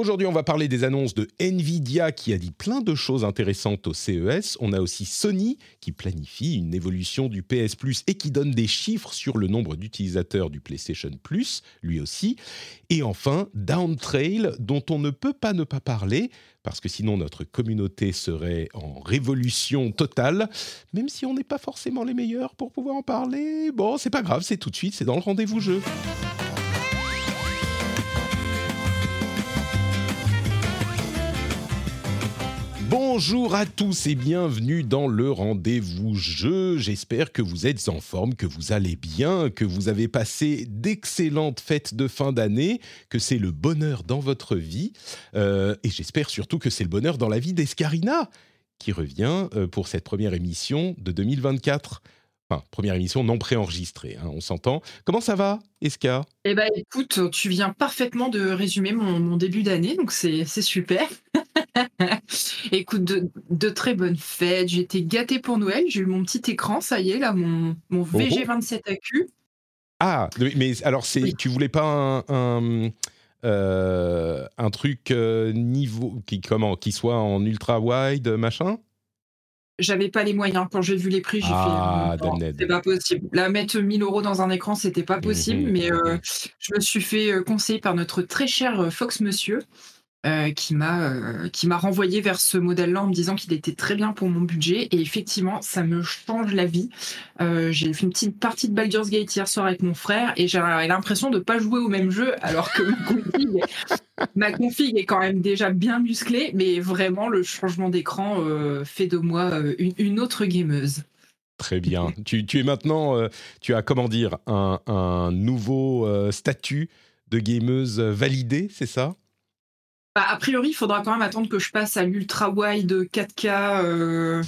Aujourd'hui, on va parler des annonces de Nvidia qui a dit plein de choses intéressantes au CES. On a aussi Sony qui planifie une évolution du PS Plus et qui donne des chiffres sur le nombre d'utilisateurs du PlayStation Plus, lui aussi. Et enfin, Downtrail, dont on ne peut pas ne pas parler parce que sinon notre communauté serait en révolution totale, même si on n'est pas forcément les meilleurs pour pouvoir en parler. Bon, c'est pas grave, c'est tout de suite, c'est dans le rendez-vous jeu. Bonjour à tous et bienvenue dans le rendez-vous jeu. J'espère que vous êtes en forme, que vous allez bien, que vous avez passé d'excellentes fêtes de fin d'année, que c'est le bonheur dans votre vie. Euh, et j'espère surtout que c'est le bonheur dans la vie d'Escarina, qui revient euh, pour cette première émission de 2024. Enfin, première émission non préenregistrée, hein, on s'entend. Comment ça va, Esca Eh ben, écoute, tu viens parfaitement de résumer mon, mon début d'année, donc c'est super. écoute, de, de très bonnes fêtes. J'ai été gâtée pour Noël. J'ai eu mon petit écran, ça y est, là, mon, mon VG27AQ. Ah, mais alors, c'est, Oui. tu voulais pas un, un, euh, un truc euh, niveau qui, comment, qui soit en ultra wide, machin? J'avais pas les moyens. Quand j'ai vu les prix, j'ai Ah, fait. euh, c'est pas possible. Là, mettre 1000 euros dans un écran, c'était pas possible. Mhm, mais euh, mhm. je me suis fait euh, conseiller par notre très cher euh, Fox Monsieur. Euh, qui m'a euh, qui m'a renvoyé vers ce modèle-là en me disant qu'il était très bien pour mon budget et effectivement ça me change la vie. Euh, j'ai fait une petite partie de Baldur's Gate hier soir avec mon frère et j'ai l'impression de pas jouer au même jeu alors que ma config, ma config est quand même déjà bien musclée mais vraiment le changement d'écran fait de moi une, autre gameuse. Très bien. tu, tu es maintenant, tu as comment dire, un, un nouveau statut de gameuse validé, c'est ça? Bah, a priori, il faudra quand même attendre que je passe à l'ultra wide 4K euh,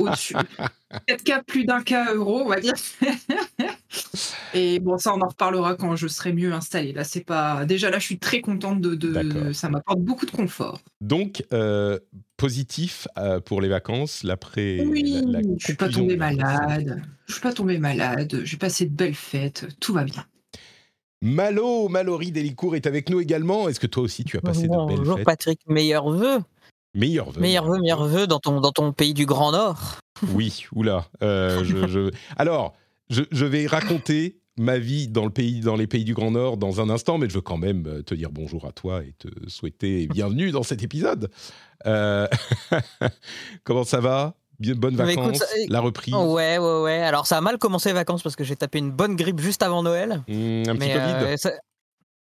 au-dessus. 4K plus d'un K euro, on va dire. Et bon, ça, on en reparlera quand je serai mieux installé. Là, c'est pas. Déjà, là, je suis très contente de. Ça m'apporte beaucoup de confort. Donc, euh, positif euh, pour les vacances, l'après. Oui, la- la je suis pas tombée malade. Je suis pas tombée malade. J'ai passé de belles fêtes. Tout va bien. Malo, Mallory Delicourt est avec nous également. Est-ce que toi aussi tu as passé de belles Bonjour fêtes Patrick, meilleurs vœux, Meilleurs vœux. meilleurs vœux, meilleurs vœux dans ton, dans ton pays du Grand Nord. Oui, oula. euh, je, je- Alors, je, je vais raconter ma vie dans, le pays, dans les pays du Grand Nord dans un instant, mais je veux quand même euh, te dire bonjour à toi et te souhaiter bienvenue dans cet épisode. Euh, Comment ça va? Bonnes Bah, vacances écoute, ça- La reprise Ouais, ouais, ouais. Alors ça a mal commencé les vacances parce que j'ai tapé une bonne grippe juste avant Noël. Hmm, Un petit mais, Covid euh, ça-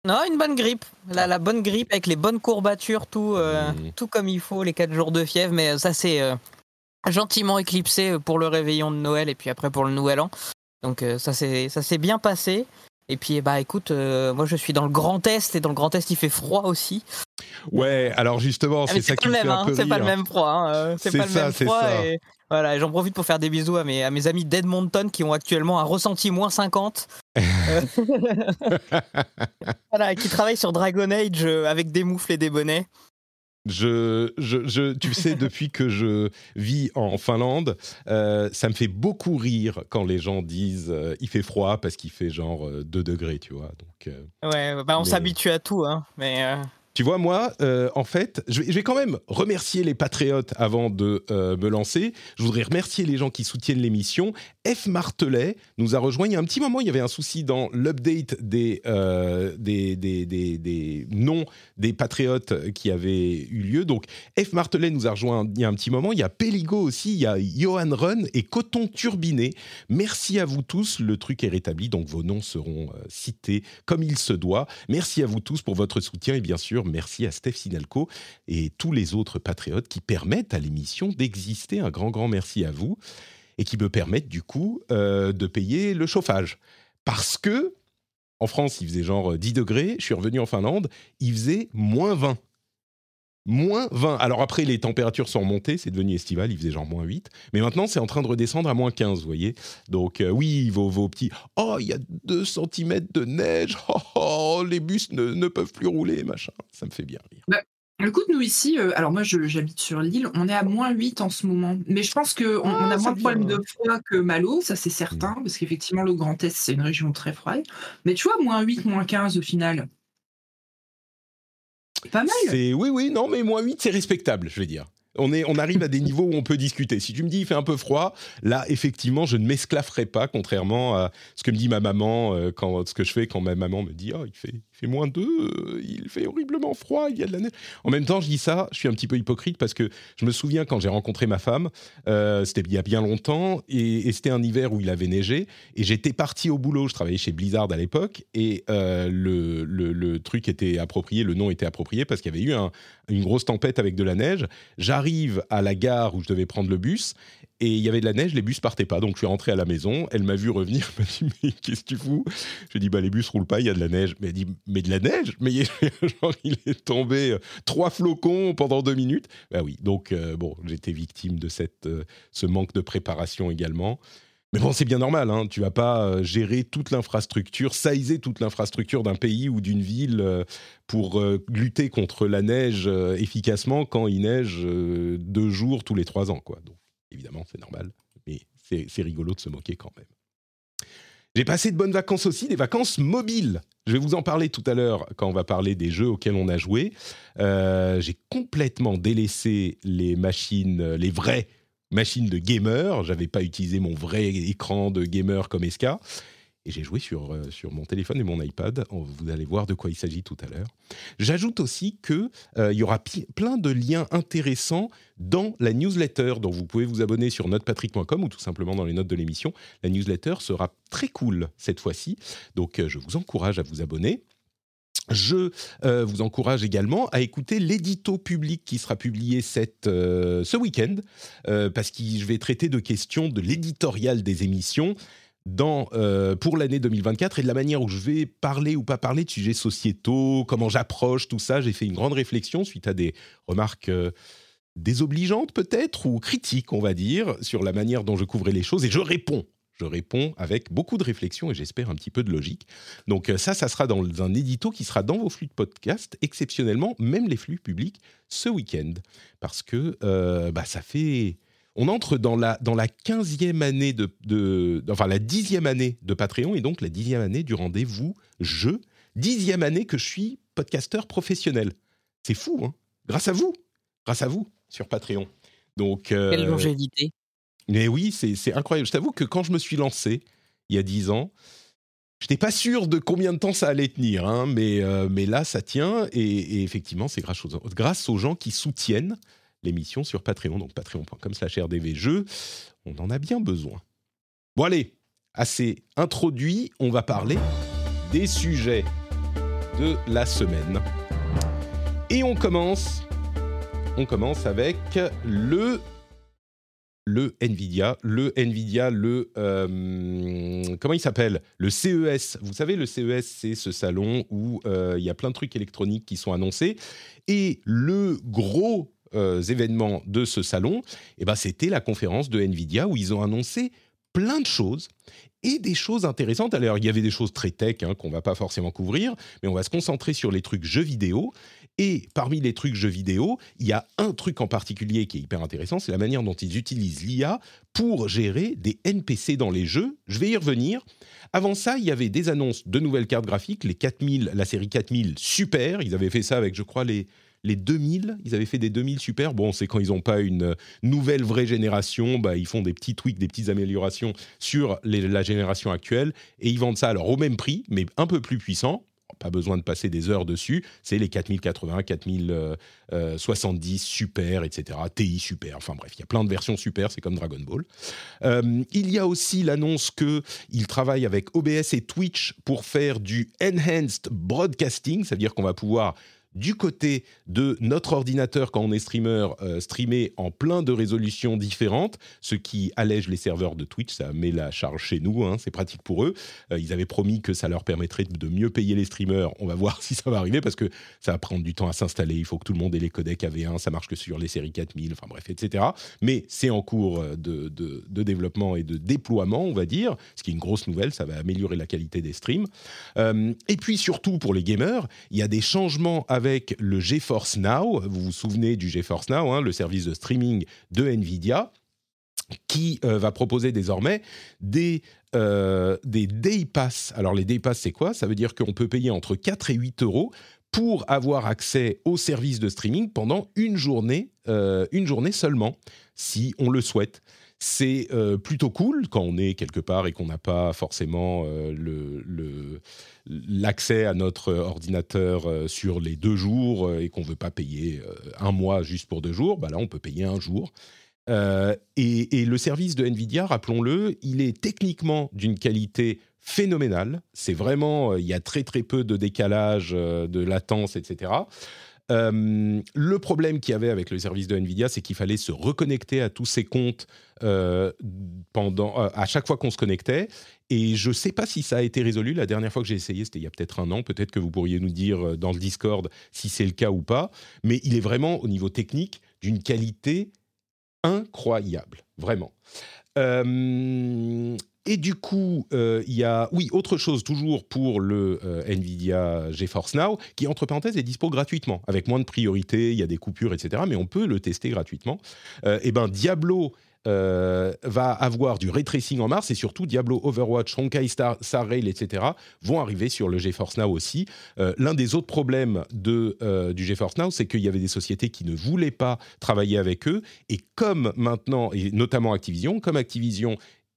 Non, une bonne grippe. La, la bonne grippe avec les bonnes courbatures, tout, euh, Mm. tout comme il faut, les 4 jours de fièvre. Mais euh, ça, c'est euh, gentiment éclipsé euh, pour le réveillon de Noël et puis après pour le Nouvel An. Donc euh, ça s'est bien passé. Et puis, bah écoute, euh, moi je suis dans le Grand Est et dans le Grand Est il fait froid aussi. Ouais, alors justement, Ah, c'est ça qui le me même, fait un hein, c'est pas le même froid. hein, euh, C'est pas le ça, même c'est froid. Et voilà, j'en profite pour faire des bisous à mes, à mes amis d'Edmonton qui ont actuellement un ressenti moins 50. Euh, voilà, qui travaillent sur Dragon Age avec des moufles et des bonnets. Je, je, je- tu sais, depuis que je vis en Finlande, euh, ça me fait beaucoup rire quand les gens disent euh, il fait froid parce qu'il fait genre euh, 2 degrés, tu vois. Donc, euh, Ouais, bah on Mais- s'habitue à tout, hein. Mais tu vois, moi, en fait, je vais, je vais quand même remercier les patriotes avant de me lancer. Je voudrais remercier les gens qui soutiennent l'émission. F. Martelet nous a rejoint il y a un petit moment. Il y avait un souci dans l'update des, euh, des, des, des, des noms des patriotes qui avaient eu lieu. Donc, F. Martelet nous a rejoint il y a un petit moment. Il y a Péligo aussi, il y a Johan Run et Coton Turbiné. Merci à vous tous. Le truc est rétabli, donc vos noms seront euh, cités comme il se doit. Merci à vous tous pour votre soutien et bien sûr, merci à Steph Sinalco et tous les autres patriotes qui permettent à l'émission d'exister. Un grand, grand merci à vous et qui me permettent du coup euh, de payer le chauffage. Parce que En France, il faisait genre 10 degrés. Je suis revenu en Finlande, il faisait moins 20. Moins 20. Alors après, les températures sont remontées, c'est devenu estival, il faisait genre moins 8. Mais maintenant, c'est en train de redescendre à moins 15, vous voyez. Donc euh, oui, vos, vos petits... Oh, il y a 2 cm de neige. Oh, oh, les bus ne, ne, peuvent plus rouler, machin. Ça me fait bien rire. Bah, Écoute, nous ici, euh, alors moi j'habite sur l'île, on est à moins 8 en ce moment. Mais je pense qu'on on Ah, a moins de problèmes de froid que Malo, ça c'est certain, Mmh. parce qu'effectivement le Grand Est c'est une région très froide. Mais tu vois, moins 8, moins 15 au final. Pas mal. Oui, oui, non, mais moins 8, c'est respectable, je vais dire. On, est, on arrive à des niveaux où on peut discuter. Si tu me dis il fait un peu froid, là, effectivement, je ne m'esclafferai pas, contrairement à ce que me dit ma maman, euh, quand, ce que je fais quand ma maman me dit oh, il, fait, moins 2, euh, il fait horriblement froid, il y a de la neige. En même temps, je dis ça, je suis un petit peu hypocrite parce que je me souviens quand j'ai rencontré ma femme, euh, c'était il y a bien longtemps, et, c'était un hiver où il avait neigé, et j'étais parti au boulot, je travaillais chez Blizzard à l'époque, et le, le, le truc était approprié, le nom était approprié parce qu'il y avait eu un, une grosse tempête avec de la neige. J'arrive à la gare où je devais prendre le bus et il y avait de la neige, les bus partaient pas. Donc je suis rentré à la maison, elle m'a vu revenir, elle m'a dit mais qu'est-ce que tu fous? Je dis bah les bus roulent pas, il y a de la neige. Mais elle dit mais de la neige? Mais il est tombé euh, trois flocons pendant deux minutes. Bah oui, donc euh, bon, j'étais victime de cette, euh, ce manque de préparation également. Mais bon, c'est bien normal, hein. tu vas pas euh, gérer toute l'infrastructure, sizer toute l'infrastructure d'un pays ou d'une ville euh, pour euh, lutter contre la neige efficacement quand il neige deux jours tous les trois ans. Quoi. Donc, évidemment, c'est normal, mais c'est rigolo de se moquer quand même. J'ai passé de bonnes vacances aussi, des vacances mobiles. Je vais vous en parler tout à l'heure quand on va parler des jeux auxquels on a joué. J'ai complètement délaissé les machines, les vraies machine de gamer. J'avais pas utilisé mon vrai écran de gamer comme SK. Et j'ai joué sur, euh, sur mon téléphone et mon iPad. On- Vous allez voir de quoi il s'agit tout à l'heure. J'ajoute aussi qu'il y aura plein de liens intéressants dans la newsletter dont vous pouvez vous abonner sur notepatrick.com ou tout simplement dans les notes de l'émission. La newsletter sera très cool cette fois-ci. Donc euh, je vous encourage à vous abonner. Je euh, vous encourage également à écouter l'édito public qui sera publié cette, euh, ce week-end, euh, parce que je vais traiter de questions de l'éditorial des émissions dans, pour l'année 2024 et de la manière où je vais parler ou pas parler de sujets sociétaux, comment j'approche tout ça. J'ai fait une grande réflexion suite à des remarques désobligeantes peut-être ou critiques, on va dire, sur la manière dont je couvrais les choses et je réponds. Je réponds avec beaucoup de réflexion et j'espère un petit peu de logique. Donc euh, ça, ça sera dans un édito qui sera dans vos flux de podcast, exceptionnellement, même les flux publics, ce week-end. Parce que euh, bah, ça fait... On entre dans la, dans la 15e année de, de... Enfin, la 10e année de Patreon et donc la 10e année du rendez-vous jeu. 10e année que je suis podcasteur professionnel. C'est fou, hein Grâce à vous Grâce à vous, sur Patreon. Donc... euh, Quelle longévité. Mais oui, c'est incroyable. Je t'avoue que quand je me suis lancé, il y a 10 ans, je n'étais pas sûr de combien de temps ça allait tenir, hein, mais, euh, mais là, ça tient. Et, effectivement, c'est grâce aux gens qui soutiennent l'émission sur Patreon, donc patreon.com slash rdvjeux. On en a bien besoin. Bon, allez, assez introduit, on va parler des sujets de la semaine. Et on commence, on commence avec le le Nvidia, le Nvidia, le euh, comment il s'appelle? Le CES. Vous savez, le CES, c'est ce salon où euh, il y a plein de trucs électroniques qui sont annoncés. Et le gros euh, événement de ce salon, eh ben, c'était la conférence de Nvidia où ils ont annoncé plein de choses et des choses intéressantes. Alors, il y avait des choses très tech hein, qu'on va pas forcément couvrir, mais on va se concentrer sur les trucs jeux vidéo. Et parmi les trucs jeux vidéo, il y a un truc en particulier qui est hyper intéressant, c'est la manière dont ils utilisent l'IA pour gérer des NPC dans les jeux. Je vais y revenir. Avant ça, il y avait des annonces de nouvelles cartes graphiques, les 4000, la série 4000 super. Ils avaient fait ça avec, je crois, les les 2000, ils avaient fait des 2000 super. Bon, c'est quand ils n'ont pas une nouvelle vraie génération, bah, ils font des petits tweaks, des petites améliorations sur la génération actuelle et ils vendent ça alors au même prix, mais un peu plus puissant. Pas besoin de passer des heures dessus. C'est les 4080, 4070 super, etc. TI super. Enfin bref, il y a plein de versions super. C'est comme Dragon Ball. Euh, il y a aussi l'annonce que ils travaillent avec OBS et Twitch pour faire du enhanced broadcasting, c'est-à-dire qu'on va pouvoir du côté de notre ordinateur quand on est streamer, euh, streamer en plein de résolutions différentes, ce qui allège les serveurs de Twitch, ça met la charge chez nous, hein, c'est pratique pour eux. Euh, ils avaient promis que ça leur permettrait de mieux payer les streamers, on va voir si ça va arriver parce que ça va prendre du temps à s'installer, il faut que tout le monde ait les codecs AV1, ça marche que sur les séries 4000, enfin bref, etc. Mais c'est en cours euh, de, de, développement et de déploiement, on va dire, ce qui est une grosse nouvelle, ça va améliorer la qualité des streams. et puis surtout pour les gamers, il y a des changements avec avec le GeForce Now. Vous vous souvenez du GeForce Now, hein, le service de streaming de Nvidia, qui euh, va proposer désormais des, euh, des Day Pass. Alors les Day Pass, c'est quoi? Ça veut dire qu'on peut payer entre 4 et 8 euros pour avoir accès au service de streaming pendant une journée, euh, une journée seulement, si on le souhaite. C'est plutôt cool quand on est quelque part et qu'on n'a pas forcément le l'accès à notre ordinateur euh, sur les deux jours euh, et qu'on ne veut pas payer euh, un mois juste pour deux jours, bah là on peut payer un jour. et, le service de Nvidia, rappelons-le, il est techniquement d'une qualité phénoménale. C'est vraiment, il y a très très peu de décalage, de latence, etc. Euh, le problème qu'il y avait avec le service de Nvidia, c'est qu'il fallait se reconnecter à tous ces comptes euh, pendant, euh, à chaque fois qu'on se connectait. Et je ne sais pas si ça a été résolu. La dernière fois que j'ai essayé, c'était il y a peut-être un an. Peut-être que vous pourriez nous dire dans le Discord si c'est le cas ou pas. Mais il est vraiment, au niveau technique, d'une qualité incroyable. Vraiment. Et du coup, euh, il y a, oui, autre chose toujours pour le euh, Nvidia GeForce Now, qui entre parenthèses est dispo gratuitement, avec moins de priorité, il y a des coupures, etc. Mais on peut le tester gratuitement. Euh, et ben Diablo va avoir du ray tracing en mars et surtout Diablo Overwatch, Honkai Star, Star Rail, etc. vont arriver sur le GeForce Now aussi. L'un des autres problèmes de, du GeForce Now, c'est qu'il y avait des sociétés qui ne voulaient pas travailler avec eux et comme maintenant, et notamment Activision, comme Activision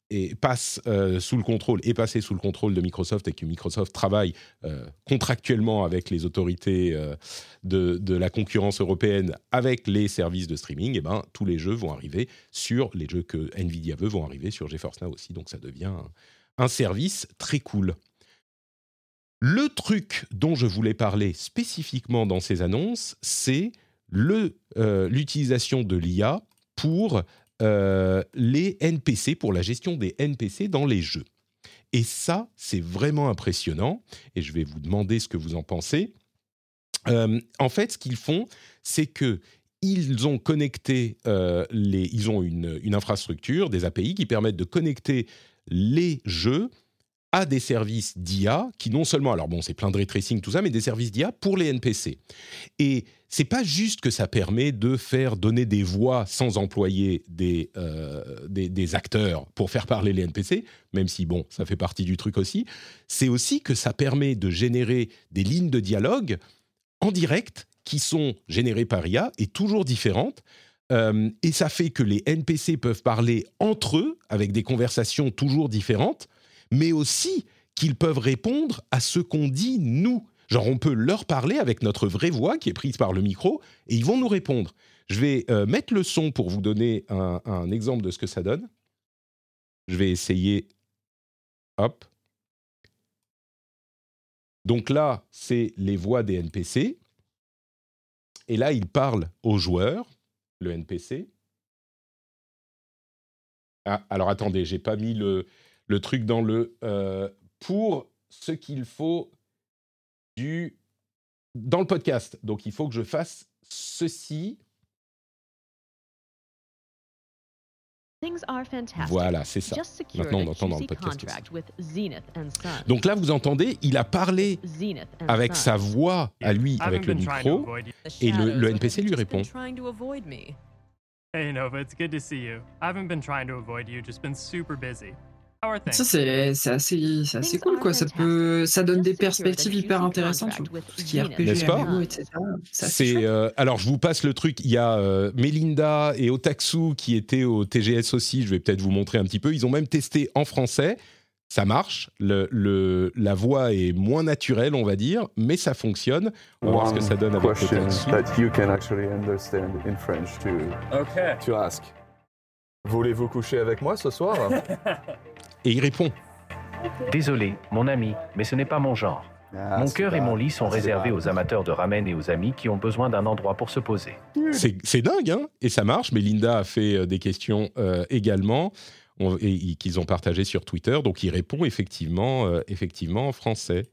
et passe euh, sous le contrôle est passé sous le contrôle de Microsoft et que Microsoft travaille euh, contractuellement avec les autorités euh, de, la concurrence européenne avec les services de streaming, et eh ben tous les jeux vont arriver sur les jeux que Nvidia veut vont arriver sur GeForce Now aussi, donc ça devient un, service très cool. Le truc dont je voulais parler spécifiquement dans ces annonces, c'est l'utilisation de l'IA pour euh, les NPC, pour la gestion des NPC dans les jeux. Et ça, c'est vraiment impressionnant, et je vais vous demander ce que vous en pensez. Euh, en fait, ce qu'ils font, c'est que ils ont connecté euh, les, ils ont une, une, infrastructure, des API qui permettent de connecter les jeux à des services d'IA qui non seulement, alors bon, c'est plein de ray tracing, tout ça, mais des services d'IA pour les NPC. Et c'est pas juste que ça permet de faire donner des voix sans employer des, euh, des, acteurs pour faire parler les NPC, même si bon, ça fait partie du truc aussi. C'est aussi que ça permet de générer des lignes de dialogue en direct qui sont générées par IA et toujours différentes. Euh, et ça fait que les NPC peuvent parler entre eux avec des conversations toujours différentes mais aussi qu'ils peuvent répondre à ce qu'on dit nous. Genre, on peut leur parler avec notre vraie voix qui est prise par le micro et ils vont nous répondre. Je vais euh, mettre le son pour vous donner un, exemple de ce que ça donne. Je vais essayer. Hop. Donc là, c'est les voix des NPC. Et là, ils parlent aux joueurs, le NPC. Ah, alors attendez, j'ai pas mis le, le truc dans le euh, pour ce qu'il faut du dans le podcast. Donc il faut que je fasse ceci. Voilà, c'est ça. Maintenant, on entend dans le podcast. Donc là, vous entendez, il a parlé avec sa voix à lui, avec le micro, et le, le NPC lui répond. Hey Nova, it's good to see you. I haven't been trying to avoid you, just been super busy. Ça, c'est assez, assez cool, quoi. Ça, peut, ça donne des perspectives hyper intéressantes sur tout ce qui est RPG, pas etc. C'est, euh, alors, je vous passe le truc. Il y a euh, Melinda et Otaksu qui étaient au TGS aussi. Je vais peut-être vous montrer un petit peu. Ils ont même testé en français. Ça marche. Le, le, la voix est moins naturelle, on va dire, mais ça fonctionne. On va voir ce que ça donne avec Otaksu. Voulez-vous coucher avec moi ce soir? Et il répond Désolé, mon ami, mais ce n'est pas mon genre. Mon cœur et mon lit sont réservés aux amateurs de ramen et aux amis qui ont besoin d'un endroit pour se poser. C'est dingue, hein Et ça marche. Mais Linda a fait euh, des questions euh, également on- et, et qu'ils ont partagées sur Twitter. Donc il répond effectivement, euh, effectivement en français.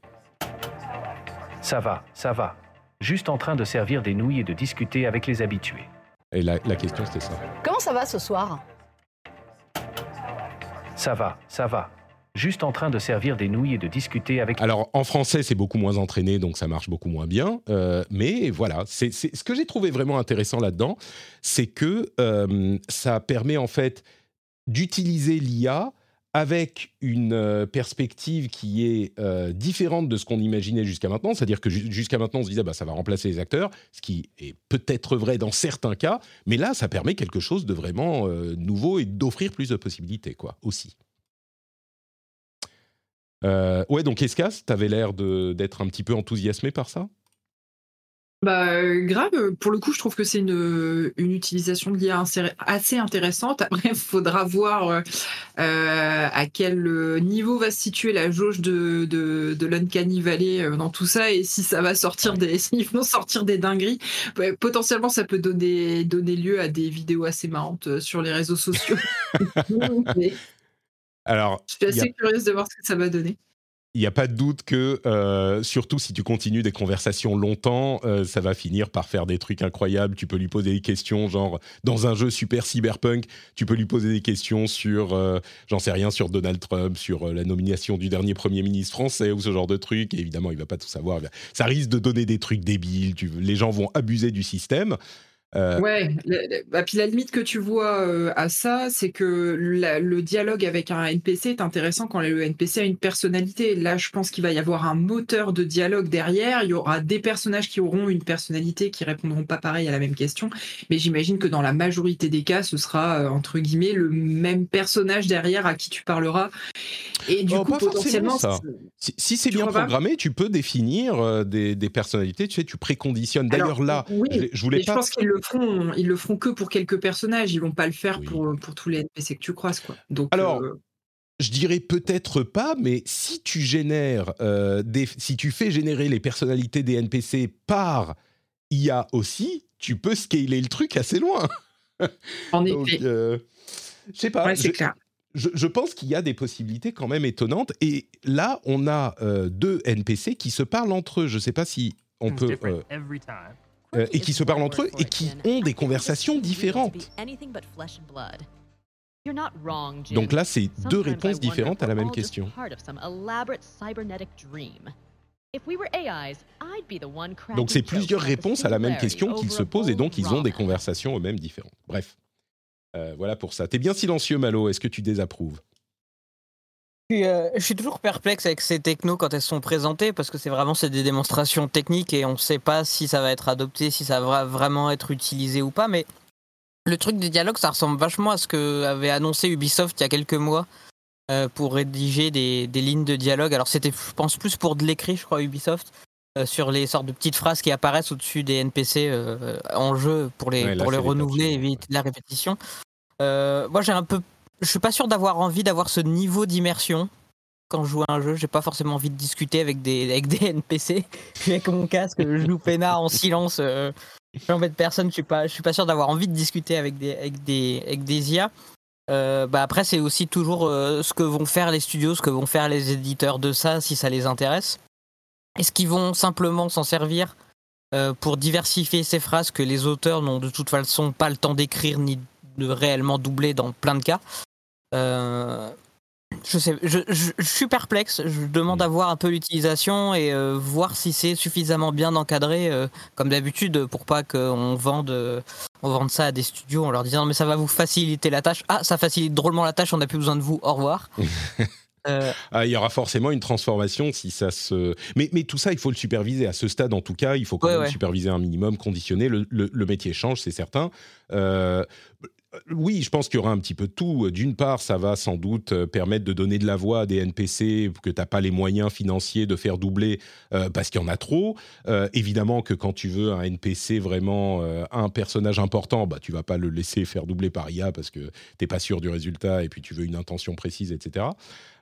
Ça va, ça va. Juste en train de servir des nouilles et de discuter avec les habitués. Et la, la question c'était ça. Comment ça va ce soir? Ça va, ça va. Juste en train de servir des nouilles et de discuter avec Alors en français c'est beaucoup moins entraîné, donc ça marche beaucoup moins bien. Euh, mais voilà, ce que j'ai trouvé vraiment intéressant là-dedans, c'est que euh, ça permet en fait d'utiliser l'IA avec une euh, perspective qui est euh, différente de ce qu'on imaginait jusqu'à maintenant. C'est-à-dire que ju- jusqu'à maintenant, on se disait bah, ça va remplacer les acteurs, ce qui est peut-être vrai dans certains cas, mais là, ça permet quelque chose de vraiment euh, nouveau et d'offrir plus de possibilités, quoi, aussi. Euh, ouais, donc Escas, t'avais l'air d'être un petit peu enthousiasmé par ça? Bah, euh, grave, euh, pour le coup, je trouve que c'est une, une utilisation de l'IA assez intéressante. Après, il faudra voir euh, euh, à quel euh, niveau va se situer la jauge de, de, de l'Uncanny Valley euh, dans tout ça et si ça va sortir des, s'ils vont sortir des dingueries. Ouais, potentiellement, ça peut donner, donner lieu à des vidéos assez marrantes euh, sur les réseaux sociaux. Mais Alors, je suis a- assez curieuse de voir ce que ça va donner. Il n'y a pas de doute que, euh, surtout si tu continues des conversations longtemps, euh, ça va finir par faire des trucs incroyables. Tu peux lui poser des questions, genre dans un jeu super cyberpunk, tu peux lui poser des questions sur, euh, j'en sais rien, sur Donald Trump, sur la nomination du dernier Premier ministre français ou ce genre de trucs. Et évidemment, il va pas tout savoir. Ça risque de donner des trucs débiles. Les gens vont abuser du système. Euh, Ouais, bah, puis la limite que tu vois euh, à ça, c'est que la- le dialogue avec un NPC est intéressant quand le NPC a une personnalité. Là, je pense qu'il va y avoir un moteur de dialogue derrière. Il y aura des personnages qui auront une personnalité, qui répondront pas pareil à la même question. Mais j'imagine que dans la majorité des cas, ce sera euh, entre guillemets le même personnage derrière à qui tu parleras. Et du Oh, coup, potentiellement, ça. Si, si c'est bien programmé, tu peux définir euh, des, des personnalités. Tu sais, tu préconditionnes. D'ailleurs, là, oui, je, je voulais je pas. pense qu'ils le feront, ils le feront que pour quelques personnages. Ils vont pas le faire Oui. pour, pour tous les NPC que tu croises, quoi. Donc, Alors, euh, Je dirais peut-être pas, mais si tu génères, euh, des, si tu fais générer les personnalités des NPC par IA aussi, tu peux scaler le truc assez loin. en Donc, effet, euh, je sais pas. ouais, c'est je, clair. je- je pense qu'il y a des possibilités quand même étonnantes. Et là, on a euh, deux NPC qui se parlent entre eux. Je sais pas si on peut. Euh, et qui se parlent entre eux et qui ont des conversations différentes. Donc là, c'est deux réponses différentes à la même question. Donc c'est plusieurs réponses à la même question qu'ils se posent et donc ils ont des conversations eux-mêmes différentes. Bref, Euh, voilà pour ça. T'es bien silencieux, Malo. Est-ce que tu désapprouves? Je suis, euh, je suis toujours perplexe avec ces technos quand elles sont présentées parce que c'est vraiment c'est des démonstrations techniques et on ne sait pas si ça va être adopté, si ça va vraiment être utilisé ou pas. Mais le truc des dialogues, ça ressemble vachement à ce que avait annoncé Ubisoft il y a quelques mois euh, pour rédiger des, des lignes de dialogue. Alors c'était, je pense, plus pour de l'écrit, je crois, Ubisoft, euh, sur les sortes de petites phrases qui apparaissent au-dessus des NPC en jeu pour les, Ouais, là, pour les renouveler, papiers. éviter la répétition. Moi, j'ai un peu je suis pas sûr d'avoir envie d'avoir ce niveau d'immersion quand je joue à un jeu. J'ai pas forcément envie de discuter avec des, avec des NPC. Je suis avec mon casque, je joue peinard en silence. Euh, J'embête personne. Je suis pas, je suis pas sûr d'avoir envie de discuter avec des, avec des, avec des IA. Euh, bah après, c'est aussi toujours euh, ce que vont faire les studios, ce que vont faire les éditeurs de ça, si ça les intéresse. Est-ce qu'ils vont simplement s'en servir euh, pour diversifier ces phrases que les auteurs n'ont de toute façon pas le temps d'écrire ni de réellement doubler dans plein de cas? Euh, je sais, je, je- je suis perplexe. Je demande à voir un peu l'utilisation et euh, voir si c'est suffisamment bien encadré, euh, comme d'habitude, pour pas qu'on vende, euh, on vende ça à des studios en leur disant mais ça va vous faciliter la tâche. Ah, ça facilite drôlement la tâche. On n'a plus besoin de vous. Au revoir. Ah, Il y aura forcément une transformation si ça se. Mais, mais tout ça, il faut le superviser. À ce stade, en tout cas, il faut quand Ouais, même ouais. superviser un minimum, conditionner. Le, le- le métier change, c'est certain. Euh, oui, je pense qu'il y aura un petit peu de tout. D'une part, ça va sans doute euh, permettre de donner de la voix à des NPC que tu n'as pas les moyens financiers de faire doubler euh, parce qu'il y en a trop. Euh, évidemment que quand tu veux un NPC vraiment euh, un personnage important, bah, tu vas pas le laisser faire doubler par IA parce que tu n'es pas sûr du résultat et puis tu veux une intention précise, etc.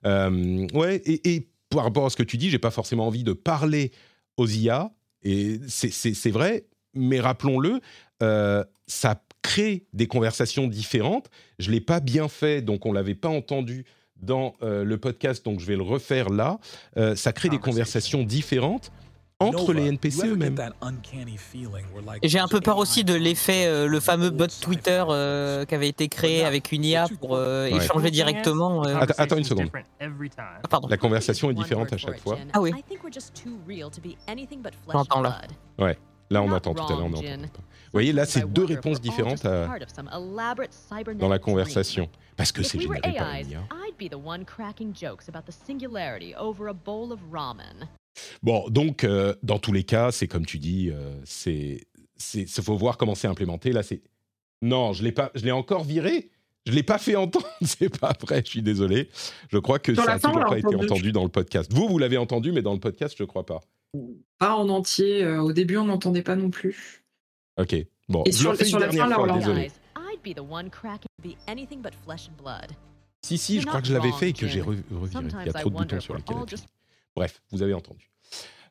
Euh, ouais, et, et par rapport à ce que tu dis, j'ai pas forcément envie de parler aux IA, et c'est vrai, mais rappelons-le, euh, ça crée des conversations différentes. Je l'ai pas bien fait, donc on l'avait pas entendu dans euh, le podcast, donc je vais le refaire là. Euh, ça crée des conversations différentes entre les NPC eux-mêmes. Et j'ai un peu peur aussi de l'effet, euh, le fameux bot Twitter euh, qui avait été créé avec une IA pour euh, échanger directement. euh. Attends, attends une seconde. Ah, pardon. La conversation est différente à chaque fois. Ah oui. J'entends là. Ouais. Là, on attend tout à l'heure, Vous voyez, là, c'est deux réponses différentes à- dans la conversation. Parce que c'est généré par. Bon, donc, euh, dans tous les cas, c'est comme tu dis, euh, c'est, c'est, faut voir comment c'est implémenté. Là, c'est, non, je l'ai pas, je l'ai encore viré. Je l'ai pas fait entendre. c'est pas vrai. Je suis désolé. Je crois que Sur ça la a fin, on toujours pas été entendu. entendu dans le podcast. Vous, vous l'avez entendu, mais dans le podcast, je crois pas. Pas en entier. euh, au début, on n'entendait pas non plus. Ok. Bon, Et je sur- le fais sur une la dernière fois. Désolé. Si, si, je crois que je l'avais fait et que j'ai re- reviré. Il y a trop de boutons sur lesquels appuyer. Bref, vous avez entendu.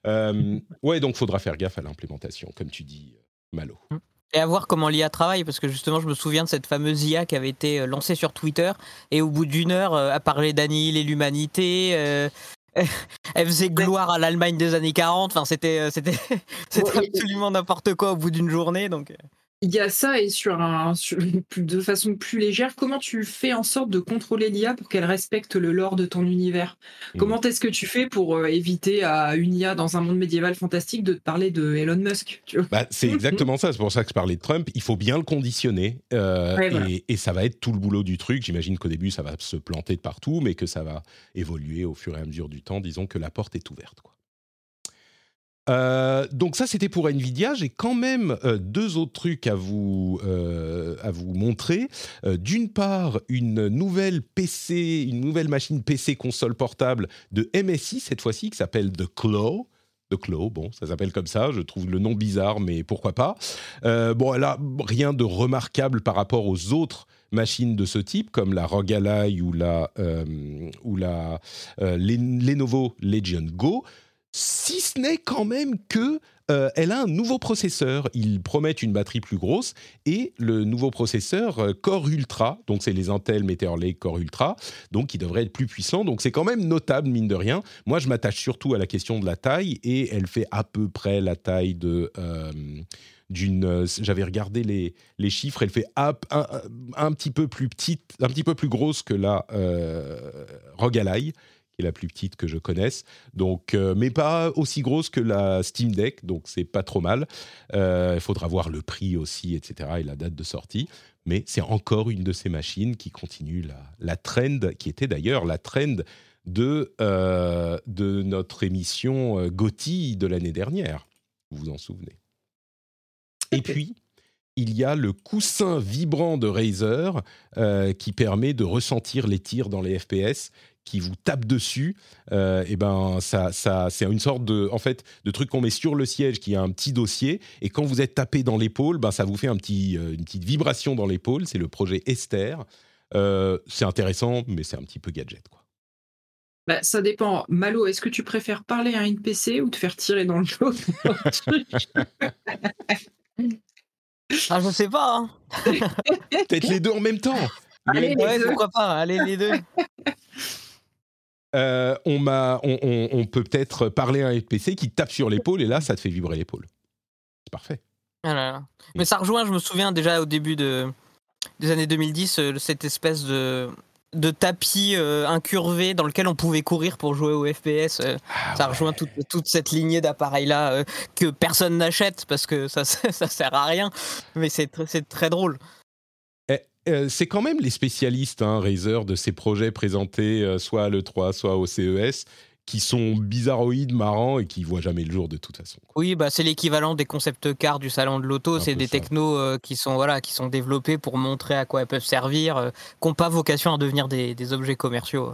Euh, ouais, donc faudra faire gaffe à l'implémentation, comme tu dis, euh, Malo. Et à voir comment l'IA travaille, parce que justement, je me souviens de cette fameuse IA qui avait été euh, lancée sur Twitter, et au bout d'une heure, euh, à parler d'annihiler l'humanité, euh, elle faisait gloire à l'Allemagne des années 40, enfin, c'était euh, c'était c'était Ouais, et- absolument n'importe quoi au bout d'une journée, donc... Il y a ça et sur un, sur- plus- de façon plus légère, comment tu fais en sorte de contrôler l'IA pour qu'elle respecte le lore de ton univers? Mm. Comment est-ce que tu fais pour euh, éviter à une IA dans un monde médiéval fantastique de te parler de Elon Musk Bah, c'est exactement ça, c'est pour ça que je parlais de Trump. Il faut bien le conditionner euh, Ouais, voilà. et, et ça va être tout le boulot du truc. J'imagine qu'au début, ça va se planter de partout, mais que ça va évoluer au fur et à mesure du temps. Disons que la porte est ouverte. Quoi. Euh, donc ça, c'était pour Nvidia. J'ai quand même euh, deux autres trucs à vous, euh, à vous montrer. D'une part, une nouvelle PC, une nouvelle machine PC console portable de MSI cette fois-ci qui s'appelle The Claw. The Claw, bon, ça s'appelle comme ça. Je trouve le nom bizarre, mais pourquoi pas. Bon, a rien de remarquable par rapport aux autres machines de ce type, comme la ROG Ally ou la, ou la Len- Lenovo Legion Go, si ce n'est quand même que euh, elle a un nouveau processeur. Ils promettent une batterie plus grosse et le nouveau processeur euh, Core Ultra, donc c'est les Intel Meteor Lake Core Ultra, donc il devrait être plus puissant. Donc c'est quand même notable mine de rien. Moi, je m'attache surtout à la question de la taille et elle fait à peu près la taille de euh, d'une. J'avais regardé les, les chiffres. Elle fait un, un- un petit peu plus petite, un petit peu plus grosse que la ROG Ally, qui est la plus petite que je connaisse. Donc, euh, mais pas aussi grosse que la Steam Deck, donc c'est pas trop mal. Euh, Il faudra voir le prix aussi, etc. et la date de sortie. Mais c'est encore une de ces machines qui continue la, la trend, qui était d'ailleurs la trend de, euh, de notre émission GOTY de l'année dernière. Vous vous en souvenez? Et puis, il y a le coussin vibrant de Razer euh, qui permet de ressentir les tirs dans les FPS qui vous tape dessus, euh, et ben ça, ça c'est une sorte de, en fait, de truc qu'on met sur le siège qui a un petit dossier, et quand vous êtes tapé dans l'épaule, ben ça vous fait un petit, euh, une petite vibration dans l'épaule. C'est le projet Esther. Euh, c'est intéressant, mais c'est un petit peu gadget, quoi. Bah, ça dépend. Malo, est-ce que tu préfères parler à un NPC ou te faire tirer dans le dos? Ah, je sais pas, hein. Peut-être les deux en même temps. Le Allez, Ouais, pourquoi pas, allez les deux. Euh, on, m'a, on, on- on peut peut-être parler à un NPC qui tape sur l'épaule et là, ça te fait vibrer l'épaule. C'est parfait. Ah là là. Mais ça rejoint, je me souviens déjà au début de, des années 2010, euh, cette espèce de, de tapis euh, incurvé dans lequel on pouvait courir pour jouer au FPS. euh, Ah ça ouais. rejoint toute, toute cette lignée d'appareils-là euh, que personne n'achète parce que ça, ça sert à rien. Mais c'est tr- c'est très drôle. Euh, c'est quand même les spécialistes, hein, Razer, de ces projets présentés euh, soit à l'E3, soit au CES, qui sont bizarroïdes, marrants et qui voient jamais le jour de toute façon. quoi. Oui, bah, c'est l'équivalent des concept cars du salon de l'auto. C'est des ça. technos euh, qui, sont, voilà, qui sont développés pour montrer à quoi elles peuvent servir, qui n'ont pas vocation à devenir des, des objets commerciaux.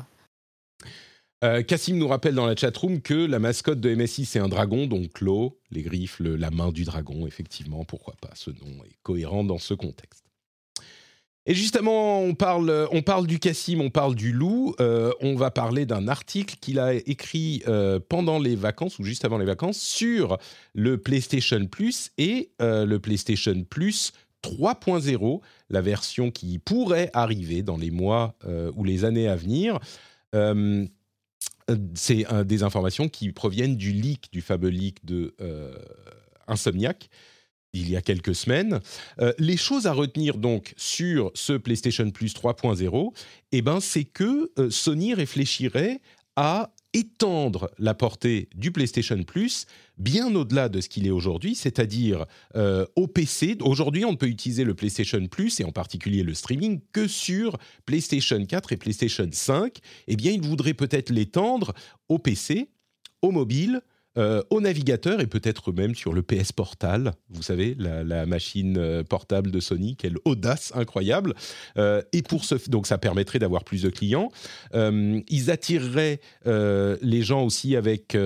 Cassim nous rappelle dans la chatroom que la mascotte de MSI, c'est un dragon, donc l'eau, les griffes, le- la main du dragon, effectivement, pourquoi pas, ce nom est cohérent dans ce contexte. Et justement, on parle, on parle du Cassim, on parle du loup. Euh, on va parler d'un article qu'il a écrit euh, pendant les vacances ou juste avant les vacances sur le PlayStation Plus et euh, le PlayStation Plus 3.0, la version qui pourrait arriver dans les mois ou les années à venir. C'est des informations qui proviennent du leak, du fameux leak de Insomniac il y a quelques semaines. Euh, les choses à retenir donc sur ce PlayStation Plus 3.0, eh ben, c'est que euh, Sony réfléchirait à étendre la portée du PlayStation Plus bien au-delà de ce qu'il est aujourd'hui, c'est-à-dire euh, au PC. Aujourd'hui, on ne peut utiliser le PlayStation Plus et en particulier le streaming que sur PlayStation 4 et PlayStation 5. Eh bien, il voudrait peut-être l'étendre au PC, au mobile, euh, au navigateur et peut-être même sur le PS Portal, vous savez, la, machine euh, portable de Sony, quelle audace incroyable. Euh, et pour ce, donc ça permettrait d'avoir plus de clients. ils attireraient les gens aussi avec,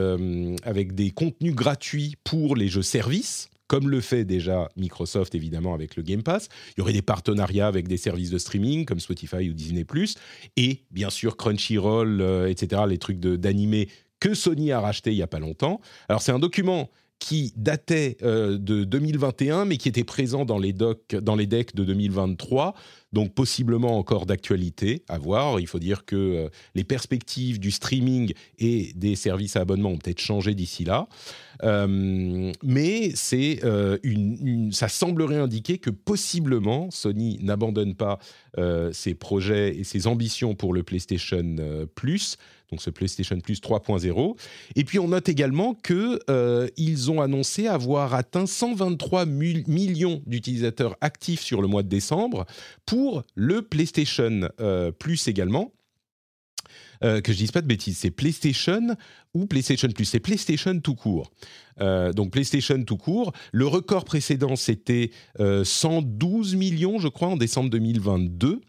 avec des contenus gratuits pour les jeux services comme le fait déjà Microsoft évidemment avec le Game Pass. Il y aurait des partenariats avec des services de streaming comme Spotify ou Disney ⁇ et bien sûr Crunchyroll, etc., les trucs d'animé que Sony a racheté il n'y a pas longtemps. Alors c'est un document qui datait euh, de 2021, mais qui était présent dans les, docs, dans les decks de 2023, donc possiblement encore d'actualité à voir. Il faut dire que euh, les perspectives du streaming et des services à abonnement ont peut-être changé d'ici là. Euh, mais c'est une, ça semblerait indiquer que possiblement Sony n'abandonne pas ses projets et ses ambitions pour le PlayStation Plus donc ce PlayStation Plus 3.0. Et puis on note également qu'ils euh, ont annoncé avoir atteint 123 millions d'utilisateurs actifs sur le mois de décembre pour le PlayStation euh, Plus également. Euh, que je dise pas de bêtises, c'est PlayStation ou PlayStation Plus, c'est PlayStation tout court. donc PlayStation tout court. Le record précédent, c'était 112 millions, je crois, en décembre 2022.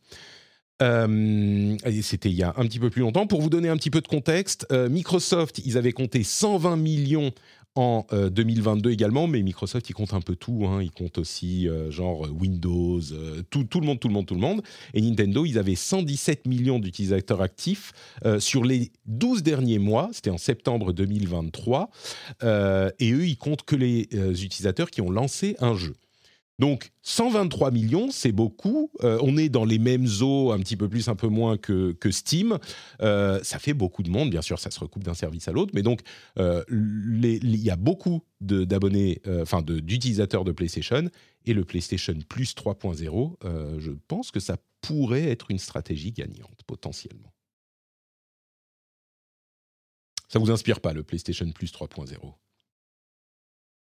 Euh, c'était il y a un petit peu plus longtemps. Pour vous donner un petit peu de contexte, euh, Microsoft, ils avaient compté 120 millions en 2022 euh, également, mais Microsoft, ils comptent un peu tout. Hein. Ils comptent aussi genre Windows, tout, tout, le monde, tout le monde, tout le monde. Et Nintendo, ils avaient 117 millions d'utilisateurs actifs sur les 12 derniers mois. C'était en septembre 2023. et eux, ils comptent que les utilisateurs qui ont lancé un jeu. Donc 123 millions, c'est beaucoup. Euh, on est dans les mêmes eaux, un petit peu plus, un peu moins que, Steam. Euh, ça fait beaucoup de monde, bien sûr, ça se recoupe d'un service à l'autre, mais donc euh, il y a beaucoup d'abonnés, enfin d'utilisateurs de, PlayStation et le PlayStation Plus 3.0. je pense que ça pourrait être une stratégie gagnante potentiellement. Ça vous inspire pas le PlayStation Plus 3.0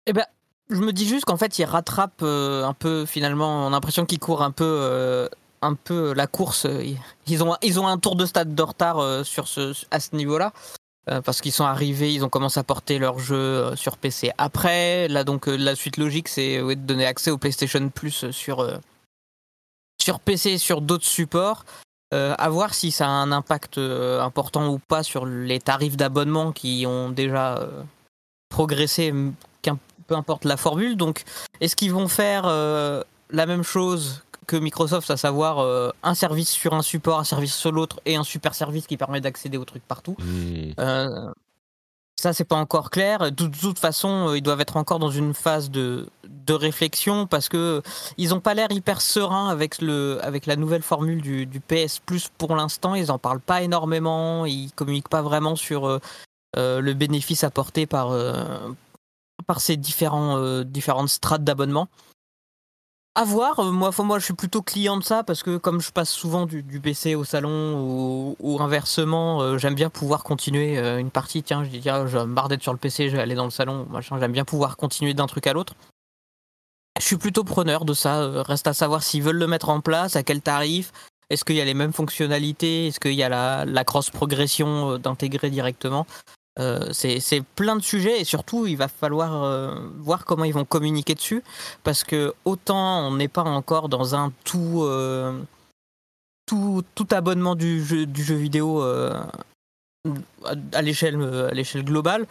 eh ben, je me dis juste qu'en fait, il rattrape euh, un peu, finalement, on a l'impression qu'il court un peu, euh, un peu la course. Ils ont, ils ont un tour de stade de retard euh, sur ce, à ce niveau-là. parce qu'ils sont arrivés, ils ont commencé à porter leur jeu sur PC. Après, là donc la suite logique, c'est de donner accès au PlayStation Plus sur sur PC et sur d'autres supports. à voir si ça a un impact important ou pas sur les tarifs d'abonnement qui ont déjà progressé peu importe la formule. Donc, est-ce qu'ils vont faire euh, la même chose que Microsoft, à savoir euh, un service sur un support, un service sur l'autre et un super service qui permet d'accéder aux trucs partout? Hmm. euh, Ça, c'est pas encore clair. De, toute façon, ils doivent être encore dans une phase de, de réflexion parce que ils n'ont pas l'air hyper sereins avec, le, avec la nouvelle formule du, du PS Plus pour l'instant. Ils en parlent pas énormément. Ils communiquent pas vraiment sur le bénéfice apporté par, par ces différents, euh, différentes strates d'abonnement. À voir, euh, moi, moi je suis plutôt client de ça parce que comme je passe souvent du, PC au salon ou, inversement, euh, j'aime bien pouvoir continuer une partie. Tiens, je dis, tiens, je me d'être sur le PC, je vais aller dans le salon, machin, j'aime bien pouvoir continuer d'un truc à l'autre. Je suis plutôt preneur de ça. Reste à savoir s'ils veulent le mettre en place, à quel tarif, est-ce qu'il y a les mêmes fonctionnalités, est-ce qu'il y a la, la cross-progression d'intégrer directement. Euh, c'est plein de sujets et surtout il va falloir euh, voir comment ils vont communiquer dessus parce que autant on n'est pas encore dans un tout, euh, tout, tout abonnement du jeu, du jeu vidéo à l'échelle à l'échelle globale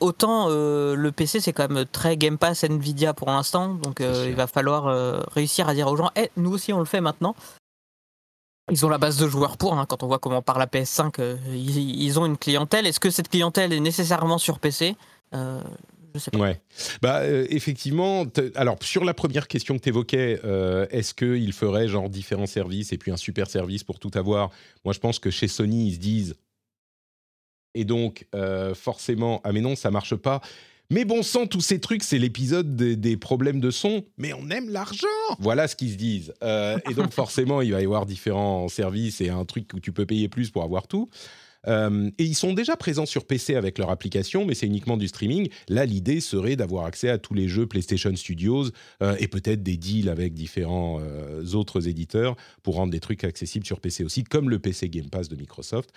autant le PC c'est quand même très Game Pass Nvidia pour l'instant. Donc il va falloir réussir à dire aux gens hey, eh, nous aussi on le fait maintenant Ils ont la base de joueurs pour, hein, quand on voit comment par la PS5, euh, ils, ont une clientèle. Est-ce que cette clientèle est nécessairement sur PC Euh, sais pas. Bah, euh, effectivement, alors sur la première question que tu évoquais, est-ce qu'il ferait genre différents services et puis un super service pour tout avoir? Moi, je pense que chez Sony, ils se disent. Et donc, euh, forcément, ah mais non, ça marche pas. Mais bon sang, tous ces trucs, c'est l'épisode des, problèmes de son. Mais on aime l'argent Voilà ce qu'ils se disent. Euh, et donc, forcément, il va y avoir différents services et un truc où tu peux payer plus pour avoir tout. Euh, et ils sont déjà présents sur PC avec leur application, mais c'est uniquement du streaming. Là, l'idée serait d'avoir accès à tous les jeux PlayStation Studios euh, et peut-être des deals avec différents euh, autres éditeurs pour rendre des trucs accessibles sur PC aussi, comme le PC Game Pass de Microsoft.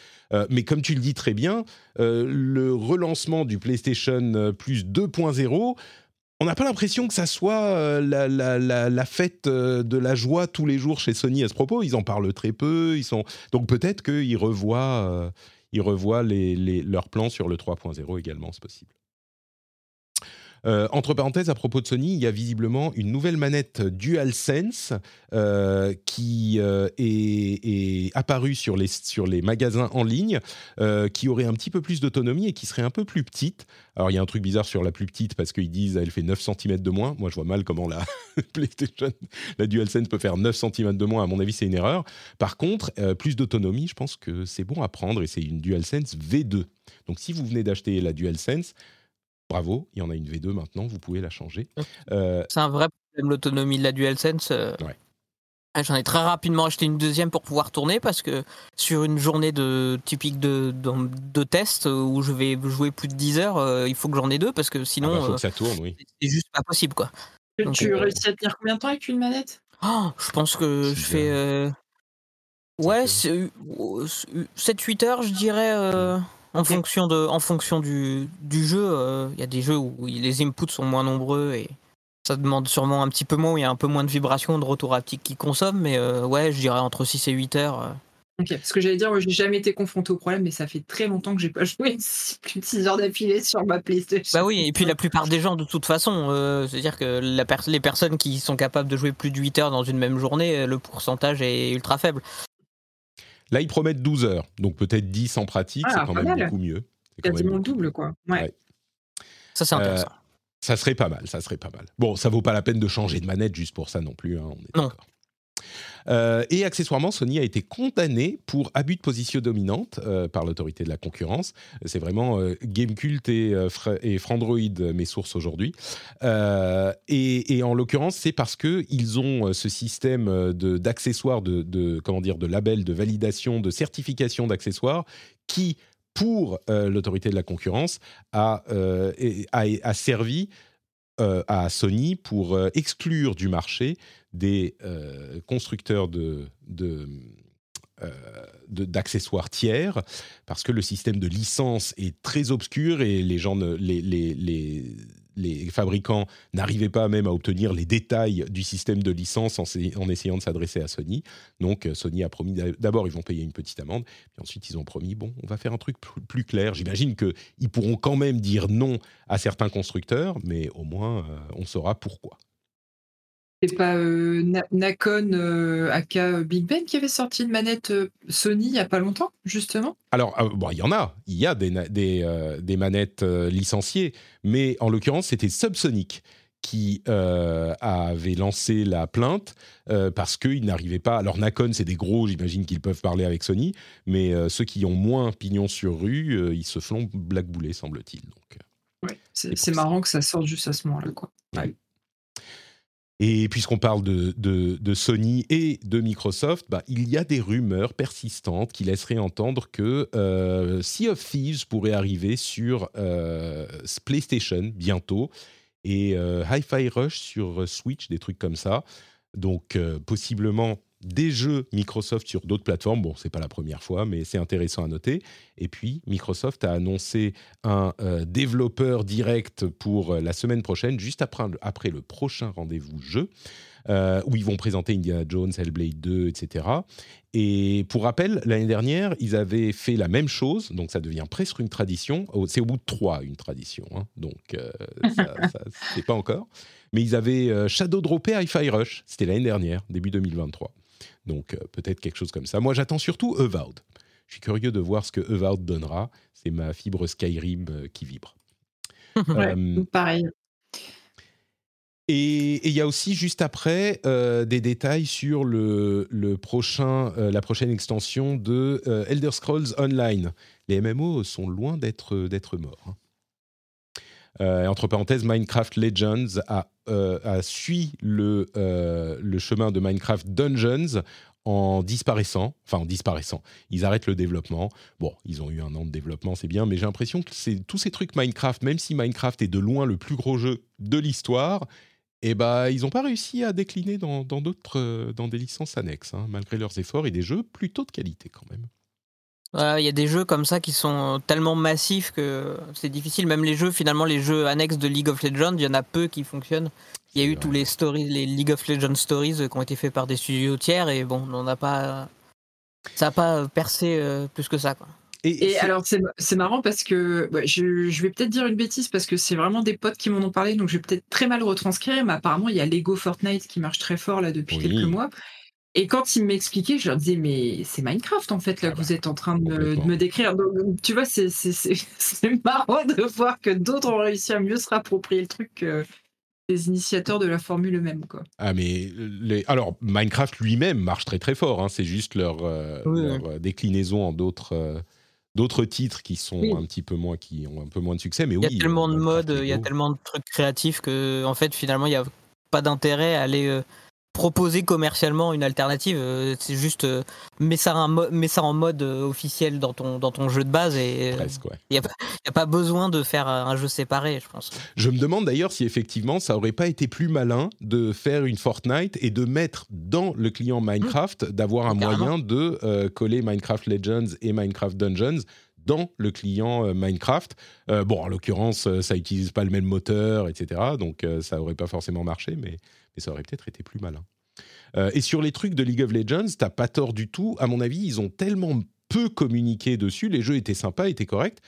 Mais comme tu le dis très bien, le relancement du PlayStation Plus 2.0 on n'a pas l'impression que ça soit la, la- fête de la joie tous les jours chez Sony à ce propos. Ils en parlent très peu. Ils sont donc peut-être qu'ils revoient, ils revoient leurs plans sur le 3.0 également, c'est possible. Euh, entre parenthèses, à propos de Sony, il y a visiblement une nouvelle manette DualSense euh, qui euh, est, apparue sur les, sur les magasins en ligne, qui aurait un petit peu plus d'autonomie et qui serait un peu plus petite. Alors, il y a un truc bizarre sur la plus petite parce qu'ils disent elle fait 9 cm de moins. Moi, je vois mal comment la PlayStation, la DualSense peut faire 9 cm de moins. À mon avis, c'est une erreur. Par contre, plus d'autonomie, je pense que c'est bon à prendre et c'est une DualSense V2. Donc, si vous venez d'acheter la DualSense, bravo, il y en a une V2 maintenant, vous pouvez la changer. Euh, C'est un vrai problème, l'autonomie de la DualSense. euh. Ouais. Ah, J'en ai très rapidement acheté une deuxième pour pouvoir tourner parce que sur une journée de, typique de, de, de test où je vais jouer plus de 10 heures, euh, il faut que j'en ai deux parce que ah sinon bah, faut euh, que ça tourne, oui. c'est juste pas possible quoi. Tu- Donc, tu euh, réussis à tenir combien de temps avec une manette? Oh, je pense que je fais. euh, Ouais, Cinq 7-8 heures, je dirais, euh, en fonction, de, en fonction du, du jeu. euh, Il y a des jeux où les inputs sont moins nombreux et ça demande sûrement un petit peu moins, où il y a un peu moins de vibrations, de retour haptique qui consomment, mais euh, ouais, je dirais entre 6 et 8 heures. euh. Ok, parce que j'allais dire, moi, j'ai jamais été confronté au problème, mais ça fait très longtemps que j'ai pas joué plus de 6 heures d'affilée sur ma PlayStation. Bah oui, et puis la plupart des gens, de toute façon, euh, c'est-à-dire que la les personnes qui sont capables de jouer plus de 8 heures dans une même journée, le pourcentage est ultra faible. Là, ils promettent 12 heures, donc peut-être 10 en pratique, Ah, c'est quand même mal. beaucoup mieux. C'est quand même quasiment le double, quoi. Ouais. Ouais. Ça, c'est Euh. Ça serait pas mal, ça serait pas mal. Bon, ça vaut pas la peine de changer de manette juste pour ça non plus, hein, on est Non. d'accord. Euh, et accessoirement, Sony a été condamné pour abus de position dominante euh, par l'autorité de la concurrence. C'est vraiment euh, Gamecult et, euh, et Frandroid, mes sources aujourd'hui. Et, en l'occurrence, c'est parce que ils ont ce système euh, de- d'accessoires, de, de comment dire, de labels, de validation, de certification d'accessoires qui pour l'autorité de la concurrence a, a servi euh, à Sony pour euh, exclure du marché des euh, constructeurs de, d'accessoires tiers parce que le système de licence est très obscur et les gens ne- les, les, les fabricants n'arrivaient pas même à obtenir les détails du système de licence en, s'ay- en essayant de s'adresser à Sony. Donc euh, Sony a promis d'a- d'abord ils vont payer une petite amende, puis ensuite ils ont promis bon on va faire un truc plus, clair. J'imagine que ils pourront quand même dire non à certains constructeurs, mais au moins euh, on saura pourquoi. C'est pas euh, Na- Nakon euh, aka Big Ben qui avait sorti une manette euh, Sony il y a pas longtemps, justement? Alors, euh, bon, il y en a, il y a des, na- des, euh, des manettes euh, licenciées, mais en l'occurrence, c'était Subsonic qui euh, avait lancé la plainte euh, parce qu'ils n'arrivaient pas. Alors, Nakon, c'est des gros, j'imagine qu'ils peuvent parler avec Sony, mais euh, ceux qui ont moins pignon sur rue, euh, ils se font blackbouler, semble-t-il. Donc, euh. Ouais. C'est marrant que ça sorte juste à ce moment-là, quoi. Et puisqu'on parle de, de- Sony et de Microsoft, bah, il y a des rumeurs persistantes qui laisseraient entendre que euh, Sea of Thieves pourrait arriver sur euh, PlayStation bientôt et euh, Hi-Fi Rush sur euh, Switch, des trucs comme ça. Donc possiblement des jeux Microsoft sur d'autres plateformes. Bon, c'est pas la première fois, mais c'est intéressant à noter. Et puis Microsoft a annoncé un euh, développeur direct pour euh, la semaine prochaine, juste après, après le prochain rendez-vous jeu, euh, où ils vont présenter Indiana Jones, Hellblade 2, etc. Et pour rappel, l'année dernière, ils avaient fait la même chose, donc ça devient presque une tradition. Au- C'est au bout de trois une tradition, hein. donc ça, ça c'est pas encore. Mais ils avaient shadow droppé Hi-Fi Rush, c'était l'année dernière, début 2023. Donc euh, peut-être quelque chose comme ça. Moi, j'attends surtout Avowed. Je suis curieux de voir ce que Avowed donnera. C'est ma fibre Skyrim euh, qui vibre. Ouais, Euh, pareil. et et il y a aussi juste après euh, des détails sur le, le prochain, euh, la prochaine extension de euh, Elder Scrolls Online. Les MMO sont loin d'être d'être morts. hein. Euh, entre parenthèses, Minecraft Legends a, euh, le, euh, le chemin de Minecraft Dungeons en disparaissant, enfin en disparaissant. Ils arrêtent le développement. Bon, ils ont eu un an de développement, c'est bien, mais j'ai l'impression que c'est tous ces trucs Minecraft, même si Minecraft est de loin le plus gros jeu de l'histoire, eh ben, ils n'ont pas réussi à décliner dans d'autres, dans des licences annexes, hein, malgré leurs efforts et des jeux plutôt de qualité quand même. Ouais, Il y a des jeux comme ça qui sont tellement massifs que c'est difficile. Même les jeux, finalement, les jeux annexes de League of Legends, il y en a peu qui fonctionnent. Il y a eu vrai. tous les stories, les League of Legends stories euh, qui ont été faits par des studios tiers et bon, on n'a pas, ça n'a pas percé euh, plus que ça. Quoi. Et c'est- alors, c'est c'est marrant parce que ouais, je, je vais peut-être dire une bêtise parce que c'est vraiment des potes qui m'en ont parlé, donc je vais peut-être très mal retranscrire, mais apparemment, il y a Lego Fortnite qui marche très fort là depuis Oui. quelques mois. Et quand ils m'expliquaient, je leur disais, mais c'est Minecraft en fait, là, Ah que bah, vous êtes en train de me, de complètement. me décrire. Donc, tu vois, c'est- marrant de voir que d'autres ont réussi à mieux se rapproprier le truc que les initiateurs de la formule eux-mêmes. Quoi. Ah mais les... alors Minecraft lui-même marche très très fort. hein, c'est juste leur, euh, Oui, leur, euh, déclinaison en d'autres euh, d'autres titres qui sont Oui. un petit peu moins qui ont un peu moins de succès. Mais Il y a oui, tellement de modes, il y a tellement de trucs créatifs que, en fait, finalement, il n'y a pas d'intérêt à aller euh, proposer commercialement une alternative. Euh, C'est juste, euh, mets, ça mets ça en mode euh, officiel dans ton, dans ton jeu de base et il presque. Ouais. n'y a, pas- y a pas besoin de faire un jeu séparé, je pense. Je me demande d'ailleurs si effectivement ça aurait pas été plus malin de faire une Fortnite et de mettre dans le client Minecraft d'avoir un Carrément. moyen de euh, coller Minecraft Legends et Minecraft Dungeons dans le client euh, Minecraft. Euh, bon, en l'occurrence, euh, ça utilise pas le même moteur, etc. Donc euh, ça aurait pas forcément marché, mais, mais ça aurait peut-être été plus malin. Euh, et sur les trucs de League of Legends, t'as pas tort du tout. À mon avis, ils ont tellement peu communiqué dessus. Les jeux étaient sympas, étaient corrects,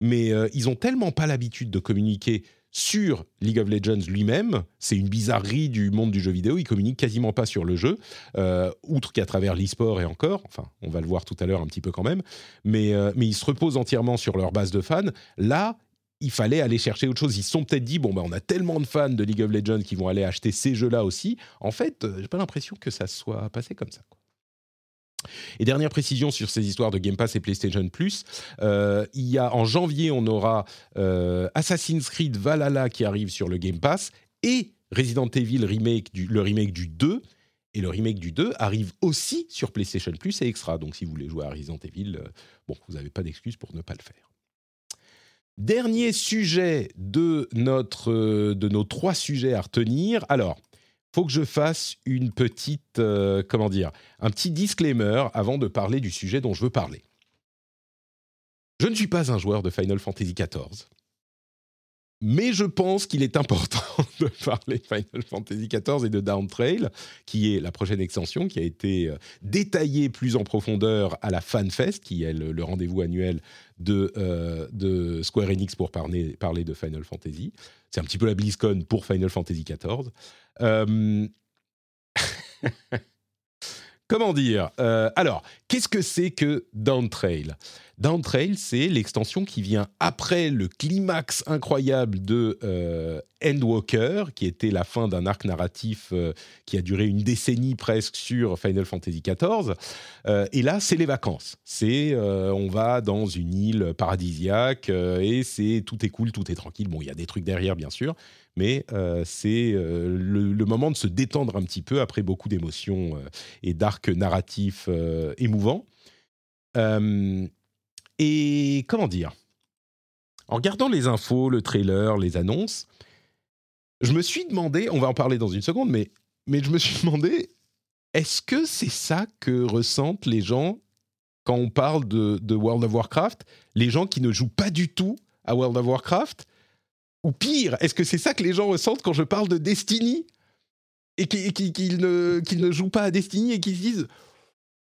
mais euh, ils ont tellement pas l'habitude de communiquer sur League of Legends lui-même. C'est une bizarrerie du monde du jeu vidéo. Ils communiquent quasiment pas sur le jeu, euh, outre qu'à travers l'e-sport et encore. Enfin, on va le voir tout à l'heure un petit peu quand même. Mais, mais ils se reposent entièrement sur leur base de fans. Là, il fallait aller chercher autre chose. Ils se sont peut-être dit bon, ben, on a tellement de fans de League of Legends qui vont aller acheter ces jeux-là aussi. En fait, euh, j'ai pas l'impression que ça soit passé comme ça. Et dernière précision sur ces histoires de Game Pass et PlayStation Plus, euh, il y a en janvier, on aura euh, Assassin's Creed Valhalla qui arrive sur le Game Pass et Resident Evil remake du, le remake du 2. Et le remake du 2 arrive aussi sur PlayStation Plus et Extra. Donc si vous voulez jouer à Resident Evil, bon, vous n'avez pas d'excuse pour ne pas le faire. Dernier sujet de, notre, nos trois sujets à retenir. Alors, faut que je fasse une petite, euh, un petit disclaimer avant de parler du sujet dont je veux parler. Je ne suis pas un joueur de Final Fantasy XIV, mais je pense qu'il est important de parler Final Fantasy XIV et de Downtrail, qui est la prochaine extension qui a été euh, détaillée plus en profondeur à la FanFest, qui est le, rendez-vous annuel de, euh, de Square Enix pour parler, de Final Fantasy. C'est un petit peu la BlizzCon pour Final Fantasy XIV. Euh, Comment dire Alors, qu'est-ce que c'est que Downtrail Downtrail, c'est l'extension qui vient après le climax incroyable de euh, Endwalker, qui était la fin d'un arc narratif euh, qui a duré une décennie presque sur Final Fantasy XIV. Euh, et là, c'est les vacances. C'est on va dans une île paradisiaque et c'est tout est cool, tout est tranquille. Bon, il y a des trucs derrière, bien sûr, mais c'est le, le moment de se détendre un petit peu après beaucoup d'émotions et d'arcs narratifs euh, Euh, et comment dire? En regardant les infos, le trailer, les annonces, je me suis demandé, on va en parler dans une seconde, mais, mais je me suis demandé, est-ce que c'est ça que ressentent les gens quand on parle de, World of Warcraft? Les gens qui ne jouent pas du tout à World of Warcraft? Ou pire, est-ce que c'est ça que les gens ressentent quand je parle de Destiny? Et qui- qui- qu'ils ne, qu'ils ne jouent pas à Destiny et qu'ils se disent...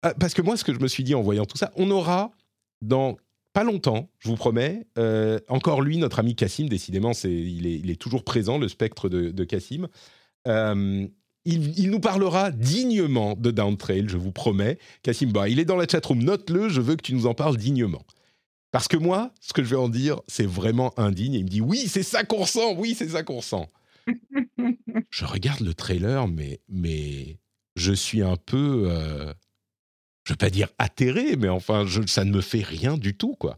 Ah, Parce que moi, ce que je me suis dit en voyant tout ça, on aura dans pas longtemps, je vous promets, euh, encore lui, notre ami Cassim, décidément, c'est, il, est, il est toujours présent, le spectre de, de Cassim. Euh, il, il nous parlera dignement de Downtrail, je vous promets. Cassim, bah, il est dans la chatroom, note-le, je veux que tu nous en parles dignement. Parce que moi, ce que je vais en dire, c'est vraiment indigne. Et il me dit, oui, c'est ça qu'on ressent, oui, c'est ça qu'on ressent. je regarde le trailer, mais, mais je suis un peu, euh, je vais pas dire atterré, mais enfin, je, ça ne me fait rien du tout, quoi.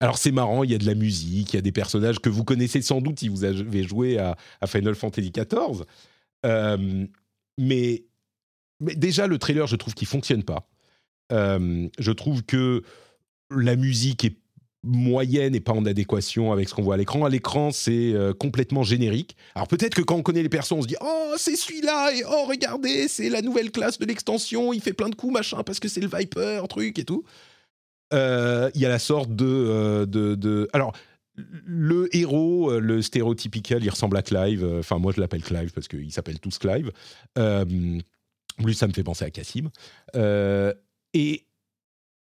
Alors c'est marrant, il y a de la musique, il y a des personnages que vous connaissez sans doute si vous avez joué à, Final Fantasy XIV. Euh, mais, mais déjà, le trailer, je trouve qu'il fonctionne pas. Euh, je trouve que la musique est moyenne et pas en adéquation avec ce qu'on voit à l'écran. À l'écran, c'est euh, complètement générique. Alors peut-être que quand on connaît les persos, on se dit oh c'est celui-là et oh regardez c'est la nouvelle classe de l'extension, il fait plein de coups machin parce que c'est le Viper truc et tout. Euh, Il y a la sorte de, euh, de, de- alors le héros, le stéréotypical, il ressemble à Clive. Enfin moi je l'appelle Clive parce qu'ils s'appellent tous Clive. Lui ça me fait penser à Cassim. Et-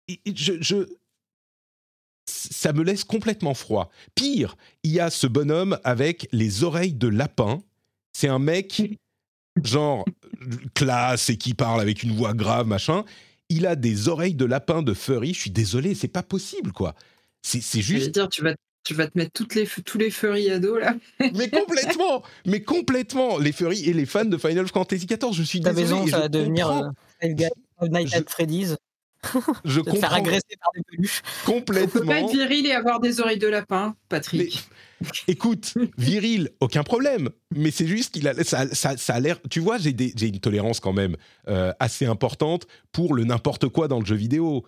et je, je ça me laisse complètement froid. Pire, il y a ce bonhomme avec les oreilles de lapin. C'est un mec, genre, classe et qui parle avec une voix grave, machin. Il a des oreilles de lapin de furry. Je suis désolé, c'est pas possible, quoi. C'est c'est Je juste. dire, tu vas, tu vas te mettre toutes les, tous les furry ados là. Mais complètement Mais complètement Les furry et les fans de Final Fantasy XIV, je suis Ta désolé. maison, ça va devenir euh, Nights Je- at Freddy's. Je De te faire comprends agresser par des peluches. On peut pas être complètement. viril et avoir des oreilles de lapin, Patrick. Écoute, viril, aucun problème. Mais c'est juste qu'il a, ça, ça- ça a l'air. Tu vois, j'ai, des- j'ai une tolérance quand même euh, assez importante pour le n'importe quoi dans le jeu vidéo.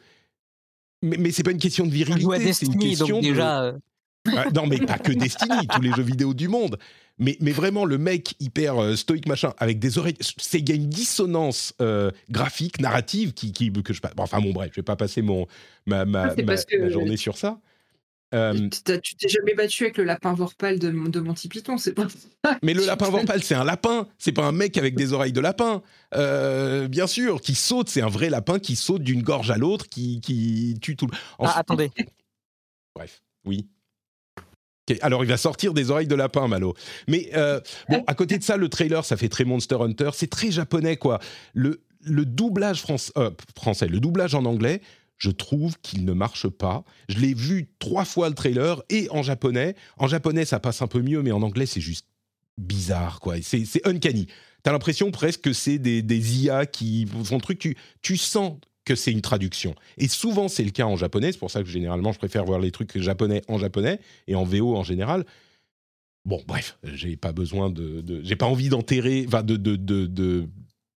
Mais, mais c'est pas une question de virilité, c'est une question donc de- déjà, euh, Ah, non, mais pas que Destiny, tous les jeux vidéo du monde. Mais, mais vraiment, le mec hyper euh, stoïque, machin, avec des oreilles. C'est, il y a une dissonance euh, graphique, narrative, qui, qui, que je. bon, Enfin, bon, bref, je vais pas passer mon, ma, ma, Ah, c'est ma- parce que- ma journée sur ça. Euh, Tu t'es jamais battu avec le lapin Vorpal de, de Monty Python, c'est pas ça. Mais le lapin Vorpal, c'est un lapin. C'est pas un mec avec des oreilles de lapin. Euh, bien sûr, qui saute. C'est un vrai lapin qui saute d'une gorge à l'autre, qui, qui tue tout le. ah, attendez. Bref, oui. Alors, il va sortir des oreilles de lapin, Malo. Mais euh, bon, à côté de ça, le trailer, ça fait très Monster Hunter. C'est très japonais, quoi. Le, le doublage euh, français, le doublage en anglais, je trouve qu'il ne marche pas. Je l'ai vu trois fois le trailer et en japonais. En japonais, ça passe un peu mieux, mais en anglais, c'est juste bizarre, quoi. C'est uncanny. T'as l'impression presque que c'est des, IA qui font le truc. Tu sens que c'est une traduction. Et souvent, c'est le cas en japonais. C'est pour ça que généralement, je préfère voir les trucs japonais en japonais et en VO en général. Bon, bref, j'ai pas besoin de, j'ai pas envie d'enterrer, enfin de, de, de, de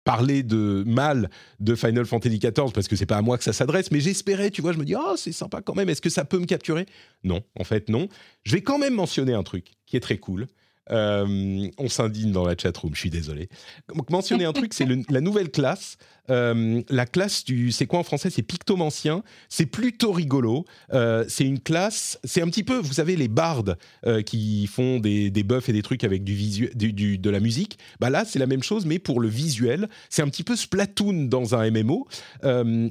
parler de mal de Final Fantasy XIV parce que c'est pas à moi que ça s'adresse, mais j'espérais, tu vois, je me dis, oh, c'est sympa quand même, est-ce que ça peut me capturer? Non, en fait, non. Je vais quand même mentionner un truc qui est très cool. Euh, on s'indigne dans la chatroom, je suis désolé. Donc, mentionner un truc, c'est la nouvelle classe. Euh, la classe du, c'est quoi en français? C'est pictomancien. C'est plutôt rigolo. Euh, c'est une classe, c'est un petit peu, vous savez, les bardes qui font des, des buffs et des trucs avec du visuel, du, de la musique. Bah là, c'est la même chose, mais pour le visuel. C'est un petit peu Splatoon dans un MMO.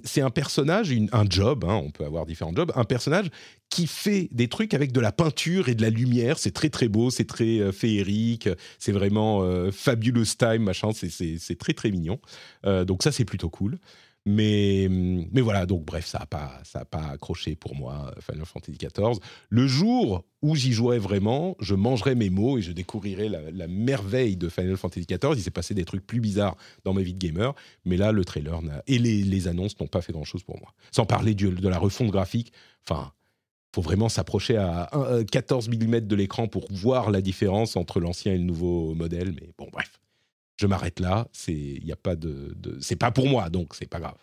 C'est un personnage, un job, hein, on peut avoir différents jobs, un personnage qui fait des trucs avec de la peinture et de la lumière. C'est très très beau, c'est très euh, féerique, c'est vraiment euh, fabulous time, machin. C'est- très très mignon. Euh, donc ça, c'est plutôt cool. Mais, mais voilà, donc bref, ça n'a pas, pas accroché pour moi, euh, Final Fantasy XIV. Le jour où j'y jouerai vraiment, je mangerai mes mots et je découvrirai la, merveille de Final Fantasy XIV. Il s'est passé des trucs plus bizarres dans ma vie de gamer, mais là, le trailer et les, annonces n'ont pas fait grand-chose pour moi. Sans parler de la refonte graphique. Enfin, faut vraiment s'approcher à un- euh, 14 mm de l'écran pour voir la différence entre l'ancien et le nouveau modèle. Mais bon, bref, je m'arrête là. C'est, y a pas de, de- c'est pas pour moi, donc c'est pas grave.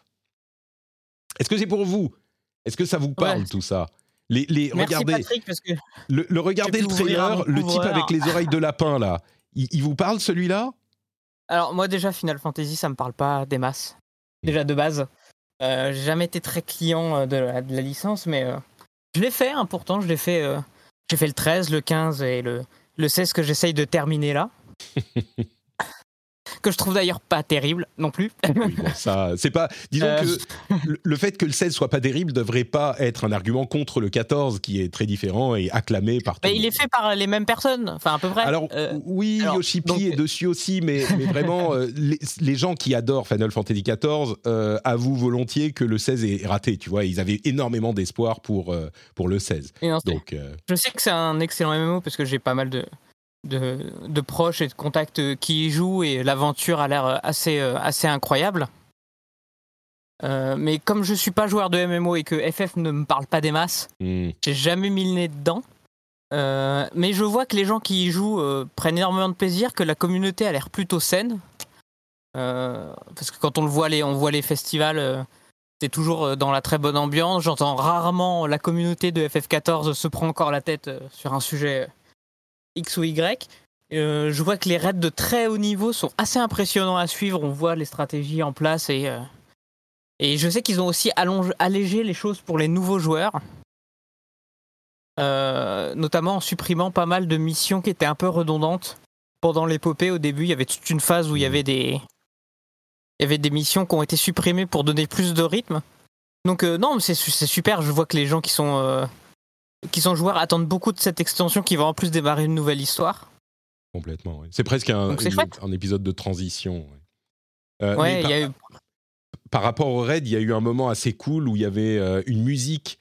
Est-ce que c'est pour vous? Est-ce que ça vous parle Ouais. tout ça? Les, les, Merci regardez, Patrick, parce que le, le- regardez le trailer, le type avec les oreilles de lapin là. Il, il vous parle celui-là? Alors moi déjà Final Fantasy ça me parle pas des masses. Mm. Déjà de base. Euh, j'ai jamais été très client euh, de la, de la licence mais euh, je l'ai fait hein, pourtant, je l'ai fait euh, j'ai fait le 13, le 15 et le, le 16 que j'essaye de terminer là. que je trouve d'ailleurs pas terrible non plus. Oui, bon, ça, c'est pas. Disons Euh. que le, fait que le 16 soit pas terrible devrait pas être un argument contre le 14, qui est très différent et acclamé par Mais il est fait par les mêmes personnes, enfin à peu près. Alors Euh, oui, alors, Yoshipi donc- est dessus aussi, mais, mais vraiment, euh, les, les gens qui adorent Final Fantasy XIV avouent volontiers que le 16 est raté. Tu vois, ils avaient énormément d'espoir pour pour le 16. et non, c'est- Donc Je sais que c'est un excellent MMO parce que j'ai pas mal de, de, de proches et de contacts qui y jouent et l'aventure a l'air assez, euh, assez incroyable. Euh, mais comme je suis pas joueur de MMO et que FF ne me parle pas des masses, hmm, j'ai jamais mis le nez dedans. Euh, mais je vois que les gens qui y jouent euh, prennent énormément de plaisir, que la communauté a l'air plutôt saine. Parce que quand on le voit les, on voit les festivals, c'est toujours dans la très bonne ambiance. J'entends rarement la communauté de FF14 se prend encore la tête sur un sujet X ou Y. Euh, je vois que les raids de très haut niveau sont assez impressionnants à suivre. On voit les stratégies en place et, euh, et je sais qu'ils ont aussi allégé les choses pour les nouveaux joueurs. Euh, notamment en supprimant pas mal de missions qui étaient un peu redondantes. Pendant l'épopée, au début, il y avait toute une phase où il y avait des, il y avait des missions qui ont été supprimées pour donner plus de rythme. Donc non, c'est su- c'est super. Je vois que les gens qui sont qui sont joueurs attendent beaucoup de cette extension qui va en plus démarrer une nouvelle histoire. complètement. ouais. C'est presque un, épisode de transition. ouais. Euh, Ouais, par- y a eu par rapport au raid, il y a eu un moment assez cool où il y avait euh, une musique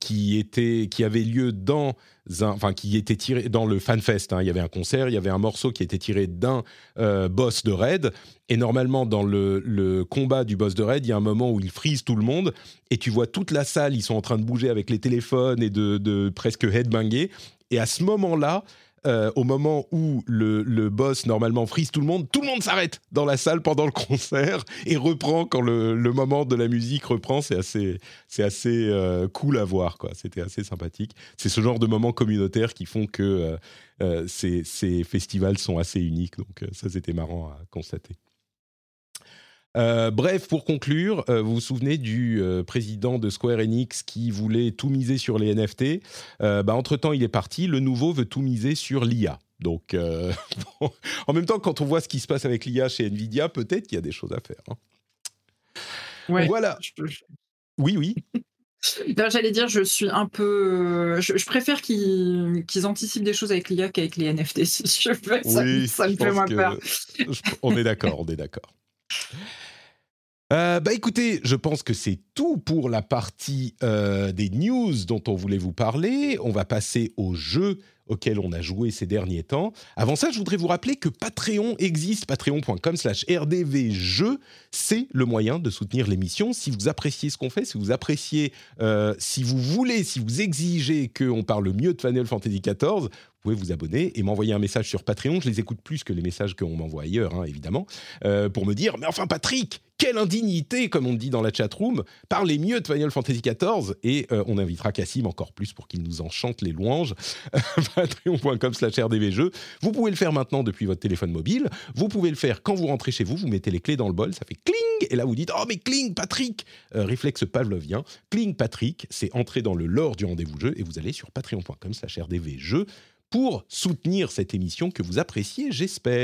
qui était qui avait lieu dans un, enfin qui était tiré dans le fanfest. hein. Il y avait un concert, il y avait un morceau qui était tiré d'un euh, boss de raid. Et normalement, dans le, le combat du boss de raid, il y a un moment où il freeze tout le monde et tu vois toute la salle, ils sont en train de bouger avec les téléphones et de, de presque headbanger. Et à ce moment-là, euh, au moment où le, boss normalement freeze tout le monde, tout le monde s'arrête dans la salle pendant le concert et reprend quand le, moment de la musique reprend. C'est assez, c'est assez euh, cool à voir. C'était assez sympathique. C'est ce genre de moments communautaires qui font que euh, ces, ces festivals sont assez uniques. Donc ça, c'était marrant à constater. Euh, bref, pour conclure, euh, vous vous souvenez du euh, président de Square Enix qui voulait tout miser sur les NFT bah, Entre-temps, il est parti. Le nouveau veut tout miser sur l'IA. Donc, bon, en même temps, quand on voit ce qui se passe avec l'IA chez Nvidia, peut-être qu'il y a des choses à faire. hein. Ouais. Voilà. Je- Oui, oui. J'allais dire, je suis un peu. Je, je préfère qu'ils anticipent des choses avec l'IA qu'avec les NFT, si je veux. Ça, Oui, ça me fait moins que- peur. On est d'accord, on est d'accord. Euh, bah écoutez, je pense que c'est tout pour la partie euh, des news dont on voulait vous parler. On va passer aux jeux auxquels on a joué ces derniers temps. Avant ça, je voudrais vous rappeler que Patreon existe, patreon.com slash rdvjeux. C'est le moyen de soutenir l'émission. Si vous appréciez ce qu'on fait, si vous appréciez, euh, si vous voulez, si vous exigez qu'on parle mieux de Final Fantasy XIV, vous pouvez vous abonner et m'envoyer un message sur Patreon. Je les écoute plus que les messages qu'on m'envoie ailleurs, hein, évidemment, pour me dire Mais enfin, Patrick, quelle indignité, comme on dit dans la chatroom, parlez mieux de Final Fantasy XIV. Et euh, on invitera Cassim encore plus pour qu'il nous enchante les louanges. Patreon.com slash rdvjeux. Vous pouvez le faire maintenant depuis votre téléphone mobile. Vous pouvez le faire quand vous rentrez chez vous. Vous mettez les clés dans le bol, ça fait cling. Et là, vous dites Oh, mais cling, Patrick Euh, Réflexe pavlovien. Cling, Patrick, c'est entrer dans le lore du rendez-vous jeu. Et vous allez sur patreon.com slash rdvjeux pour soutenir cette émission que vous appréciez, j'espère.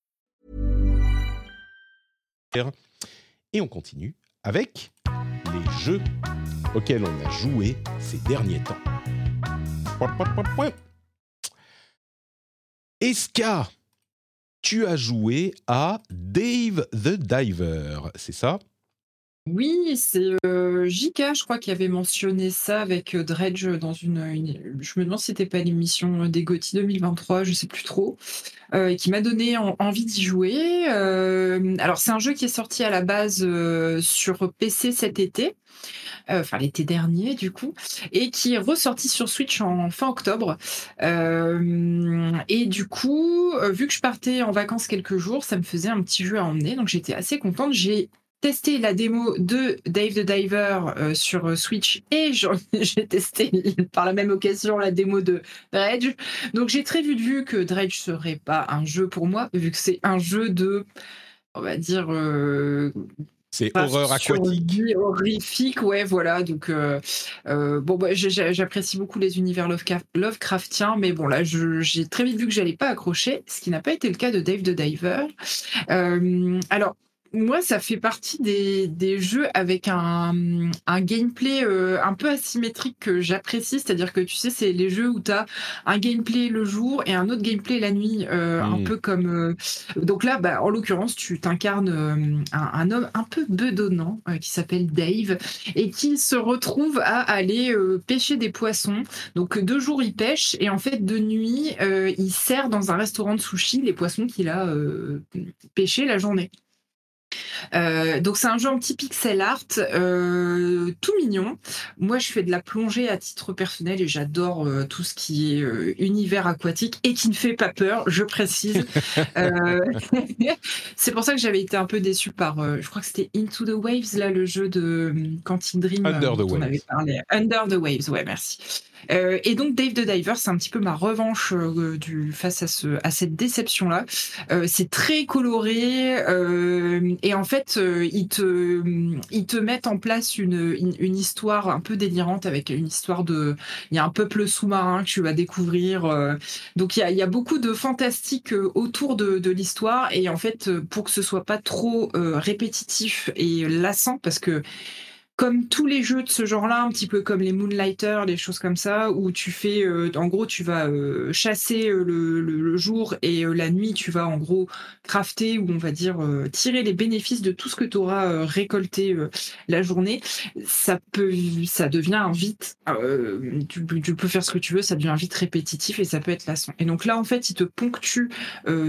Et on continue avec les jeux auxquels on a joué ces derniers temps. Eska tu as joué à Dave the Diver, c'est ça? Oui, c'est euh, JK, je crois, qui avait mentionné ça avec euh, Dredge dans une, Je me demande si c'était pas l'émission des GOTY 2023, je sais plus trop, euh, qui m'a donné en- envie d'y jouer. Euh, alors, c'est un jeu qui est sorti à la base euh, sur PC cet été, euh, enfin l'été dernier du coup, et qui est ressorti sur Switch en fin octobre. Euh, et du coup, euh, vu que je partais en vacances quelques jours, ça me faisait un petit jeu à emmener, donc j'étais assez contente. J'ai testé la démo de Dave the Diver euh, sur euh, Switch et j'ai testé par la même occasion la démo de Dredge. Donc j'ai très vite vu que Dredge serait pas un jeu pour moi, vu que c'est un jeu de, on va dire, euh, C'est horreur aquatique. horrifique, ouais, voilà. Donc, euh, bon, bah, j'apprécie beaucoup les univers Lovecraft- Lovecraftiens, mais bon, là, j'ai très vite vu que j'allais pas accrocher, ce qui n'a pas été le cas de Dave the Diver. Alors, moi, ça fait partie des, des jeux avec un, un gameplay euh, un peu asymétrique que j'apprécie. C'est-à-dire que tu sais, c'est les jeux où tu as un gameplay le jour et un autre gameplay la nuit, euh, un peu comme. euh, Donc là, bah, en l'occurrence, tu t'incarnes un, un homme un peu bedonnant qui s'appelle Dave et qui se retrouve à aller pêcher des poissons. Donc de jour, il pêche et en fait, de nuit, il sert dans un restaurant de sushi les poissons qu'il a pêchés la journée. Euh, donc c'est un jeu en petit pixel art, euh, tout mignon. Moi, je fais de la plongée à titre personnel et j'adore euh, tout ce qui est univers aquatique et qui ne fait pas peur, je précise. C'est pour ça que j'avais été un peu déçue par, je crois que c'était Into the Waves, là, le jeu de euh, Quantic Dream Under the dont on Waves. avait parlé. Under the Waves, ouais, merci. Euh, et donc Dave the Diver, c'est un petit peu ma revanche euh, du, face à, ce, à cette déception-là. Euh, c'est très coloré et en fait, ils, te, ils te mettent en place une, une, histoire un peu délirante avec une histoire de... Il y a un peuple sous-marin que tu vas découvrir. donc il y a, y a beaucoup de fantastique autour de, de l'histoire et en fait, pour que ce soit pas trop répétitif et lassant, parce que comme tous les jeux de ce genre-là, un petit peu comme les Moonlighters, les choses comme ça, où tu fais, euh, en gros, tu vas euh, chasser euh, le, jour et la nuit, tu vas en gros crafter ou on va dire tirer les bénéfices de tout ce que tu auras récolté la journée. Ça peut, ça devient vite, tu, tu peux faire ce que tu veux, ça devient vite répétitif et ça peut être lassant. Et donc là, en fait, il te ponctue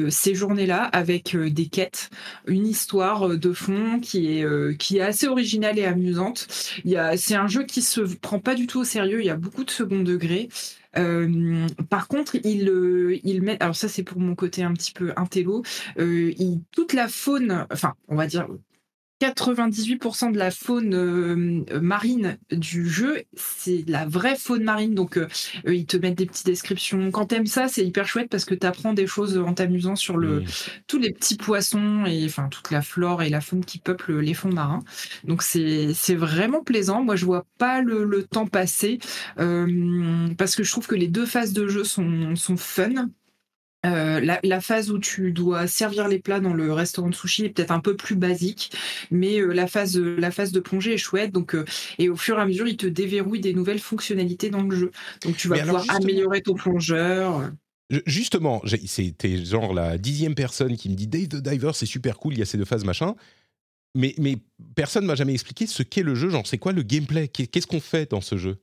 ces journées-là avec des quêtes, une histoire de fond qui est, qui est assez originale et amusante. C'est un jeu qui se prend pas du tout au sérieux. Il y a beaucoup de second degré. Euh, par contre, il, euh, il met, alors ça c'est pour mon côté un petit peu intello, euh, toute la faune, enfin on va dire 98% de la faune euh, marine du jeu, c'est la vraie faune marine. Donc, euh, euh, ils te mettent des petites descriptions. Quand t'aimes ça, c'est hyper chouette parce que t'apprends des choses en t'amusant sur le, tous les petits poissons et enfin toute la flore et la faune qui peuplent les fonds marins. Donc, c'est c'est vraiment plaisant. Moi, je vois pas le, le temps passer euh, parce que je trouve que les deux phases de jeu sont, sont fun. Euh, la, la phase où tu dois servir les plats dans le restaurant de sushi est peut-être un peu plus basique, mais euh, la phase euh, la phase de plongée est chouette. Donc et au fur et à mesure, il te déverrouille des nouvelles fonctionnalités dans le jeu. Donc tu vas Mais pouvoir améliorer ton plongeur. Justement, c'était genre la dixième personne qui me dit Dave the Diver, c'est super cool, il y a ces deux phases, machin. Mais, mais personne m'a jamais expliqué ce qu'est le jeu, genre c'est quoi le gameplay? Qu'est- Qu'est-ce qu'on fait dans ce jeu?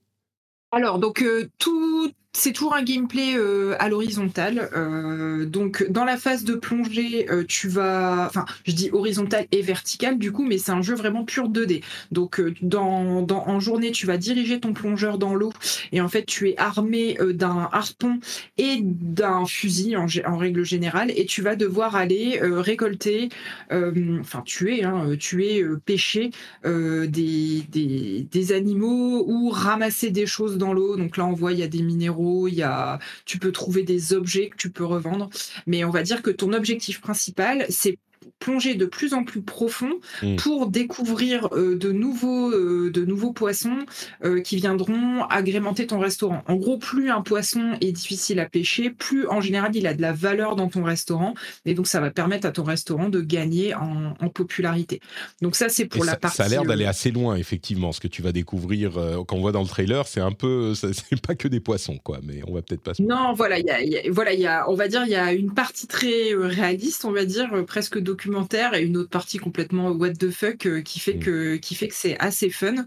Alors, donc, euh, tout, c'est toujours un gameplay euh, à l'horizontale. Euh, donc, dans la phase de plongée, euh, tu vas. Enfin, je dis horizontal et vertical, du coup, mais c'est un jeu vraiment pur 2D. Donc, dans, en journée, tu vas diriger ton plongeur dans l'eau et en fait, tu es armé d'un harpon et d'un fusil en, règle générale et tu vas devoir aller récolter, enfin, tuer, hein, tuer, pêcher des animaux ou ramasser des choses dans l'eau. Donc là, on voit, il y a des minéraux, il tu peux trouver des objets que tu peux revendre. Mais on va dire que ton objectif principal, c'est plonger de plus en plus profond Mm. pour découvrir euh, de, nouveaux, euh, de nouveaux poissons euh, qui viendront agrémenter ton restaurant. En gros, plus un poisson est difficile à pêcher, plus en général il a de la valeur dans ton restaurant. Et donc, ça va permettre à ton restaurant de gagner en, en popularité. Donc, ça, c'est pour Et la ça, partie. ça a l'air d'aller assez loin, effectivement. Ce que tu vas découvrir, quand on voit dans le trailer, c'est un peu, c'est pas que des poissons, quoi. Mais on va peut-être pas. se- Non, voilà, il y a, y a- voilà, il y a, on va dire, il y a une partie très réaliste, on va dire, presque documentaire, et une autre partie complètement what the fuck euh, qui fait Mm. que, qui fait que c'est assez fun.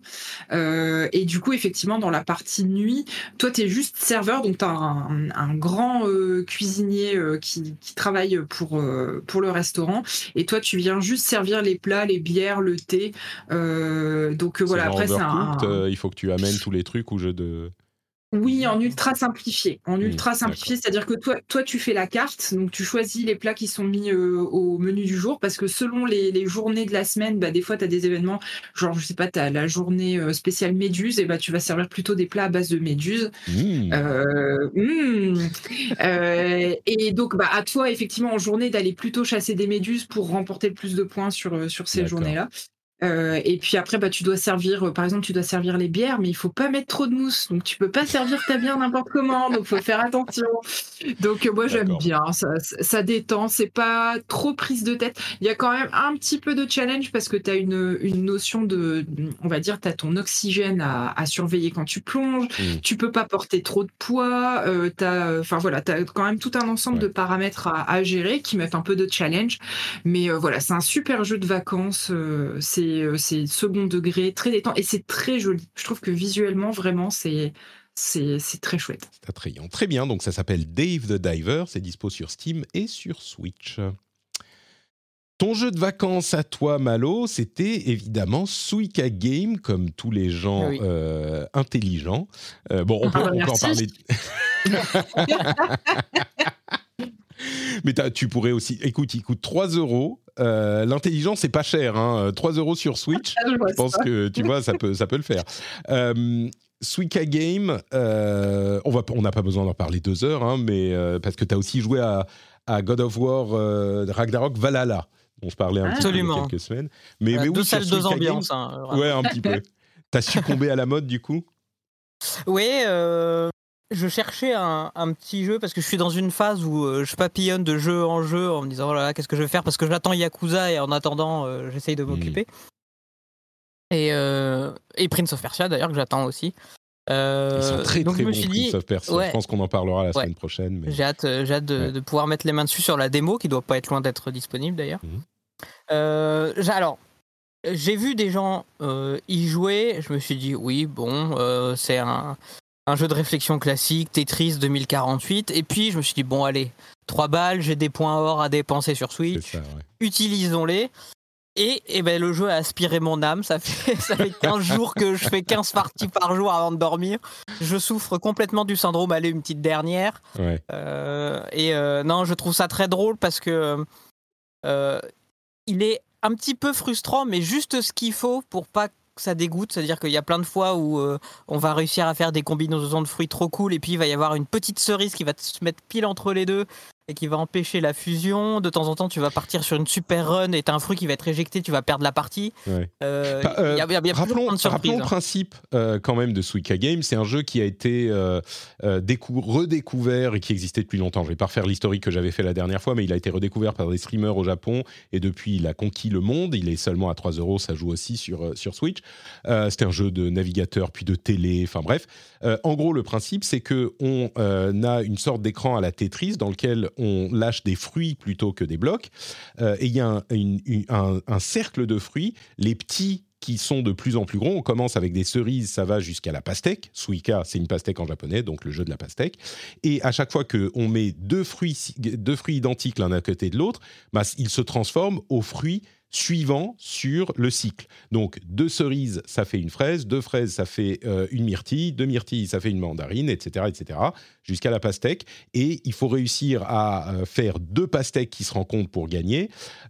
Euh, et du coup, effectivement, dans la partie nuit, toi, tu es juste serveur, donc tu as un, un grand euh, cuisinier qui, qui travaille pour, pour le restaurant, et toi, tu viens juste servir les plats, les bières, le thé. Donc voilà, après, c'est un, il faut que tu amènes tous les trucs au jeu de. Oui, en ultra simplifié. En ultra simplifié, c'est-à-dire que toi, toi, tu fais la carte, donc tu choisis les plats qui sont mis euh, au menu du jour, parce que selon les, les journées de la semaine, bah, des fois, tu as des événements, genre, je sais pas, tu as la journée euh, spéciale méduse, et bah, tu vas servir plutôt des plats à base de méduse. Mmh. Euh, mmh. Euh, et donc, bah, à toi, effectivement, en journée, d'aller plutôt chasser des méduses pour remporter le plus de points sur, sur ces journées-là. Euh, et puis après, bah, tu dois servir, euh, par exemple, tu dois servir les bières, mais il faut pas mettre trop de mousse. Donc, tu peux pas servir ta bière n'importe comment. Donc, faut faire attention. Donc, euh, moi, j'aime bien. Ça, ça détend. C'est pas trop prise de tête. Il y a quand même un petit peu de challenge parce que tu as une, une notion de, on va dire, tu as ton oxygène à, à surveiller quand tu plonges. Mm. Tu peux pas porter trop de poids. Euh, t'as, enfin voilà, tu as quand même tout un ensemble Ouais. de paramètres à, à gérer qui mettent un peu de challenge. Mais euh, voilà, c'est un super jeu de vacances. euh, c'est, euh, c'est second degré, très détente et c'est très joli. Je trouve que visuellement, vraiment, c'est, c'est, très chouette. C'est attrayant. Très bien, donc ça s'appelle Dave the Diver, c'est dispo sur Steam et sur Switch. Ton jeu de vacances à toi, Malo, c'était évidemment Suika Game, comme tous les gens Oui. euh, intelligents. Euh, bon, on peut, Ah on peut en parler. Mais tu pourrais aussi. Écoute, il coûte 3 euros. Euh, L'intelligence, c'est pas cher. Hein. 3 euros sur Switch. Ah, je pense ça. que tu vois, ça peut, ça peut le faire. Euh, Suika Game, euh, on va, on n'a pas besoin d'en parler deux heures, hein, mais euh, parce que tu as aussi joué à, à God of War euh, Ragnarok Valhalla, dont je parlais un petit peu il y a Absolument. quelques semaines. Mais, mais deux salles, deux ambiances. Hein. Ouais, un petit peu. T'as succombé à la mode du coup? Oui, euh, je cherchais un, un petit jeu parce que je suis dans une phase où euh, je papillonne de jeu en jeu en me disant oh là là, qu'est-ce que je vais faire parce que j'attends Yakuza et en attendant euh, j'essaye de m'occuper. Et, euh, et Prince of Persia d'ailleurs que j'attends aussi. Euh, Ils sont très donc très je me bons, suis Prince dit, of Persia. ouais. Je pense qu'on en parlera la Ouais. semaine prochaine. Mais... j'ai hâte, j'ai hâte de, Ouais. de pouvoir mettre les mains dessus sur la démo qui doit pas être loin d'être disponible d'ailleurs. Mhm. Euh, alors, j'ai vu des gens euh, y jouer. Je me suis dit, oui, bon, euh, c'est un, un jeu de réflexion classique, Tetris 2048. Et puis, je me suis dit, bon, allez, 3 balles, j'ai des points or à dépenser sur Switch, ça, ouais. utilisons-les. Et, et ben, le jeu a aspiré mon âme. Ça fait, ça fait 15 jours que je fais 15 parties par jour avant de dormir. Je souffre complètement du syndrome aller une petite dernière. Ouais. Euh, et euh, non, je trouve ça très drôle parce que euh, il est un petit peu frustrant, mais juste ce qu'il faut pour pas ça dégoûte. C'est-à-dire qu'il y a plein de fois où euh, on va réussir à faire des combinaisons de fruits trop cool, et puis il va y avoir une petite cerise qui va se mettre pile entre les deux et qui va empêcher la fusion. De temps en temps, tu vas partir sur une super run et t'as un fruit qui va être éjecté, tu vas perdre la partie. Ouais. Euh, euh, y a, y a rappelons, plein de surprises. rappelons le principe euh, quand même de Suika Game. C'est un jeu qui a été décou- redécouvert et qui existait depuis longtemps. Je vais pas refaire l'historique que j'avais fait la dernière fois, mais il a été redécouvert par des streamers au Japon et depuis il a conquis le monde. Il est seulement à 3 euros, ça joue aussi sur, sur Switch. C'était un jeu de navigateur puis de télé, enfin bref. Euh, en gros, le principe c'est que on euh, a une sorte d'écran à la Tetris dans lequel on lâche des fruits plutôt que des blocs. Euh, et il y a un, cercle de fruits. Les petits qui sont de plus en plus gros. On commence avec des cerises, ça va jusqu'à la pastèque. Suika, c'est une pastèque en japonais, donc le jeu de la pastèque. Et à chaque fois qu'on met deux fruits, deux fruits identiques l'un à côté de l'autre, bah, ils se transforment aux fruits suivants sur le cycle. Donc deux cerises, ça fait une fraise, deux fraises, ça fait euh, une myrtille, deux myrtilles, ça fait une mandarine, etc., etc., jusqu'à la pastèque. Et il faut réussir à euh, faire deux pastèques qui se rencontrent pour gagner,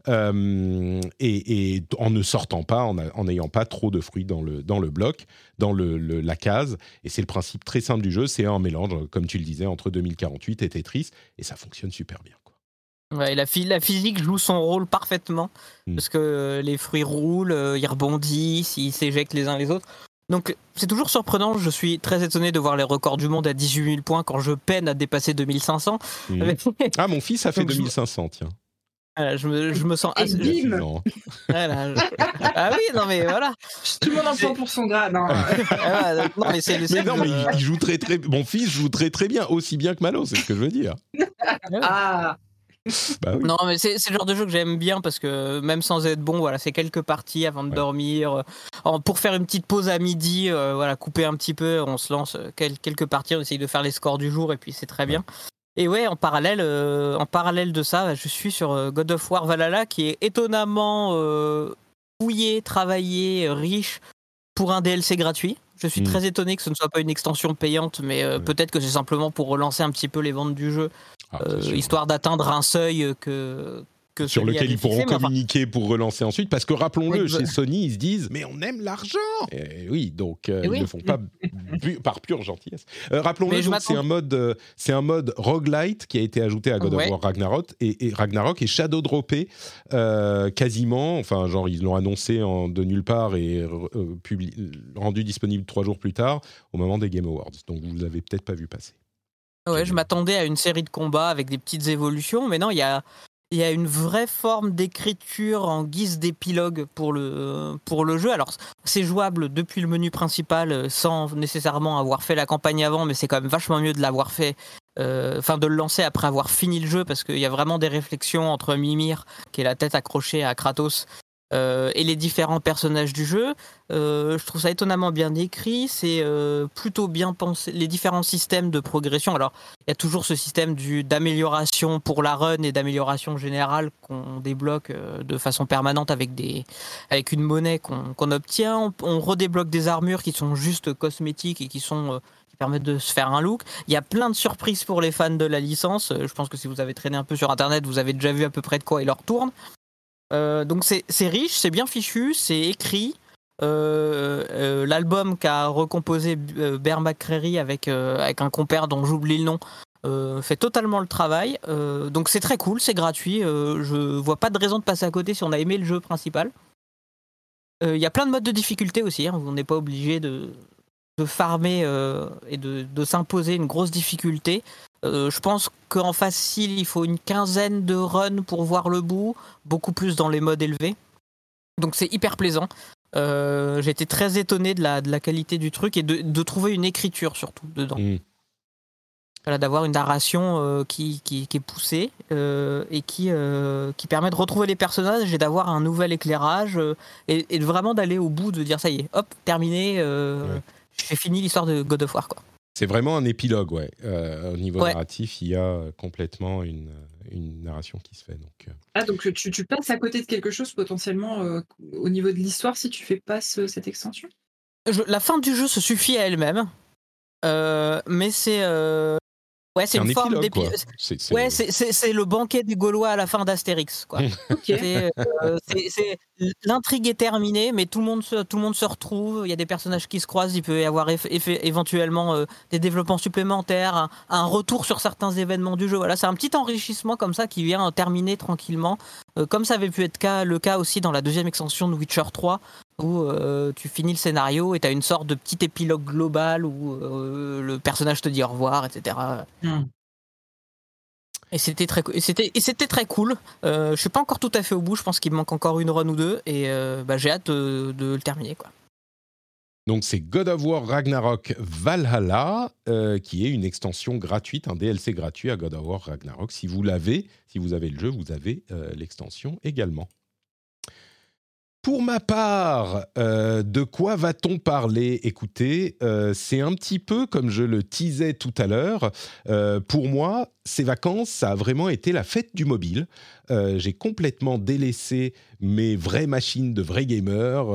euh, et, en ne sortant pas, en n'ayant pas trop de fruits dans le, dans le bloc, dans le, le- la case. Et c'est le principe très simple du jeu, c'est un mélange, comme tu le disais, entre 2048 et Tetris, et ça fonctionne super bien. La, phy- la physique joue son rôle parfaitement Mm. parce que euh, les fruits roulent, euh, ils rebondissent, ils s'éjectent les uns les autres. Donc c'est toujours surprenant. Je suis très étonné de voir les records du monde à 18 000 points quand je peine à dépasser 2500. Mhm. Ah, mon fils a fait Donc, je- 2500, tiens. Voilà, je, me, je me sens assez. Voilà, je- Ah oui, non mais voilà. Tout le monde en prend pour son grade. hein. Ah, non mais c'est Mais non, mais il, il joue très très. Mon fils joue très très bien, aussi bien que Malo, c'est ce que je veux dire. Ah, Bah oui. Non, mais c'est le genre de jeu que j'aime bien parce que même sans être bon, voilà, c'est quelques parties avant de Ouais. dormir. euh, en- pour faire une petite pause à midi, euh, voilà, couper un petit peu, on se lance euh, quel- quelques parties, on essaye de faire les scores du jour et puis c'est très bien. Et ouais, en parallèle, euh, en parallèle de ça, je suis sur God of War Valhalla qui est étonnamment euh, fouillé, travaillé, riche pour un DLC gratuit. Je suis Mm. très étonné que ce ne soit pas une extension payante, mais euh, Ouais. peut-être que c'est simplement pour relancer un petit peu les ventes du jeu. Ah, Euh, histoire d'atteindre un seuil que, que sur lequel ils pourront fixé, mais enfin, communiquer pour relancer ensuite. Parce que rappelons-le, chez Sony, ils se disent Mais on aime l'argent Et Oui, donc euh, Eh ils ne le font pas par pure gentillesse. Euh, rappelons-le, c'est un mode, euh, c'est un mode roguelite qui a été ajouté à God Ouais. of War Ragnarok et, et Ragnarok et shadow droppé euh, quasiment. Enfin, genre ils l'ont annoncé en, de nulle part et euh, publi- rendu disponible trois jours plus tard au moment des Game Awards. Donc vous l'avez peut-être pas vu passer. ouais, je m'attendais à une série de combats avec des petites évolutions, mais non, il y a, il y a une vraie forme d'écriture en guise d'épilogue pour le, pour le jeu. Alors, c'est jouable depuis le menu principal euh, sans nécessairement avoir fait la campagne avant, mais c'est quand même vachement mieux de l'avoir fait, euh, enfin de le lancer après avoir fini le jeu, parce qu'il y a vraiment des réflexions entre Mimir, qui est la tête accrochée à Kratos, et les différents personnages du jeu. Euh, je trouve ça étonnamment bien écrit, c'est euh, plutôt bien pensé. Les différents systèmes de progression, alors il y a toujours ce système d'amélioration pour la run et d'amélioration générale qu'on débloque euh, de façon permanente avec, des, avec une monnaie qu'on obtient. On, redébloque des armures qui sont juste cosmétiques et qui sont... euh, permettent de se faire un look. Il y a plein de surprises pour les fans de la licence. Euh, Je pense que si vous avez traîné un peu sur Internet, vous avez déjà vu à peu près de quoi il leur tourne. Euh, donc c'est riche, c'est bien fichu, c'est écrit. Euh, euh, L'album qu'a recomposé Bear McCreary avec, avec un compère dont j'oublie le nom fait totalement le travail. Donc c'est très cool, c'est gratuit. Je vois pas de raison de passer à côté si on a aimé le jeu principal. Il y a plein de modes de difficulté aussi. hein. On n'est pas obligé de, de farmer et de, de s'imposer une grosse difficulté. Euh, je pense qu'en facile, il faut une quinzaine de runs pour voir le bout, beaucoup plus dans les modes élevés. Donc c'est hyper plaisant. Euh, J'ai été très étonné de la, de la qualité du truc et de, de trouver une écriture surtout dedans. Mm. Voilà, D'avoir une narration euh, qui, qui, qui est poussée euh, et qui, qui permet de retrouver les personnages et d'avoir un nouvel éclairage et, vraiment d'aller au bout, de dire ça y est, hop, terminé, Ouais. j'ai fini l'histoire de God of War. Quoi. C'est vraiment un épilogue, ouais. Euh, au niveau Ouais. narratif, il y a complètement une, une narration qui se fait. Donc, euh, Ah, donc tu, tu passes à côté de quelque chose potentiellement euh, au niveau de l'histoire si tu fais pas ce- cette extension? Je- la fin du jeu se suffit à elle-même, euh, mais c'est euh, ouais, c'est un une forme épilogue, d'épi- quoi. C'est- c'est- Ouais, c'est- le banquet des Gaulois à la fin d'Astérix. quoi. Ok. C'est, euh, L'intrigue est terminée, mais tout le, monde se, tout le monde se retrouve. Il y a des personnages qui se croisent. Il peut y avoir éventuellement euh, des développements supplémentaires, un, un retour sur certains événements du jeu. Voilà, c'est un petit enrichissement comme ça qui vient terminer tranquillement. Euh, comme ça avait pu être cas, le cas aussi dans la deuxième extension de Witcher 3, où euh, tu finis le scénario et tu as une sorte de petit épilogue global où euh, le personnage te dit au revoir, etc. Hmm. Et c'était très, et c'était, et c'était très cool. Euh, je suis pas encore tout à fait au bout. Je pense qu'il me manque encore une run ou deux. Et euh, bah, j'ai hâte de, de le terminer. Quoi. Donc c'est God of War Ragnarok Valhalla, euh, qui est une extension gratuite, un DLC gratuit à God of War Ragnarok. Si vous l'avez, si vous avez le jeu, vous avez euh, l'extension également. Pour ma part, euh, de quoi va-t-on parler? Écoutez, euh, c'est un petit peu comme je le teasais tout à l'heure. Euh, pour moi, ces vacances, ça a vraiment été la fête du mobile. J'ai complètement délaissé mes vraies machines de vrais gamers,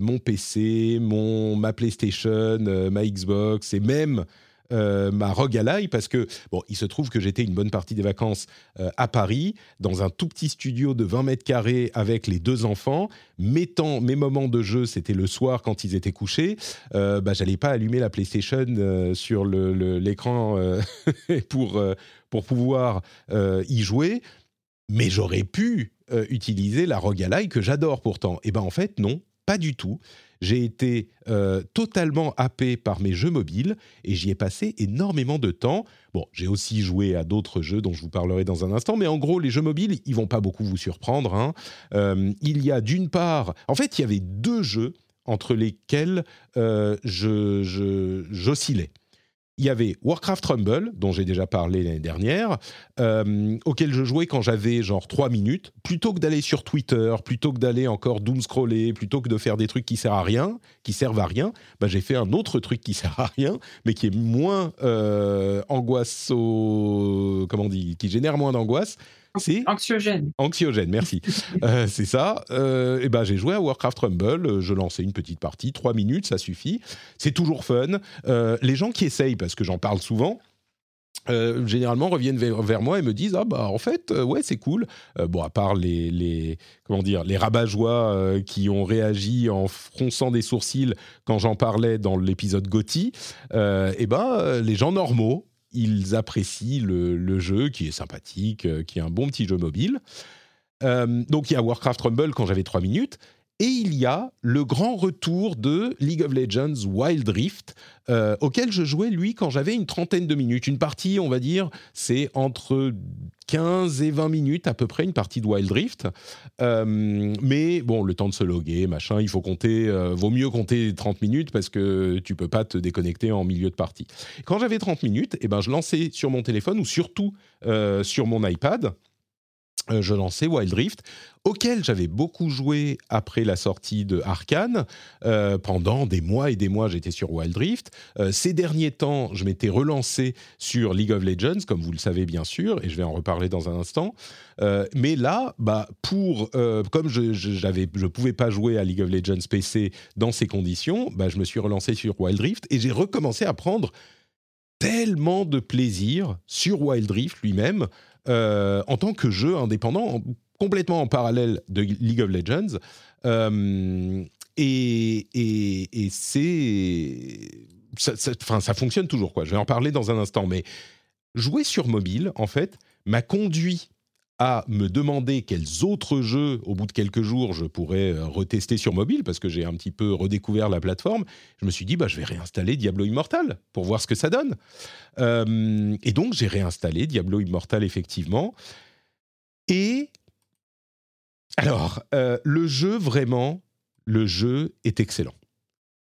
mon PC, mon, ma PlayStation, ma Xbox et même euh, ma ROG Ally parce que bon, il se trouve que j'étais une bonne partie des vacances euh, à Paris dans un tout petit studio de 20 mètres carrés avec les deux enfants. Mes temps, mes moments de jeu, c'était le soir quand ils étaient couchés. Euh, bah, j'allais pas allumer la PlayStation euh, sur l'écran pour pour pouvoir y jouer. mais j'aurais pu utiliser la roguelike que j'adore pourtant. Et ben en fait non, pas du tout. J'ai été euh, totalement happé par mes jeux mobiles et j'y ai passé énormément de temps. Bon, j'ai aussi joué à d'autres jeux dont je vous parlerai dans un instant, mais en gros, les jeux mobiles, ils vont pas beaucoup vous surprendre. hein. Euh, il y a d'une part, en fait, il y avait deux jeux entre lesquels euh, je- j'oscillais. Il y avait Warcraft Rumble, dont j'ai déjà parlé l'année dernière, euh, auquel je jouais quand j'avais genre 3 minutes. Plutôt que d'aller sur Twitter, plutôt que d'aller encore doom scroller, plutôt que de faire des trucs qui servent à rien, qui servent à rien, bah, j'ai fait un autre truc qui sert à rien, mais qui est moins euh, angoisse comment on dit Qui génère moins d'angoisse. C'est Anxiogène. Anxiogène, merci. Euh, c'est ça. Euh, et ben, j'ai joué à Warcraft Rumble. euh, Je lançais une petite partie, trois minutes, ça suffit. C'est toujours fun. Euh, les gens qui essayent, parce que j'en parle souvent. généralement reviennent vers, vers moi et me disent ah bah en fait ouais c'est cool bon à part les, les comment dire les rabat-joie qui ont réagi en fronçant des sourcils quand j'en parlais dans l'épisode Gotti et ben euh, les gens normaux ils apprécient le, jeu qui est sympathique, euh, qui est un bon petit jeu mobile. Euh, donc il y a Warcraft Rumble quand j'avais 3 minutes. Et il y a le grand retour de League of Legends Wild Rift, euh, auquel je jouais, lui, quand j'avais une trentaine de minutes. Une partie, on va dire, c'est entre 15 et 20 minutes à peu près, une partie de Wild Rift. Euh, mais bon, le temps de se loguer, machin, il faut compter, euh, vaut mieux compter 30 minutes parce que tu peux pas te déconnecter en milieu de partie. Quand j'avais 30 minutes, eh ben, je lançais sur mon téléphone ou surtout sur mon iPad, je lançais Wild Rift, auquel j'avais beaucoup joué après la sortie de Arkane. Euh, pendant des mois et des mois, j'étais sur Wild Rift. Euh, ces derniers temps, je m'étais relancé sur League of Legends, comme vous le savez bien sûr, et je vais en reparler dans un instant. Euh, mais là, bah, pour, euh, comme je je pouvais pas jouer à League of Legends PC dans ces conditions, bah, je me suis relancé sur Wild Rift et j'ai recommencé à prendre tellement de plaisir sur Wild Rift lui-même euh, en tant que jeu indépendant, en- complètement en parallèle de League of Legends. Euh, et c'est. Ça, ça- ça fonctionne toujours, quoi. Je vais en parler dans un instant. Mais jouer sur mobile, en fait, m'a conduit à me demander quels autres jeux, au bout de quelques jours, je pourrais euh, retester sur mobile, parce que j'ai un petit peu redécouvert la plateforme. Je me suis dit, bah, je vais réinstaller Diablo Immortal pour voir ce que ça donne. Euh, et donc, j'ai réinstallé Diablo Immortal, effectivement. Et alors, euh, le jeu, vraiment, le jeu est excellent.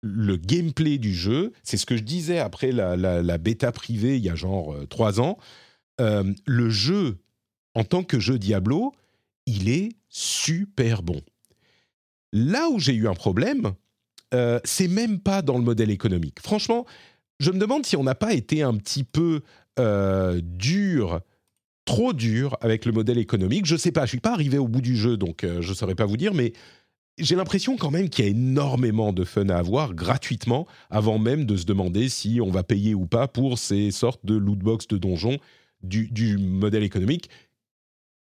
Le gameplay du jeu, c'est ce que je disais après la, la- bêta privée il y a genre trois ans. Le jeu, en tant que jeu Diablo, il est super bon. Là où j'ai eu un problème, euh, c'est même pas dans le modèle économique. Franchement, je me demande si on n'a pas été un petit peu euh, dur, trop dur avec le modèle économique. Je sais pas, je suis pas arrivé au bout du jeu, donc euh, je saurais pas vous dire, mais j'ai l'impression quand même qu'il y a énormément de fun à avoir gratuitement avant même de se demander si on va payer ou pas pour ces sortes de lootbox de donjons du, du modèle économique.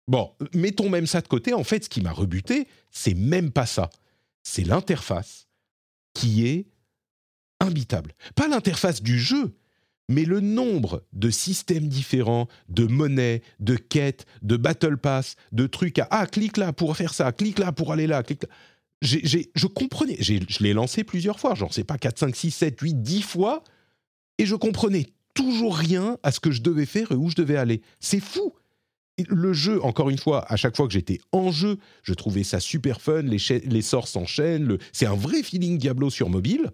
Bon, mettons même ça de côté. En fait, ce qui m'a rebuté, c'est même pas ça. C'est l'interface qui est imbitable. Pas l'interface du jeu, mais le nombre de systèmes différents, de monnaies, de quêtes, de battle pass, de trucs à ah clique là pour faire ça, clique là pour aller là, clique là. Je comprenais, je l'ai lancé plusieurs fois, genre c'est pas 4, 5, 6, 7, 8, 10 fois, et je comprenais toujours rien à ce que je devais faire et où je devais aller. C'est fou. Le jeu, encore une fois, à chaque fois que j'étais en jeu, je trouvais ça super fun, les, sorts s'enchaînent, c'est un vrai feeling Diablo sur mobile,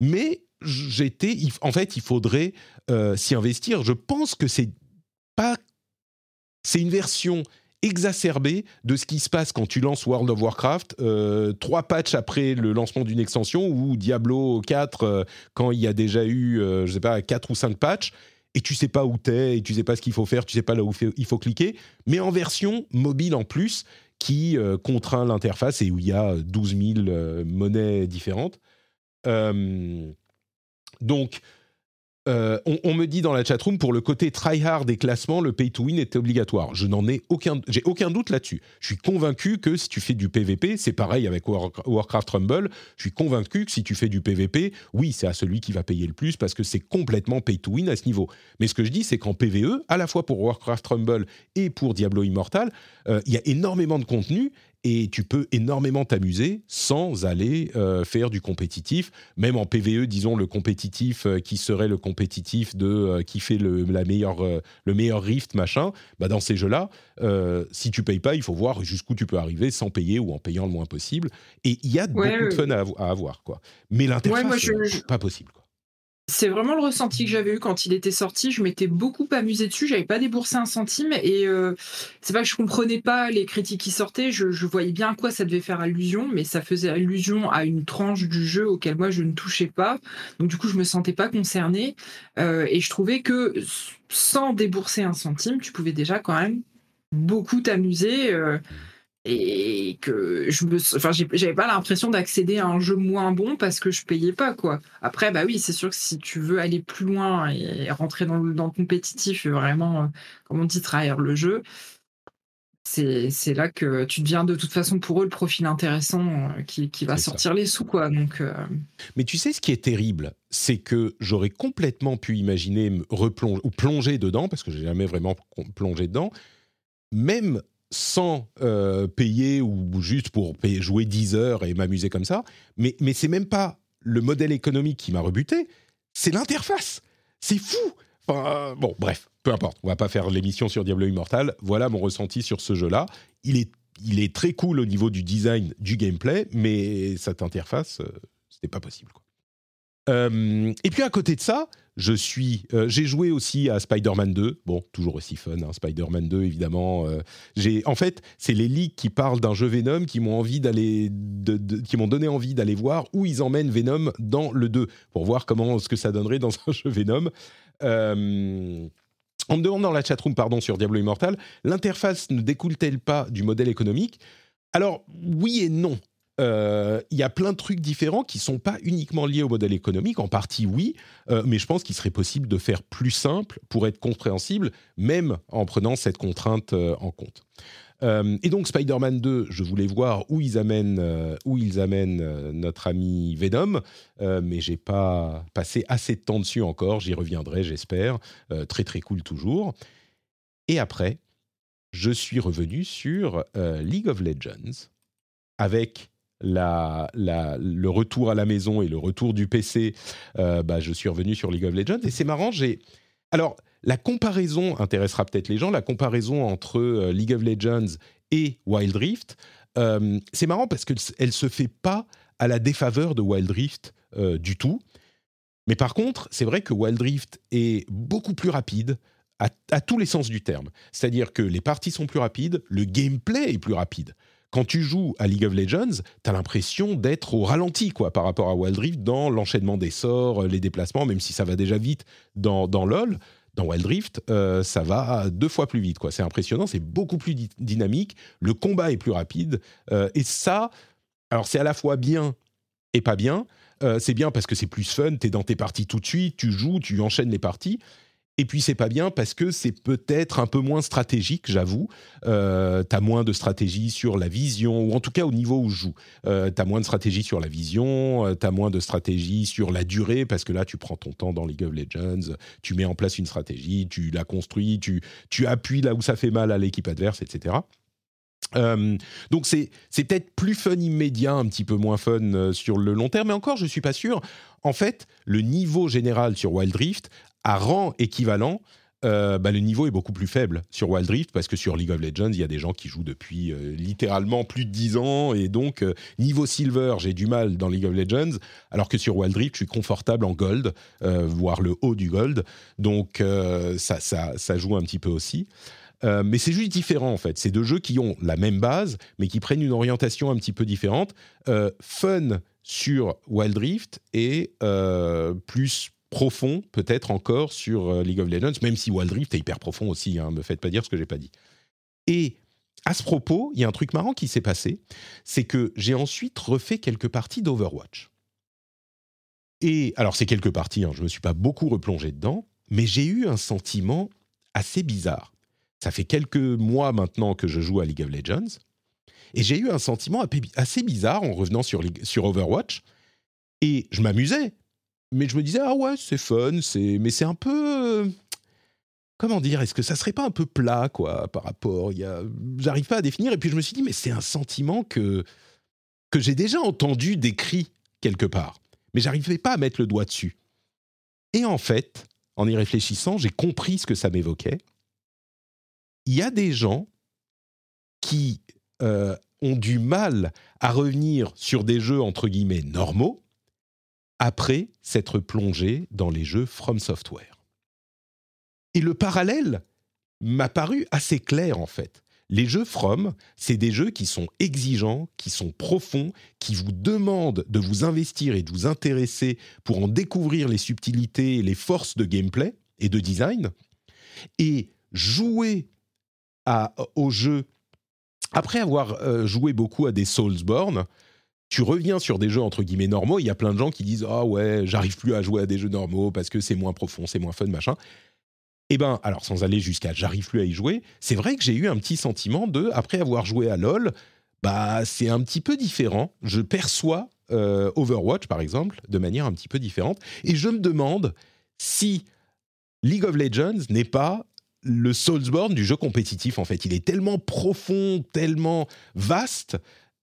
mais j'étais, en fait, il faudrait euh, s'y investir. Je pense que c'est pas, c'est une version exacerbée de ce qui se passe quand tu lances World of Warcraft, euh, trois patchs après le lancement d'une extension, ou Diablo 4, euh, quand il y a déjà eu, je sais pas, quatre ou cinq patchs, et tu sais pas où t'es, et tu sais pas ce qu'il faut faire, tu sais pas là où il faut cliquer, mais en version mobile en plus, qui euh, contraint l'interface et où il y a 12 000 euh, monnaies différentes. Euh, donc, Euh, on, me dit dans la chatroom pour le côté tryhard des classements, le pay to win était obligatoire. Je n'en ai aucun, j'ai aucun doute là-dessus. Je suis convaincu que si tu fais du PVP, c'est pareil avec War- Warcraft Rumble. Je suis convaincu que si tu fais du PVP, oui, c'est à celui qui va payer le plus parce que c'est complètement pay to win à ce niveau. Mais ce que je dis, c'est qu'en PVE, à la fois pour Warcraft Rumble et pour Diablo Immortal, euh, il y a énormément de contenu et tu peux énormément t'amuser sans aller euh, faire du compétitif. Même en PVE, disons le compétitif euh, qui serait le compétitif de euh, qui fait le, la meilleure, le meilleur rift machin. Bah dans ces jeux-là, si tu payes pas, il faut voir jusqu'où tu peux arriver sans payer ou en payant le moins possible. Et il y a Ouais, beaucoup de fun à, avo- à avoir quoi. Mais l'interface, Ouais, je- pas possible. Quoi. C'est vraiment le ressenti que j'avais eu quand il était sorti. Je m'étais beaucoup amusé dessus. J'avais pas déboursé un centime et euh, c'est pas que je comprenais pas les critiques qui sortaient. Je, je voyais bien à quoi ça devait faire allusion, mais ça faisait allusion à une tranche du jeu auquel moi je ne touchais pas. Donc du coup, je me sentais pas concernée Euh, et je trouvais que sans débourser un centime, tu pouvais déjà quand même beaucoup t'amuser. euh, et que je me enfin j'avais pas l'impression d'accéder à un jeu moins bon parce que je payais pas quoi après bah oui c'est sûr que si tu veux aller plus loin et rentrer dans le, dans le compétitif et vraiment euh, comme on dit trahir le jeu c'est c'est là que tu deviens de toute façon pour eux le profil intéressant euh, qui, qui va ça. sortir les sous quoi donc euh, Mais tu sais, ce qui est terrible, c'est que j'aurais complètement pu imaginer me replonger ou plonger dedans, parce que j'ai jamais vraiment plongé dedans, même sans euh, payer ou juste pour jouer 10 heures et m'amuser comme ça. Mais, mais c'est même pas le modèle économique qui m'a rebuté, c'est l'interface. C'est fou. Enfin, euh, bon, bref, peu importe. On va pas faire l'émission sur Diablo Immortal. Voilà mon ressenti sur ce jeu-là. Il est, il est très cool au niveau du design, du gameplay, mais cette interface, euh, c'était pas possible. Euh, et puis à côté de ça, je suis, euh, j'ai joué aussi à Spider-Man 2. Bon, toujours aussi fun, hein, Spider-Man 2 évidemment. Euh, j'ai, en fait, c'est les leaks qui parlent d'un jeu Venom qui m'ont envie d'aller, de- qui m'ont donné envie d'aller voir où ils emmènent Venom dans le 2 pour voir comment ce que ça donnerait dans un jeu Venom. Euh, on me demande dans la chatroom, pardon, sur Diablo Immortal, l'interface ne découle-t-elle pas du modèle économique? Alors, oui et non. Euh, y a plein de trucs différents qui sont pas uniquement liés au modèle économique. En partie, oui, euh, mais je pense qu'il serait possible de faire plus simple pour être compréhensible, même en prenant cette contrainte euh, en compte. Euh, et donc Spider-Man 2, je voulais voir où ils amènent, où ils amènent notre ami Venom, mais j'ai pas passé assez de temps dessus encore. J'y reviendrai, j'espère. Très très cool toujours. Et après, je suis revenu sur League of Legends avec le retour à la maison et le retour du PC. euh, bah, je suis revenu sur League of Legends et c'est marrant. J'ai alors la comparaison intéressera peut-être les gens. La comparaison entre euh, League of Legends et Wild Rift, euh, c'est marrant parce qu'elle se fait pas à la défaveur de Wild Rift du tout. Mais par contre, c'est vrai que Wild Rift est beaucoup plus rapide à tous les sens du terme. C'est-à-dire que les parties sont plus rapides, le gameplay est plus rapide. Quand tu joues à League of Legends, tu as l'impression d'être au ralenti quoi, par rapport à Wild Rift dans l'enchaînement des sorts, les déplacements, même si ça va déjà vite dans, dans LoL. Dans Wild Rift, euh, ça va deux fois plus vite. quoi. C'est impressionnant, c'est beaucoup plus dy- dynamique, le combat est plus rapide. euh, et ça, alors c'est à la fois bien et pas bien. Euh, c'est bien parce que c'est plus fun, tu es dans tes parties tout de suite, tu joues, tu enchaînes les parties. Et puis c'est pas bien parce que c'est peut-être un peu moins stratégique, j'avoue. Euh, tu as moins de stratégie sur la vision, ou en tout cas au niveau où je joue. Euh, tu as moins de stratégie sur la vision, tu as moins de stratégie sur la durée, parce que là tu prends ton temps dans League of Legends, tu mets en place une stratégie, tu la construis, tu, tu appuies là où ça fait mal à l'équipe adverse, etc. Euh, donc c'est c'est peut-être plus fun immédiat, un petit peu moins fun euh, sur le long terme, mais encore je suis pas sûr. En fait, le niveau général sur Wild Rift, à rang équivalent, euh, bah, le niveau est beaucoup plus faible sur Wild Rift parce que sur League of Legends, il y a des gens qui jouent depuis euh, littéralement plus de 10 ans et donc euh, niveau silver, j'ai du mal dans League of Legends, alors que sur Wild Rift, je suis confortable en gold, voire le haut du gold. Donc ça, ça, ça joue un petit peu aussi. Mais c'est juste différent en fait. C'est deux jeux qui ont la même base, mais qui prennent une orientation un petit peu différente. Fun sur Wild Rift et plus profond peut-être encore sur euh, League of Legends, même si Wild Rift est hyper profond aussi. Hein, me faites pas dire ce que j'ai pas dit. Et à ce propos, il y a un truc marrant qui s'est passé, c'est que j'ai ensuite refait quelques parties d'Overwatch. Et alors, c'est quelques parties, hein, je ne me suis pas beaucoup replongé dedans, mais j'ai eu un sentiment assez bizarre. Ça fait quelques mois maintenant que je joue à League of Legends, et j'ai eu un sentiment assez bizarre en revenant sur, sur Overwatch, et je m'amusais, mais je me disais, ah ouais, c'est fun, c'est... mais c'est un peu... Comment dire Est-ce que ça serait pas un peu plat, quoi, par rapport y a... J'arrive pas à définir, et puis je me suis dit, mais c'est un sentiment que, que j'ai déjà entendu décrit quelque part, mais j'arrivais pas à mettre le doigt dessus. Et en fait, en y réfléchissant, j'ai compris ce que ça m'évoquait. Il y a des gens qui euh, ont du mal à revenir sur des jeux entre guillemets normaux après s'être plongés dans les jeux From Software. Et le parallèle m'a paru assez clair en fait. Les jeux From, c'est des jeux qui sont exigeants, qui sont profonds, qui vous demandent de vous investir et de vous intéresser pour en découvrir les subtilités et les forces de gameplay et de design. Et jouer à, au jeu, après avoir euh, joué beaucoup à des Soulsborne, tu reviens sur des jeux entre guillemets normaux. Il y a plein de gens qui disent Ah ouais, j'arrive plus à jouer à des jeux normaux parce que c'est moins profond, c'est moins fun, machin. Eh ben, alors sans aller jusqu'à j'arrive plus à y jouer, c'est vrai que j'ai eu un petit sentiment de, après avoir joué à LoL, bah c'est un petit peu différent. Je perçois euh, Overwatch par exemple de manière un petit peu différente, et je me demande si League of Legends n'est pas le Soulsborne du jeu compétitif en fait. Il est tellement profond, tellement vaste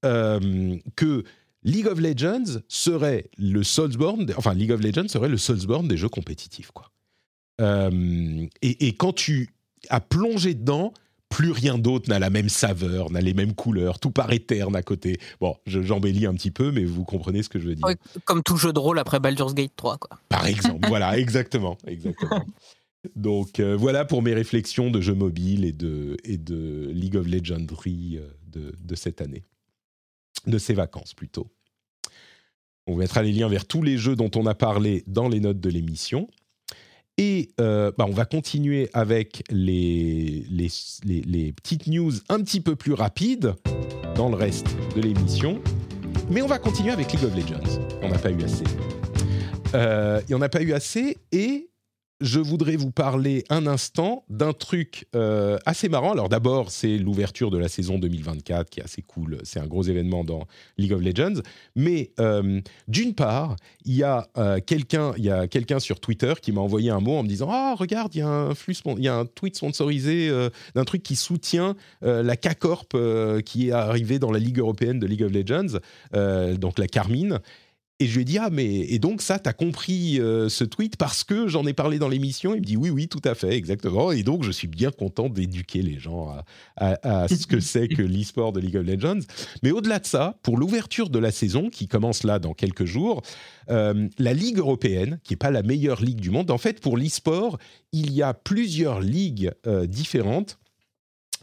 euh, que League of Legends serait le Soulsborne, enfin League of Legends serait le Soulsborne des jeux compétitifs quoi. Euh, et, et quand tu as plongé dedans, plus rien d'autre n'a la même saveur, n'a les mêmes couleurs, tout paraît terne à côté. Bon, je- j'embellis un petit peu, mais vous comprenez ce que je veux dire. Comme tout jeu de rôle après Baldur's Gate 3, quoi. Par exemple, voilà, exactement, exactement. Donc euh, voilà pour mes réflexions de jeux mobiles et de, et de League of Legendary de, de cette année, de ces vacances plutôt. On mettra les liens vers tous les jeux dont on a parlé dans les notes de l'émission. Et euh, bah, on va continuer avec les, petites news un petit peu plus rapides dans le reste de l'émission. Mais on va continuer avec League of Legends. On n'a pas eu assez. Euh, Il n'y en a pas eu assez et je voudrais vous parler un instant d'un truc euh, assez marrant. Alors d'abord, c'est l'ouverture de la saison 2024 qui est assez cool. C'est un gros événement dans League of Legends. Mais euh, d'une part, il y a euh, quelqu'un, il y a quelqu'un sur Twitter qui m'a envoyé un mot en me disant ah regarde, il y a un il y a un tweet sponsorisé d'un truc qui soutient la K-Corp euh, qui est arrivée dans la Ligue européenne de League of Legends, donc la Carmine. Et je lui ai dit, ah, mais et donc ça, t'as compris euh, ce tweet parce que j'en ai parlé dans l'émission Il me dit, oui, oui, tout à fait, exactement. Et donc, je suis bien content d'éduquer les gens à, à- à ce que c'est que l'e-sport de League of Legends. Mais au-delà de ça, pour l'ouverture de la saison, qui commence là dans quelques jours, euh, la Ligue européenne, qui n'est pas la meilleure ligue du monde, en fait, pour l'e-sport, il y a plusieurs ligues euh, différentes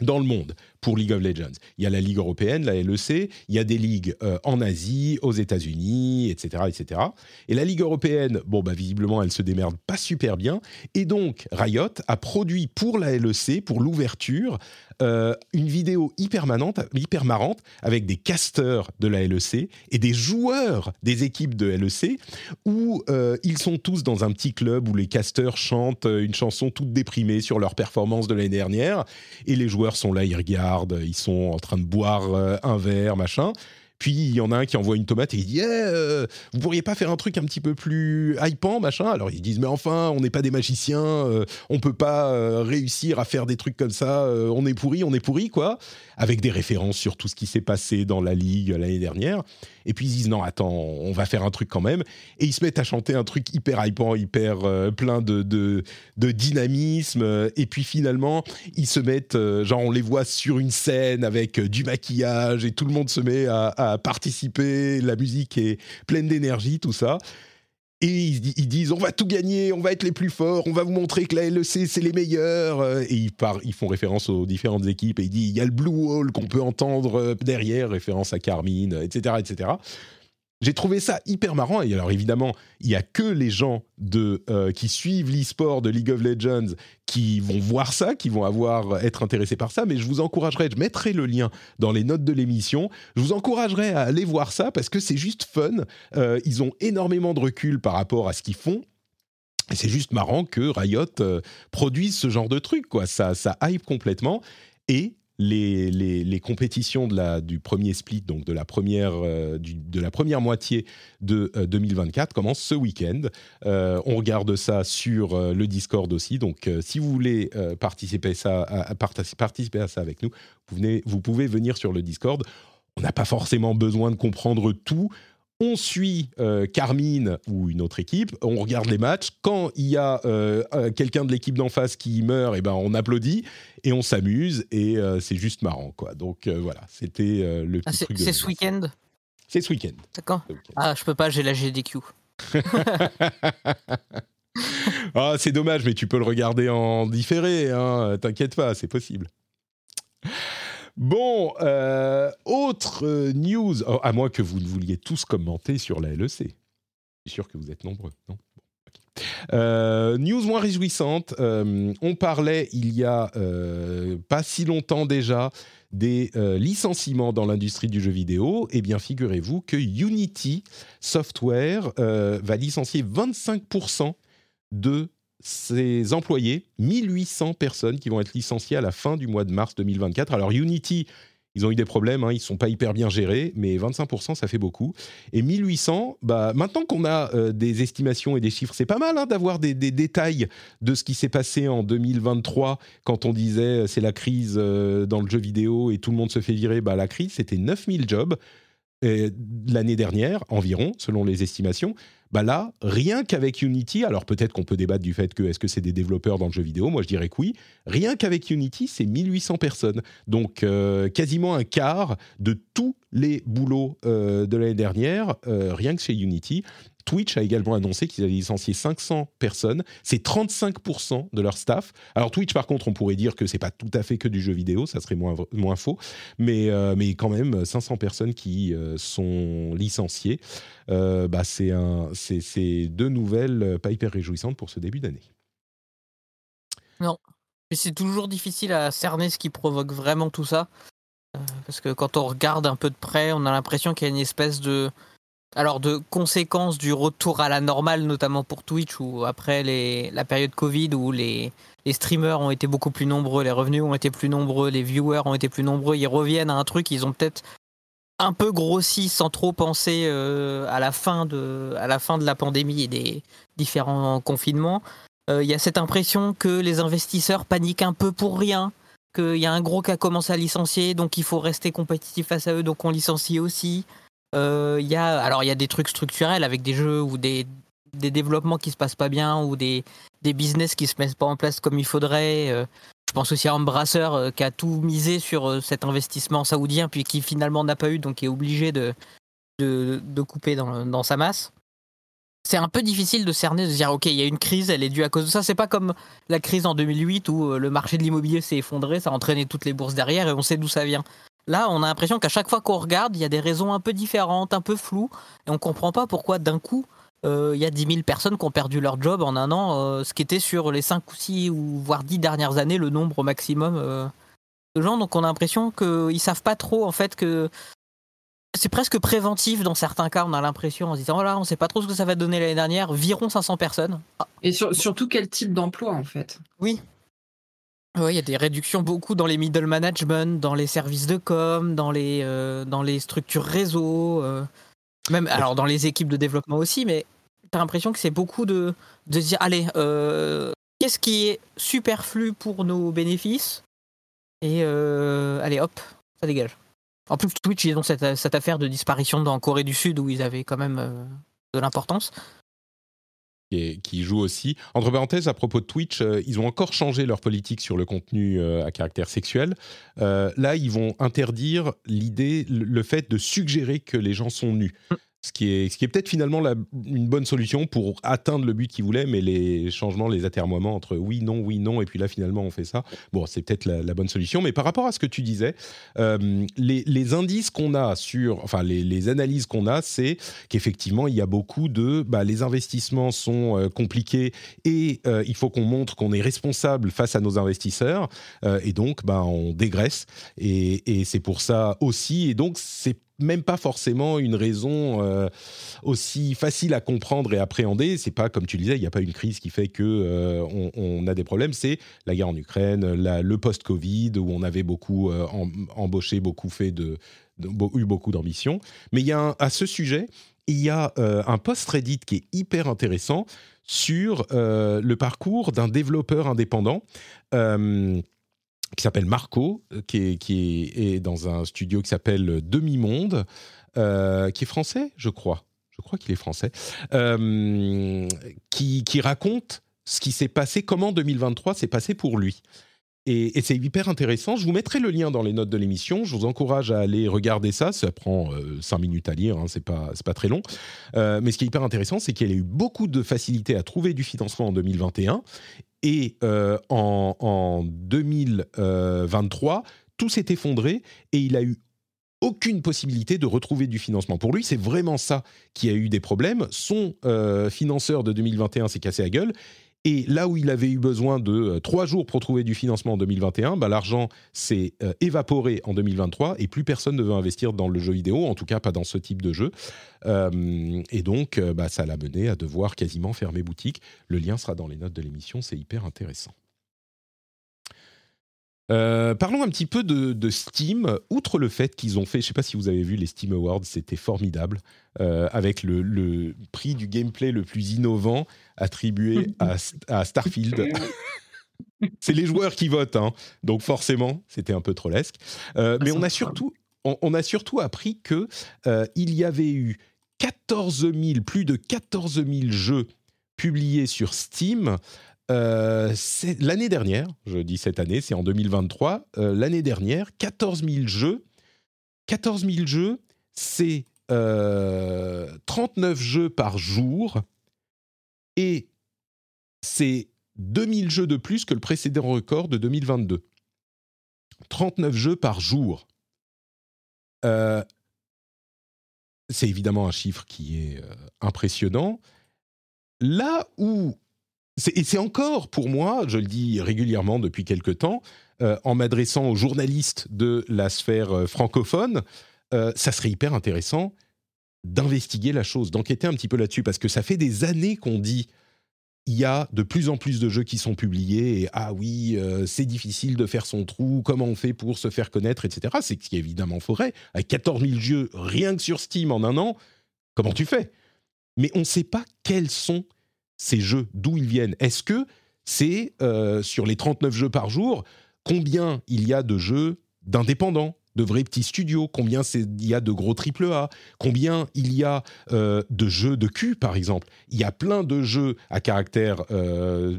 dans le monde pour League of Legends. Il y a la Ligue européenne, la LEC, il y a des ligues euh, en Asie, aux États-Unis, etc., etc. Et la Ligue européenne, bon, bah, visiblement, elle se démerde pas super bien. Et donc, Riot a produit pour la LEC, pour l'ouverture, euh, une vidéo hyper, hyper marrante avec des casteurs de la LEC et des joueurs des équipes de LEC où euh, ils sont tous dans un petit club où les casteurs chantent une chanson toute déprimée sur leur performance de l'année dernière et les joueurs sont là, ils regardent, ils sont en train de boire euh, un verre, machin. Puis il y en a un qui envoie une tomate et il dit Eh, euh, Vous pourriez pas faire un truc un petit peu plus hypant, machin? Alors ils disent Mais enfin, on n'est pas des magiciens, euh, on peut pas euh, réussir à faire des trucs comme ça, euh, on est pourri, on est pourri, quoi. Avec des références sur tout ce qui s'est passé dans la ligue l'année dernière. Et puis ils disent Non, attends, on va faire un truc quand même. Et ils se mettent à chanter un truc hyper hypant, hyper plein de, de, dynamisme. Et puis finalement, ils se mettent, genre on les voit sur une scène avec du maquillage et tout le monde se met à participer, la musique est pleine d'énergie, tout ça. Et ils, di- ils disent on va tout gagner, on va être les plus forts, on va vous montrer que la LEC c'est les meilleurs. Euh, Et ils, ils font référence aux différentes équipes et ils disent il y a le Blue Wall qu'on peut entendre euh, derrière, référence à Carmine, etc. etc. j'ai trouvé ça hyper marrant. Et alors évidemment, il y a que les gens de, euh, qui suivent l'e-sport de League of Legends qui vont voir ça, qui vont avoir être intéressés par ça. Mais je vous encouragerais, je mettrai le lien dans les notes de l'émission. Je vous encouragerais à aller voir ça parce que c'est juste fun. Euh, ils ont énormément de recul par rapport à ce qu'ils font. C'est juste marrant que Riot euh, produise ce genre de truc, quoi. Ça hype complètement. Et les, les, les, compétitions de la, du premier split, donc de la première, euh, du, de la première moitié de euh, 2024, commencent ce week-end. Euh, on regarde ça sur euh, le Discord aussi. Donc, euh, si vous voulez participer, ça, à, à participer à ça avec nous, vous, venez, vous pouvez venir sur le Discord. On n'a pas forcément besoin de comprendre tout on suit euh, Carmine ou une autre équipe, on regarde les matchs. Quand il y a euh, quelqu'un de l'équipe d'en face qui meurt, et eh ben on applaudit et on s'amuse et euh, c'est juste marrant quoi. Donc voilà, c'était le ah, truc. C'est ce week-end? C'est ce week-end. D'accord. Ah, je peux pas, j'ai la GDQ. ah, c'est dommage, mais tu peux le regarder en différé. Hein, T'inquiète pas, c'est possible. Bon, euh, autre news, oh, à moins que vous ne vouliez tous commenter sur la LEC. Je suis sûr que vous êtes nombreux, non? Euh, news moins réjouissante, euh, on parlait il y a pas si longtemps déjà des licenciements dans l'industrie du jeu vidéo. Eh bien, figurez-vous que Unity Software va licencier 25% de ses employés, 1800 personnes qui vont être licenciées à la fin du mois de mars 2024. Alors Unity, ils ont eu des problèmes, hein, ils ne sont pas hyper bien gérés, mais 25%, ça fait beaucoup. Et 1800, bah, maintenant qu'on a euh, des estimations et des chiffres, c'est pas mal hein, d'avoir des, détails de ce qui s'est passé en 2023, quand on disait c'est la crise euh, dans le jeu vidéo et tout le monde se fait virer. Bah, la crise, c'était 9000 jobs l'année dernière, environ, selon les estimations. Bah là, rien qu'avec Unity, alors peut-être qu'on peut débattre du fait que est-ce que c'est des développeurs dans le jeu vidéo, moi je dirais que oui, rien qu'avec Unity, c'est 1800 personnes. Donc euh, quasiment un quart de tous les boulots euh, de l'année dernière, euh, rien que chez Unity. Twitch a également annoncé qu'ils allaient licencier 500 personnes. C'est 35% de leur staff. Alors Twitch, par contre, on pourrait dire que c'est pas tout à fait que du jeu vidéo, ça serait moins, moins faux. Mais, euh, mais quand même, 500 personnes qui euh, sont licenciées. Euh, bah, c'est, un, c'est, c'est deux nouvelles pas hyper réjouissantes pour ce début d'année. Non. Mais c'est toujours difficile à cerner ce qui provoque vraiment tout ça. parce que quand on regarde un peu de près, on a l'impression qu'il y a une espèce de alors de conséquences du retour à la normale, notamment pour Twitch, où après la période Covid, où les, streamers ont été beaucoup plus nombreux, les revenus ont été plus nombreux, les viewers ont été plus nombreux, ils reviennent à un truc, ils ont peut-être un peu grossi sans trop penser euh, à, la fin de, la pandémie et des différents confinements. Il euh, y a cette impression que les investisseurs paniquent un peu pour rien, qu'il y a un gros qui a commencé à licencier, donc il faut rester compétitif face à eux, donc on licencie aussi. Euh, y a alors il y a des trucs structurels avec des jeux ou des, des développements qui se passent pas bien ou des, des business qui se mettent pas en place comme il faudrait. Euh, je pense aussi à Embracer euh, qui a tout misé sur euh, cet investissement saoudien puis qui finalement n'a pas eu donc est obligé de, de, de couper dans, dans, sa masse. C'est un peu difficile de cerner, de dire ok il y a une crise, elle est due à cause de ça. C'est pas comme la crise en 2008 où le marché de l'immobilier s'est effondré, ça a entraîné toutes les bourses derrière et on sait d'où ça vient. Là, on a l'impression qu'à chaque fois qu'on regarde, il y a des raisons un peu différentes, un peu floues, et on comprend pas pourquoi d'un coup, euh, il y a 10 000 personnes qui ont perdu leur job en un an, euh, ce qui était sur les 5 ou 6 ou voire 10 dernières années le nombre maximum euh, de gens. Donc on a l'impression qu'ils savent pas trop, en fait, que c'est presque préventif dans certains cas, on a l'impression en se disant, voilà, on sait pas trop ce que ça va donner l'année dernière, virons 500 personnes. Ah. Et sur, surtout quel type d'emploi, en fait? Oui, oui, il y a des réductions beaucoup dans les middle management, dans les services de com, dans les, euh, dans les structures réseau, euh, même alors dans les équipes de développement aussi, mais tu as l'impression que c'est beaucoup de, de dire allez, euh, qu'est-ce qui est superflu pour nos bénéfices? Et allez, hop, ça dégage. En plus, Twitch, ils ont cette, cette affaire de disparition dans Corée du Sud où ils avaient quand même de l'importance qui joue aussi. Entre parenthèses, à propos de Twitch, euh, ils ont encore changé leur politique sur le contenu euh, à caractère sexuel. Euh, là, ils vont interdire l'idée, le fait de suggérer que les gens sont nus. Ce qui est, ce qui est peut-être finalement une bonne solution pour atteindre le but qu'ils voulaient, mais les changements, les atermoiements entre oui, non, oui, non, et puis là finalement on fait ça. Bon, c'est peut-être la, bonne solution, mais par rapport à ce que tu disais, euh, les, indices qu'on a sur, enfin les, analyses qu'on a, c'est qu'effectivement il y a beaucoup de, bah, les investissements sont euh, compliqués et euh, il faut qu'on montre qu'on est responsable face à nos investisseurs, et donc bah, on dégraisse, et, et c'est pour ça aussi, et donc c'est même pas forcément une raison euh, aussi facile à comprendre et appréhender. C'est pas comme tu disais, il n'y a pas une crise qui fait que euh, on, a des problèmes. C'est la guerre en Ukraine, le post-Covid où on avait beaucoup euh, em- embauché, beaucoup fait de, eu beaucoup d'ambition. Mais il y a à ce sujet, il y a un post Reddit qui est hyper intéressant sur le parcours d'un développeur indépendant. Euh, qui s'appelle Marco, euh, qui est, dans un studio qui s'appelle Demi-Monde, euh, qui est français, je crois. Je crois qu'il est français. euh, qui, raconte ce qui s'est passé, comment 2023 s'est passé pour lui. Et, c'est hyper intéressant. Je vous mettrai le lien dans les notes de l'émission. Je vous encourage à aller regarder ça. Ça prend 5 minutes à lire, hein, c'est pas, pas très long. Euh, mais ce qui est hyper intéressant, c'est qu'il a eu beaucoup de facilité à trouver du financement en 2021. Et euh, en, en 2023, tout s'est effondré et il a eu aucune possibilité de retrouver du financement. Pour lui, c'est vraiment ça qui a eu des problèmes. Son euh, financeur de 2021 s'est cassé la gueule. Et là où il avait eu besoin de euh, trois jours pour trouver du financement en 2021, bah, l'argent s'est euh, évaporé en 2023 et plus personne ne veut investir dans le jeu vidéo, en tout cas pas dans ce type de jeu. Euh, et donc, bah, ça l'a mené à devoir quasiment fermer boutique. Le lien sera dans les notes de l'émission, c'est hyper intéressant. Parlons un petit peu de, de Steam. Outre le fait qu'ils ont fait, je ne sais pas si vous avez vu les Steam Awards, c'était formidable, euh, avec le, le prix du gameplay le plus innovant attribué à, à Starfield. C'est les joueurs qui votent, hein. donc forcément, c'était un peu trollesque. Euh, mais on a surtout, on, on a surtout appris que euh, y avait eu 14 000, plus de 14 000 jeux publiés sur Steam euh, l'année dernière, je dis cette année, c'est en 2023, euh, l'année dernière, 14 000 jeux. 14 000 jeux, c'est euh, 39 jeux par jour et c'est 2000 jeux de plus que le précédent record de 2022. 39 jeux par jour. Euh, c'est évidemment un chiffre qui est euh, impressionnant. Là où et c'est encore pour moi, je le dis régulièrement depuis quelque temps, euh, en m'adressant aux journalistes de la sphère euh, francophone, euh, ça serait hyper intéressant d'investiguer la chose, d'enquêter un petit peu là-dessus, parce que ça fait des années qu'on dit il y a de plus en plus de jeux qui sont publiés et ah oui, euh, c'est difficile de faire son trou, comment on fait pour se faire connaître, etc. C'est ce qui est évidemment faudrait. Avec 14 000 jeux rien que sur Steam en un an, comment tu fais? Mais on ne sait pas quels sont ces jeux, d'où ils viennent. Est-ce que c'est euh, sur les 39 jeux par jour, combien il y a de jeux d'indépendants? De vrais petits studios, combien il y a de gros triple A, combien il y a euh, de jeux de cul, par exemple. Il y a plein de jeux à caractère euh,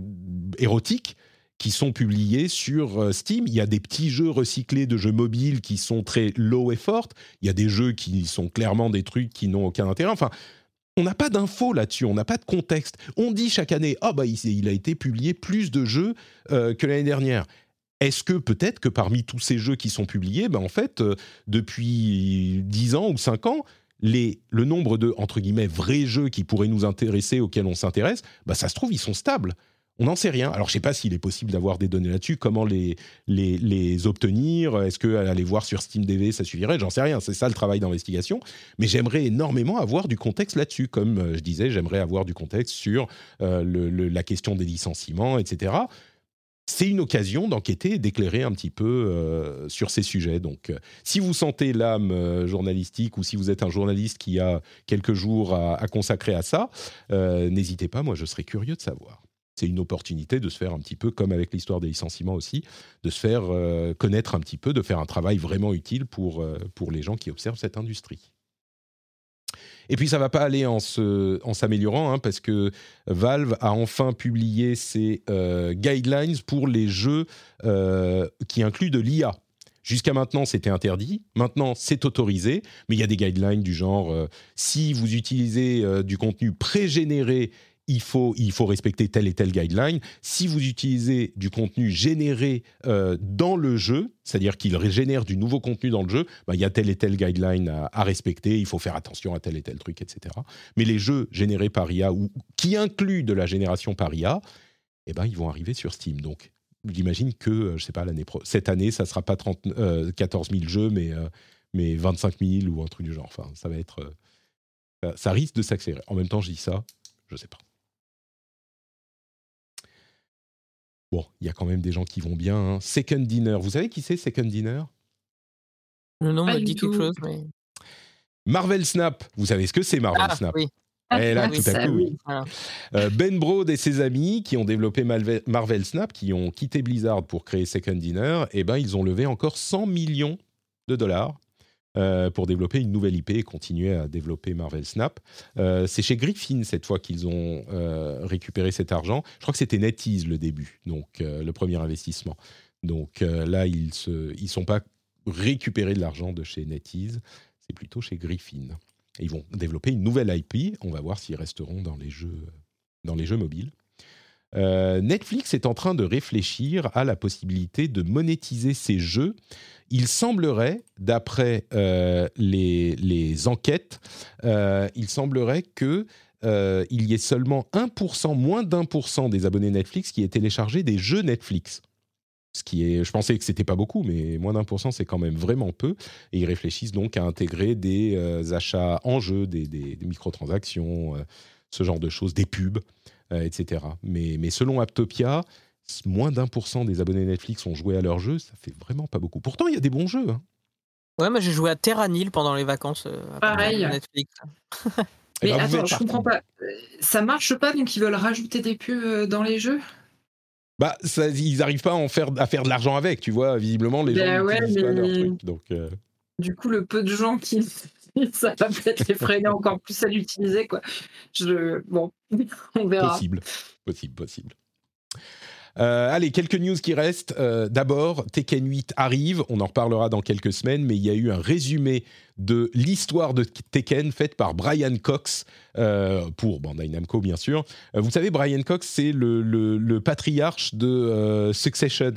érotique qui sont publiés sur euh, Steam. Il y a des petits jeux recyclés de jeux mobiles qui sont très low effort. Il y a des jeux qui sont clairement des trucs qui n'ont aucun intérêt. Enfin, on n'a pas d'infos là-dessus, on n'a pas de contexte. On dit chaque année, ah bah il, il a été publié plus de jeux que l'année dernière. Est-ce que peut-être que parmi tous ces jeux qui sont publiés, ben en fait, euh, depuis 10 ans ou 5 ans, les, le nombre de, entre guillemets, vrais jeux qui pourraient nous intéresser, auxquels on s'intéresse, bah ça se trouve, ils sont stables. On n'en sait rien. Alors, je ne sais pas s'il est possible d'avoir des données là-dessus, comment les, les, les obtenir. Est-ce que aller voir sur SteamDB, ça suffirait? J'en sais rien. C'est ça le travail d'investigation. Mais j'aimerais énormément avoir du contexte là-dessus. Comme euh, je disais, j'aimerais avoir du contexte sur euh, la question des licenciements, etc. C'est une occasion d'enquêter et d'éclairer un petit peu euh, sur ces sujets. Donc, euh, si vous sentez l'âme euh, journalistique ou si vous êtes un journaliste qui a quelques jours à, consacrer à ça, n'hésitez pas. Moi, je serais curieux de savoir c'est une opportunité de se faire un petit peu, comme avec l'histoire des licenciements aussi, de se faire connaître un petit peu, de faire un travail vraiment utile pour, pour les gens qui observent cette industrie. Et puis ça va pas aller en s'améliorant hein, parce que Valve a enfin publié ses euh, guidelines pour les jeux euh, qui incluent de l'IA. Jusqu'à maintenant, c'était interdit. Maintenant, c'est autorisé. Mais il y a des guidelines du genre euh, si vous utilisez du contenu pré-généré, il faut, il faut respecter telle et telle guideline. Si vous utilisez du contenu généré euh, dans le jeu, c'est-à-dire qu'il régénère du nouveau contenu dans le jeu, bah, il y a telle et telle guideline à, respecter. Il faut faire attention à tel et tel truc, etc. Mais les jeux générés par IA ou qui incluent de la génération par IA, eh ben, ils vont arriver sur Steam. Donc, j'imagine que, euh, je sais pas, cette année, ça sera pas 30, euh, 14 000 jeux, mais, euh, mais 25 000 ou un truc du genre. Enfin, ça va être. euh, ça, risque de s'accélérer. En même temps, je dis ça, je sais pas. Bon, il y a quand même des gens qui vont bien. hein. Second Dinner, vous savez qui c'est Second Dinner? Le nom me dit quelque chose, mais. Marvel Snap, vous savez ce que c'est Marvel Ah, Snap? oui. Et là, oui, tout à ça, coup, oui. oui. Voilà. Euh, ben Brode et ses amis qui ont développé Marvel Snap, qui ont quitté Blizzard pour créer Second Dinner, eh ben, ils ont levé encore 100 millions de dollars euh, pour développer une nouvelle IP et continuer à développer Marvel Snap. Euh, c'est chez Griffin cette fois qu'ils ont euh, récupéré cet argent. Je crois que c'était NetEase le début, donc le premier investissement. Donc là, ils ne sont pas récupérés de l'argent de chez NetEase, c'est plutôt chez Griffin. Ils vont développer une nouvelle IP. On va voir s'ils resteront dans les jeux, dans les jeux mobiles. Euh, Netflix est en train de réfléchir à la possibilité de monétiser ses jeux. Il semblerait, d'après euh, les, enquêtes, euh, il semblerait que euh, il y ait seulement 1%, moins d'1% des abonnés Netflix qui aient téléchargé des jeux Netflix. Ce qui est, je pensais que c'était pas beaucoup, mais moins d'un pour cent, c'est quand même vraiment peu. Et ils réfléchissent donc à intégrer des achats en jeu, des, microtransactions, ce genre de choses, des pubs, etc. Mais, mais selon Aptopia, moins d'un pour cent des abonnés Netflix ont joué à leurs jeux. Ça fait vraiment pas beaucoup. Pourtant, il y a des bons jeux. hein. Ouais, moi j'ai joué à Terranil pendant les vacances. euh, Pareil. Netflix. Eh Mais ben, vous attends, je comprends pas. Euh, Ça marche pas, donc ils veulent rajouter des pubs euh, dans les jeux? Bah, ça, ils n'arrivent pas à, en faire, à faire de l'argent avec, tu vois. Visiblement, les Ben gens ouais, n'utilisent pas leur mais- truc. Donc, euh, Du coup, le peu de gens qui. Ça va peut-être les freiner encore plus à l'utiliser, quoi. Bon, on verra. Possible, possible, possible. Euh, allez, quelques news qui restent. Euh, D'abord, Tekken 8 arrive, on en reparlera dans quelques semaines, mais il y a eu un résumé de l'histoire de Tekken faite par Brian Cox, euh, pour Bandai Namco bien sûr. Vous savez, Brian Cox, c'est le, le- patriarche de Succession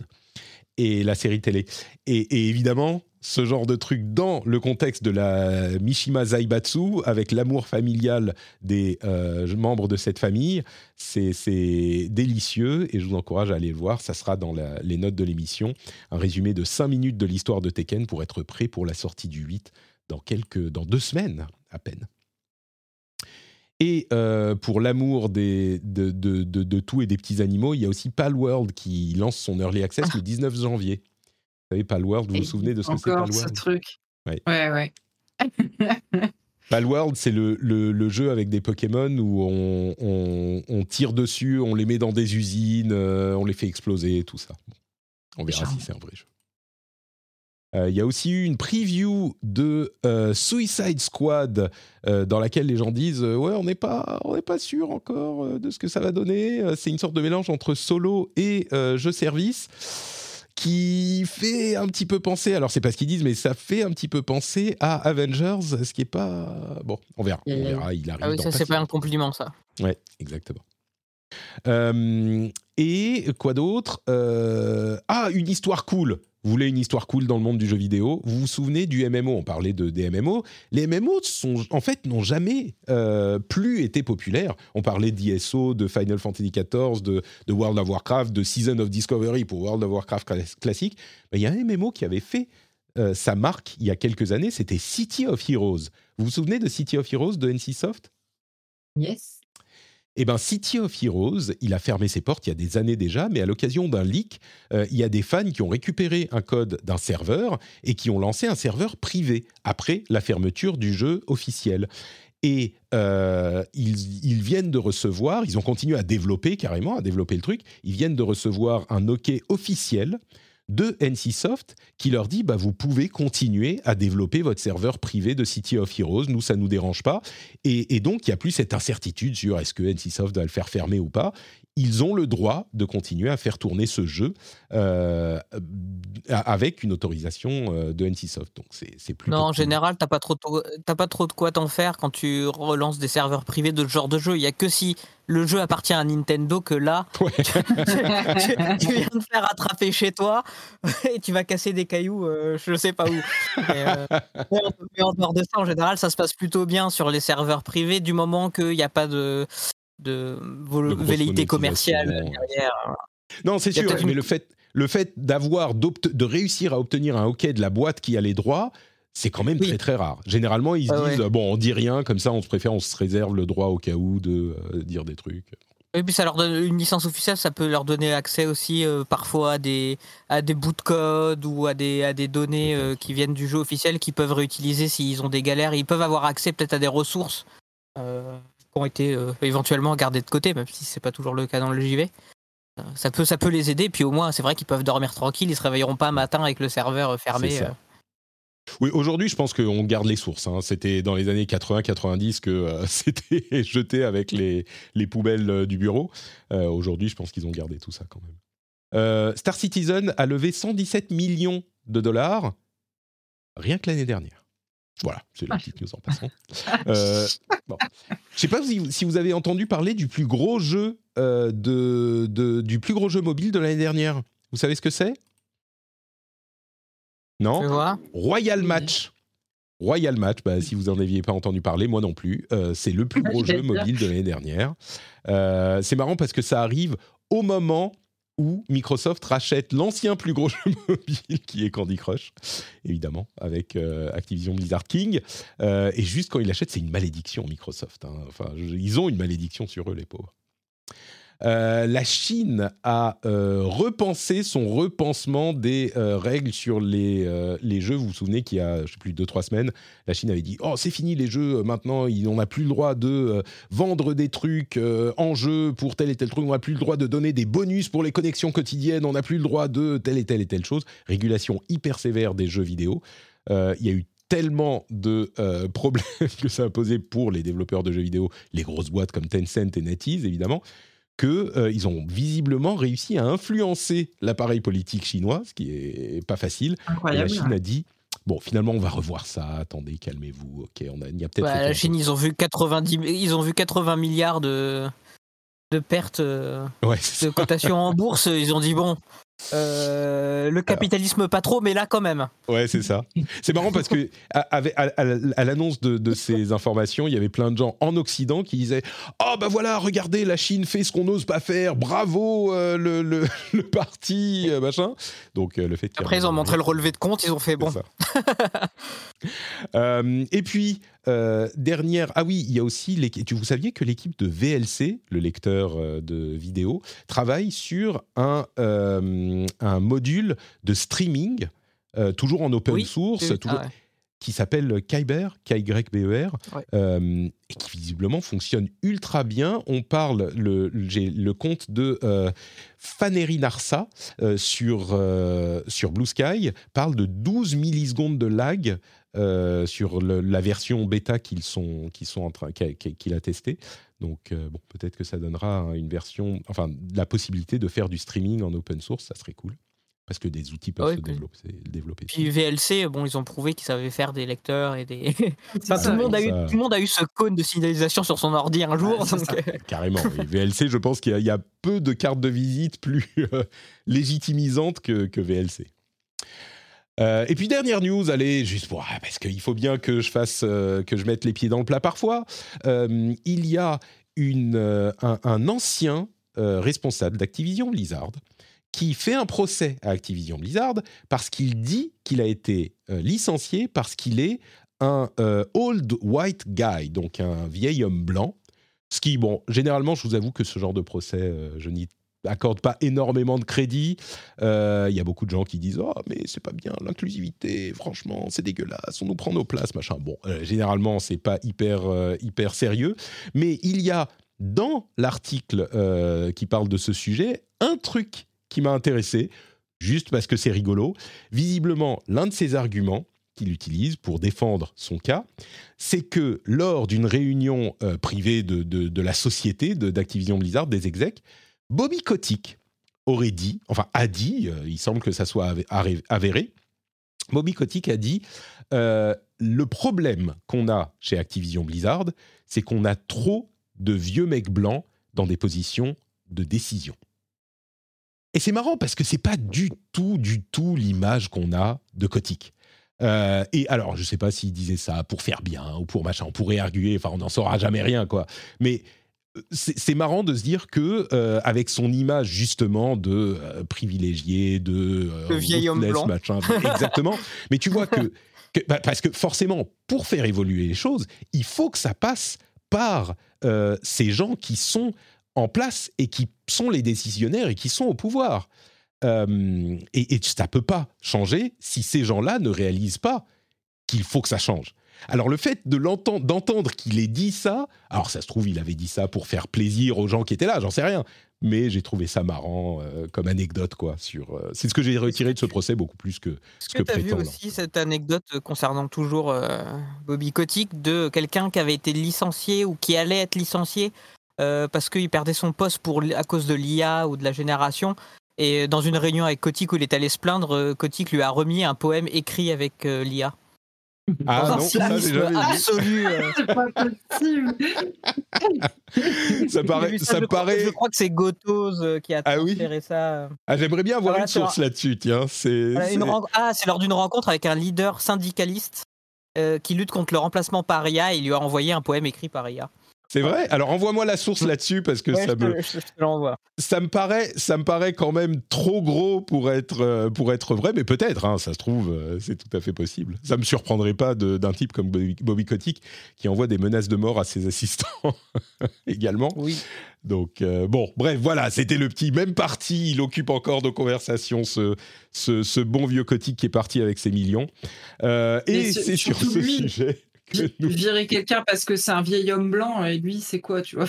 et la série télé. Et évidemment, ce genre de truc dans le contexte de la Mishima Zaibatsu, avec l'amour familial des euh, membres de cette famille, c'est délicieux et je vous encourage à aller le voir. Ça sera dans la- les notes de l'émission. Un résumé de 5 minutes de l'histoire de Tekken pour être prêt pour la sortie du 8 dans, quelques, dans deux semaines à peine. Et euh, pour l'amour de, de- de- de tout et des petits animaux, il y a aussi Palworld qui lance son Early Access le 19 janvier. Vous savez, Palworld, vous vous souvenez de ce que c'est Encore ce Palworld truc. Ouais. ouais. ouais. Palworld, c'est le, le- le jeu avec des Pokémon où on, on- on tire dessus, on les met dans des usines, euh, on les fait exploser, tout ça. Bon, on verra si c'est un vrai jeu. Euh, Il y a aussi eu une preview de euh, Suicide Squad dans laquelle les gens disent ouais on n'est pas on n'est pas sûr encore de ce que ça va donner. C'est une sorte de mélange entre solo et jeu service qui fait un petit peu penser. Alors c'est pas ce qu'ils disent mais ça fait un petit peu penser à Avengers, ce qui est pas bon. On verra. On verra. Il arrive. Ah oui, ça c'est pas un compliment ça. Ouais, exactement. Euh, et quoi d'autre Euh, Ah, une histoire cool. Vous voulez une histoire cool dans le monde du jeu vidéo? Vous vous souvenez du MMO On parlait de, des MMO. Les MMO, sont, en fait, n'ont jamais euh, plus été populaires. On parlait d'ISO, de Final Fantasy XIV, de, World of Warcraft, de Season of Discovery pour World of Warcraft cla- classique. Il y a un MMO qui avait fait euh, sa marque il y a quelques années. C'était City of Heroes. Vous vous souvenez de City of Heroes de NCSoft Yes. Eh ben, City of Heroes, il a fermé ses portes il y a des années déjà, mais à l'occasion d'un leak, euh, il y a des fans qui ont récupéré un code d'un serveur et qui ont lancé un serveur privé après la fermeture du jeu officiel. Et euh, ils, ils viennent de recevoir, ils ont continué à développer carrément, à développer le truc, ils viennent de recevoir un OK officiel de NCSoft qui leur dit bah, vous pouvez continuer à développer votre serveur privé de City of Heroes, nous ça nous dérange pas. Et, et donc il n'y a plus cette incertitude sur est-ce que NCSoft va le faire fermer ou pas. Ils ont le droit de continuer à faire tourner ce jeu euh, avec une autorisation euh, de NCSoft. Donc c'est plutôt. Non, en général, t'as pas trop, de- pas trop de quoi t'en faire quand tu relances des serveurs privés de ce genre de jeu. Il y a que si le jeu appartient à Nintendo que là, Ouais. tu, tu- tu viens de faire attraper chez toi et tu vas casser des cailloux, euh, je sais pas où. Mais, euh, mais en dehors de ça, en général, ça se passe plutôt bien sur les serveurs privés du moment qu'il n'y a pas de, de, velléité commerciale derrière. Non, c'est sûr, mais une- le fait, le fait d'avoir, de réussir à obtenir un OK de la boîte qui a les droits, c'est quand même Oui. très très rare. Généralement, ils se Ah ouais. disent bon, on dit rien, comme ça, on se préfère, on se réserve le droit au cas où de euh, dire des trucs. Et puis ça leur donne une licence officielle, ça peut leur donner accès aussi euh, parfois à des, à des bouts de code ou à des, à des données euh, qui viennent du jeu officiel qu'ils peuvent réutiliser s'ils ont des galères. Ils peuvent avoir accès peut-être à des ressources euh, qui ont été euh, éventuellement gardées de côté, même si c'est pas toujours le cas dans le JV. Euh, Ça peut, ça peut les aider, puis au moins c'est vrai qu'ils peuvent dormir tranquille, ils se réveilleront pas matin avec le serveur euh, fermé. Oui, aujourd'hui, je pense qu'on garde les sources. hein. C'était dans les années 80-90 que euh, c'était jeté avec les, les poubelles euh, du bureau. Euh, aujourd'hui, je pense qu'ils ont gardé tout ça quand même. Star Citizen a levé 117 millions de dollars rien que l'année dernière. Voilà, c'est la petite news en passant. Euh, bon. Je sais pas si, si vous avez entendu parler du plus gros jeu euh, de, de- du plus gros jeu mobile de l'année dernière. Vous savez ce que c'est? Non? Royal Match. Royal Match, bah, si vous n'en aviez pas entendu parler, moi non plus, euh, c'est le plus gros Je vais jeu mobile de l'année dernière. Euh, c'est marrant parce que ça arrive au moment où Microsoft rachète l'ancien plus gros jeu mobile qui est Candy Crush, évidemment, avec euh, Activision Blizzard King. Euh, et juste quand ils l'achètent, c'est une malédiction Microsoft. hein. Enfin, je- ils ont une malédiction sur eux, les pauvres. Euh, la Chine a euh, repensé son repansement des euh, règles sur les, les jeux. Vous vous souvenez qu'il y a, je sais plus, deux, trois semaines, la Chine avait dit « Oh, c'est fini les jeux, maintenant, on n'a plus le droit de vendre des trucs en jeu pour tel et tel truc, on n'a plus le droit de donner des bonus pour les connexions quotidiennes, on n'a plus le droit de telle et telle et telle chose. » Régulation hyper sévère des jeux vidéo. Il y a eu tellement de problèmes que ça a posé pour les développeurs de jeux vidéo, les grosses boîtes comme Tencent et NetEase, évidemment, qu'ils ont visiblement réussi à influencer l'appareil politique chinois, ce qui est pas facile. Et la. Chine a dit bon, finalement, on va revoir ça. Attendez, calmez-vous. Ok, on a, il y a peut-être. Bah, la Chine, ils ont vu 90, ils ont vu 80 milliards de, de pertes euh. Ouais, de cotation en bourse. Ils ont dit bon, euh, le capitalisme pas trop, mais là quand même. Ouais, c'est ça. C'est marrant parce que à, avec- à- à- à l'annonce de, de ces informations, il y avait plein de gens en Occident qui disaient Oh, bah voilà, regardez, la Chine fait ce qu'on n'ose pas faire, bravo euh, le, le, le parti, euh, machin. Donc, le fait Après, ils ont montré le relevé de compte, ils ont fait bon. Ça. Et puis, dernière. Ah oui, il y a aussi. l'équi- tu- Vous saviez que l'équipe de VLC, le lecteur de vidéos, travaille sur un, euh, un module de streaming, euh, toujours en open Oui, source, oui, toujours- ah ouais. qui s'appelle Kyber, K-Y-B-E-R, Ouais. euh, et qui visiblement fonctionne ultra bien. On parle, le, j'ai le compte de euh, Faneri Narsa sur, sur Blue Sky parle de 12 millisecondes de lag sur le- la version bêta qu'ils sont, qu'ils sont en train, qu'a- qu'a- qu'il a testé. Donc, euh, bon, peut-être que ça donnera hein, une version, enfin, la possibilité de faire du streaming en open source, ça serait cool. Parce que des outils peuvent Ouais, se développer. développer Puis VLC, bon, ils ont prouvé qu'ils savaient faire des lecteurs et des. C'est Enfin, ça, tout, le monde a eu, ça. tout le monde a eu ce cône de signalisation sur son ordi un jour. Donc, euh, Carrément. oui. VLC, je pense qu'il y, a- il y a peu de cartes de visite plus euh, légitimisantes que, que VLC. Euh, et puis dernière news, allez, juste pour ah, parce qu'il faut bien que je fasse, euh, que je mette les pieds dans le plat parfois. Euh, il y a un, un ancien responsable d'Activision Blizzard qui fait un procès à Activision Blizzard parce qu'il dit qu'il a été licencié parce qu'il est un old white guy, donc un vieil homme blanc. Ce qui, bon, généralement, je vous avoue que ce genre de procès, je n'y accorde pas énormément de crédit. Euh, Il y a beaucoup de gens qui disent Oh, mais c'est pas bien, l'inclusivité, franchement, c'est dégueulasse, on nous prend nos places, machin. Bon, euh, généralement, c'est pas hyper, euh, hyper sérieux. Mais il y a dans l'article euh, qui parle de ce sujet un truc qui m'a intéressé, juste parce que c'est rigolo. Visiblement, l'un de ses arguments qu'il utilise pour défendre son cas, c'est que lors d'une réunion euh, privée de, de- de la société d'Activision Blizzard, des execs, Bobby Kotick aurait dit, enfin a dit, euh, il semble que ça soit avéré, Bobby Kotick a dit euh, le problème qu'on a chez Activision Blizzard, c'est qu'on a trop de vieux mecs blancs dans des positions de décision. Et c'est marrant parce que c'est pas du tout, du tout l'image qu'on a de Kotick. Euh, et alors, je sais pas s'il disait ça pour faire bien ou pour machin, on pourrait arguer, enfin, on n'en saura jamais rien, quoi. Mais c'est marrant de se dire que euh, avec son image justement de euh, privilégié, de euh, Le vieil homme blanc. machin, exactement. Mais tu vois que, que- bah, parce que forcément, pour faire évoluer les choses, il faut que ça passe par ces gens qui sont en place et qui sont les décisionnaires et qui sont au pouvoir. Et, et ça peut pas changer si ces gens-là ne réalisent pas qu'il faut que ça change. Alors le fait de l'entendre, d'entendre qu'il ait dit ça, alors ça se trouve il avait dit ça pour faire plaisir aux gens qui étaient là, j'en sais rien. Mais j'ai trouvé ça marrant euh, comme anecdote quoi. Sur, euh, c'est ce que j'ai retiré de ce procès beaucoup plus que ce que que tu as vu aussi cette anecdote concernant toujours euh, Bobby Kotick de quelqu'un qui avait été licencié ou qui allait être licencié euh, parce qu'il perdait son poste pour, à cause de l'IA ou de la génération Et dans une réunion avec Kotick où il est allé se plaindre, euh, Kotick lui a remis un poème écrit avec euh, l'IA. Ah non, ça absolu. euh. C'est pas possible. Ça paraît, ça je, me crois, paraît. je crois que c'est Gotos euh, qui a Ah oui ça. Ah, j'aimerais bien avoir Voilà, une source là-dessus, tiens. C'est. Voilà, une c'est- ren- Ah, c'est lors d'une rencontre avec un leader syndicaliste euh, qui lutte contre le remplacement par IA. Il lui a envoyé un poème écrit par IA. C'est vrai? Alors envoie-moi la source là-dessus parce que Ouais, ça je, me. je- je ça me paraît, ça me paraît quand même trop gros pour être euh, pour être vrai, mais peut-être, hein, ça se trouve, euh, c'est tout à fait possible. Ça me surprendrait pas d'un type comme Bobby, Bobby Kotick qui envoie des menaces de mort à ses assistants également. Oui. Donc euh, bon, bref, voilà, c'était le petit même parti. Il occupe encore de conversation ce, ce, ce bon vieux Kotick qui est parti avec ses millions. Euh, et c'est sur ce lui. sujet que nous Virer quelqu'un parce que c'est un vieil homme blanc et lui, c'est quoi, tu vois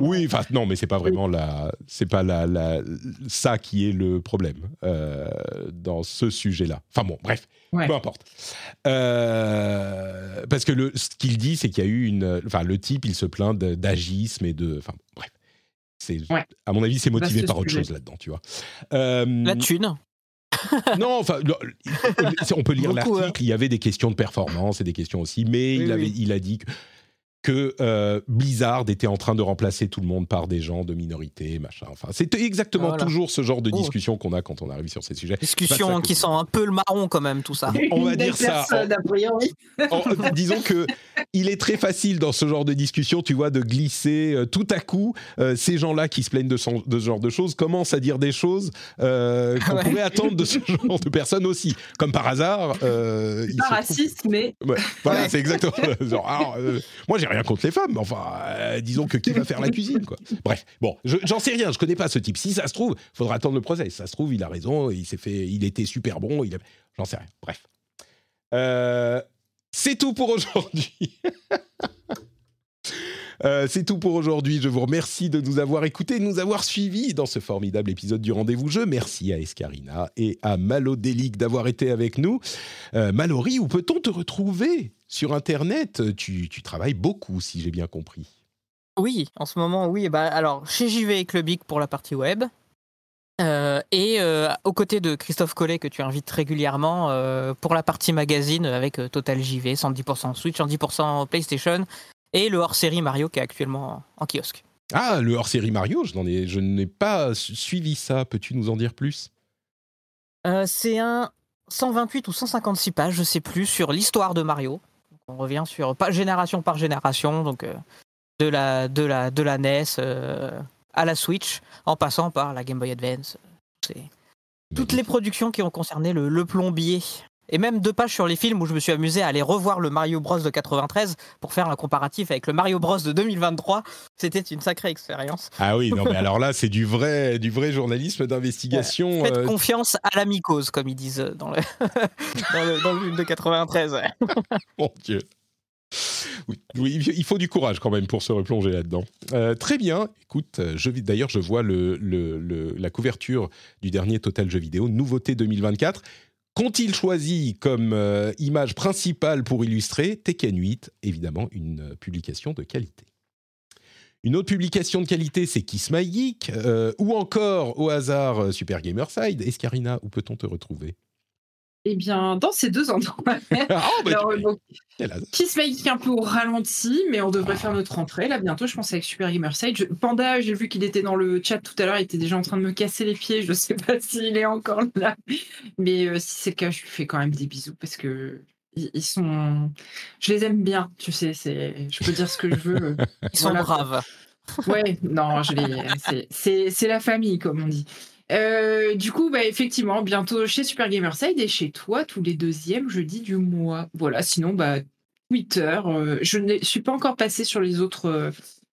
Oui, enfin non, mais c'est pas vraiment la, c'est pas la, la- ça qui est le problème euh, dans ce sujet-là. Enfin bon, bref, Ouais. peu importe. Euh, parce que le, ce qu'il dit, c'est qu'il y a eu une, enfin le type, il se plaint d'agisme et de, enfin bref, c'est, Ouais. à mon avis, c'est motivé par autre chose là-dedans, tu vois. Euh, La thune. non, enfin, on peut lire Beaucoup, l'article. Il y avait des questions de performance et des questions aussi, mais Oui, il, avait, oui. il a dit que, que, euh, Blizzard était en train de remplacer tout le monde par des gens de minorité, machin. Enfin, c'était exactement Voilà. toujours ce genre de Oh. discussion qu'on a quand on arrive sur ces sujets. Discussion Bah, qui sent un peu le marron quand même, tout ça. On va dire ça. priori. En- disons que il est très facile dans ce genre de discussion, tu vois, de glisser euh, tout à coup. euh, ces gens-là qui se plaignent de, son- de ce genre de choses commencent à dire des choses euh, qu'on Ouais. pourrait attendre de ce genre de personnes aussi. Comme par hasard, euh, Pas trouve- raciste, mais Ouais, voilà, Ouais. c'est exactement. Genre, alors, euh, moi, j'ai rien contre les femmes, mais enfin, euh, disons que qui va faire la cuisine, quoi. Bref, bon, je- j'en sais rien, je connais pas ce type. Si ça se trouve, faudra attendre le procès. Si ça se trouve, il a raison, il s'est fait, il était super bon, j'en sais rien. Bref, Euh, c'est tout pour aujourd'hui. Euh, c'est tout pour aujourd'hui. Je vous remercie de nous avoir écoutés, de nous avoir suivis dans ce formidable épisode du Rendez-vous Jeu. Merci à Escarina et à Malodélique d'avoir été avec nous. Euh, où peut-on te retrouver? Sur Internet tu, tu travailles beaucoup, si j'ai bien compris. Oui, en ce moment, oui. Bah, alors, chez JV et Clubic pour la partie web. Euh, et euh, aux côtés de Christophe Collet, que tu invites régulièrement, euh, pour la partie magazine avec Total JV, 110% Switch, 110% PlayStation, et le hors-série Mario qui est actuellement en, kiosque. Ah, le hors-série Mario, je, n'en ai, je n'ai pas su- suivi ça. Peux-tu nous en dire plus? C'est un 128 ou 156 pages, je sais plus, sur l'histoire de Mario. On revient sur pas génération par génération, donc euh, de la de la de la NES euh, à la Switch, en passant par la Game Boy Advance. C'est toutes les productions qui ont concerné le, le plombier. Et même deux pages sur les films où je me suis amusé à aller revoir le Mario Bros de 93 pour faire un comparatif avec le Mario Bros de 2023. C'était une sacrée expérience. Ah oui, non, mais alors là, c'est du vrai, du vrai journalisme d'investigation. Faites euh, confiance à la mycose, comme ils disent dans le, dans le, dans le film de 93. ouais. Mon Dieu. Oui, oui, il faut du courage quand même pour se replonger là-dedans. Euh, très bien. Écoute, euh, je, vis- d'ailleurs, je vois le, le- le- la couverture du dernier Total Jeux vidéo, nouveauté 2024. Qu'ont-ils choisi comme euh, image principale pour illustrer Tekken 8 Évidemment, une euh, publication de qualité. Une autre publication de qualité, c'est Kiss My Geek, euh, ou encore, au hasard, Super Gamerside. Escarina, où peut-on te retrouver? Eh bien, dans ces deux endroits. Ah, bah, Alors, tu- donc, un peu au ralenti, mais on devrait faire notre rentrée là bientôt, je pense, avec Super Gamerside. Je- Panda, j'ai vu qu'il était dans le chat tout à l'heure, il était déjà en train de me casser les pieds. Je sais pas s'il est encore là, mais euh, si c'est le cas, je lui fais quand même des bisous parce que ils sont, je les aime bien. Tu sais, c'est, je peux dire ce que je veux. euh, Ils sont braves. Ouais, non, je les, c'est- c'est, c'est la famille, comme on dit. Euh, du coup, bah, effectivement, bientôt chez Super Gamerside et chez toi, tous les deuxièmes jeudis du mois. Voilà, sinon, bah, Twitter. euh, je ne suis pas encore passé sur les autres euh,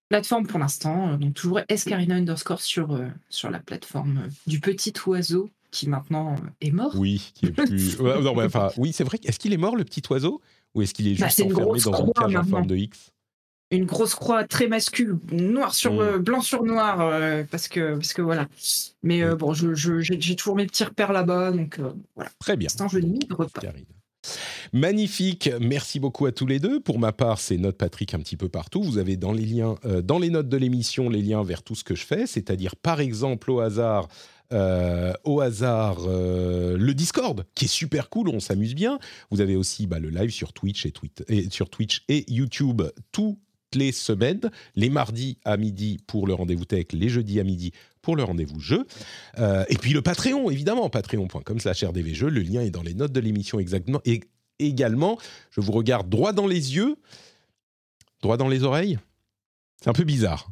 plateformes pour l'instant. donc, toujours Escarina underscore sur, sur la plateforme du petit oiseau qui maintenant est mort. Oui, qui est plus. Non, oui, c'est vrai. Est-ce qu'il est mort, le petit oiseau? Ou est-ce qu'il est Bah, juste enfermé dans une cage en forme de X? Une grosse croix très masculine, noir sur Mm. euh, blanc sur noir, euh, parce que parce que voilà. Mais euh, Mm. bon, je, je- j'ai j'ai toujours mes petits repères là-bas, donc euh, voilà. Très bien. Je migre pas. Magnifique, merci beaucoup à tous les deux. Pour ma part, c'est Note Patrick un petit peu partout. Vous avez dans les liens, dans les notes de l'émission, les liens vers tout ce que je fais, c'est-à-dire par exemple au hasard, euh, au hasard, euh, le Discord, qui est super cool, on s'amuse bien. Vous avez aussi bah, le live sur Twitch et, Twitter- et sur Twitch et YouTube toutes les semaines, les mardis à midi pour le rendez-vous tech, les jeudis à midi pour le rendez-vous jeu. Euh, et puis le Patreon, évidemment, patreon.com slash rdvjeux. Le lien est dans les notes de l'émission exactement. Et également, je vous regarde droit dans les yeux, droit dans les oreilles. C'est un peu bizarre.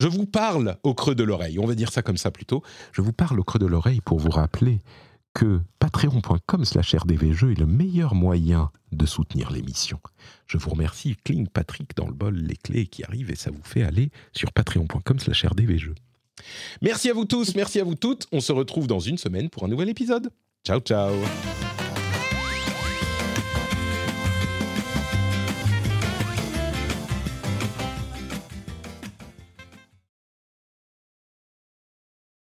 Je vous parle au creux de l'oreille, on va dire ça comme ça plutôt. Je vous parle au creux de l'oreille pour vous rappeler que patreon.com slash rdvjeux est le meilleur moyen de soutenir l'émission. Je vous remercie, cling Patrick dans le bol, les clés qui arrivent et ça vous fait aller sur patreon.com slash rdvjeux. Merci à vous tous, merci à vous toutes. On se retrouve dans une semaine pour un nouvel épisode. Ciao, ciao.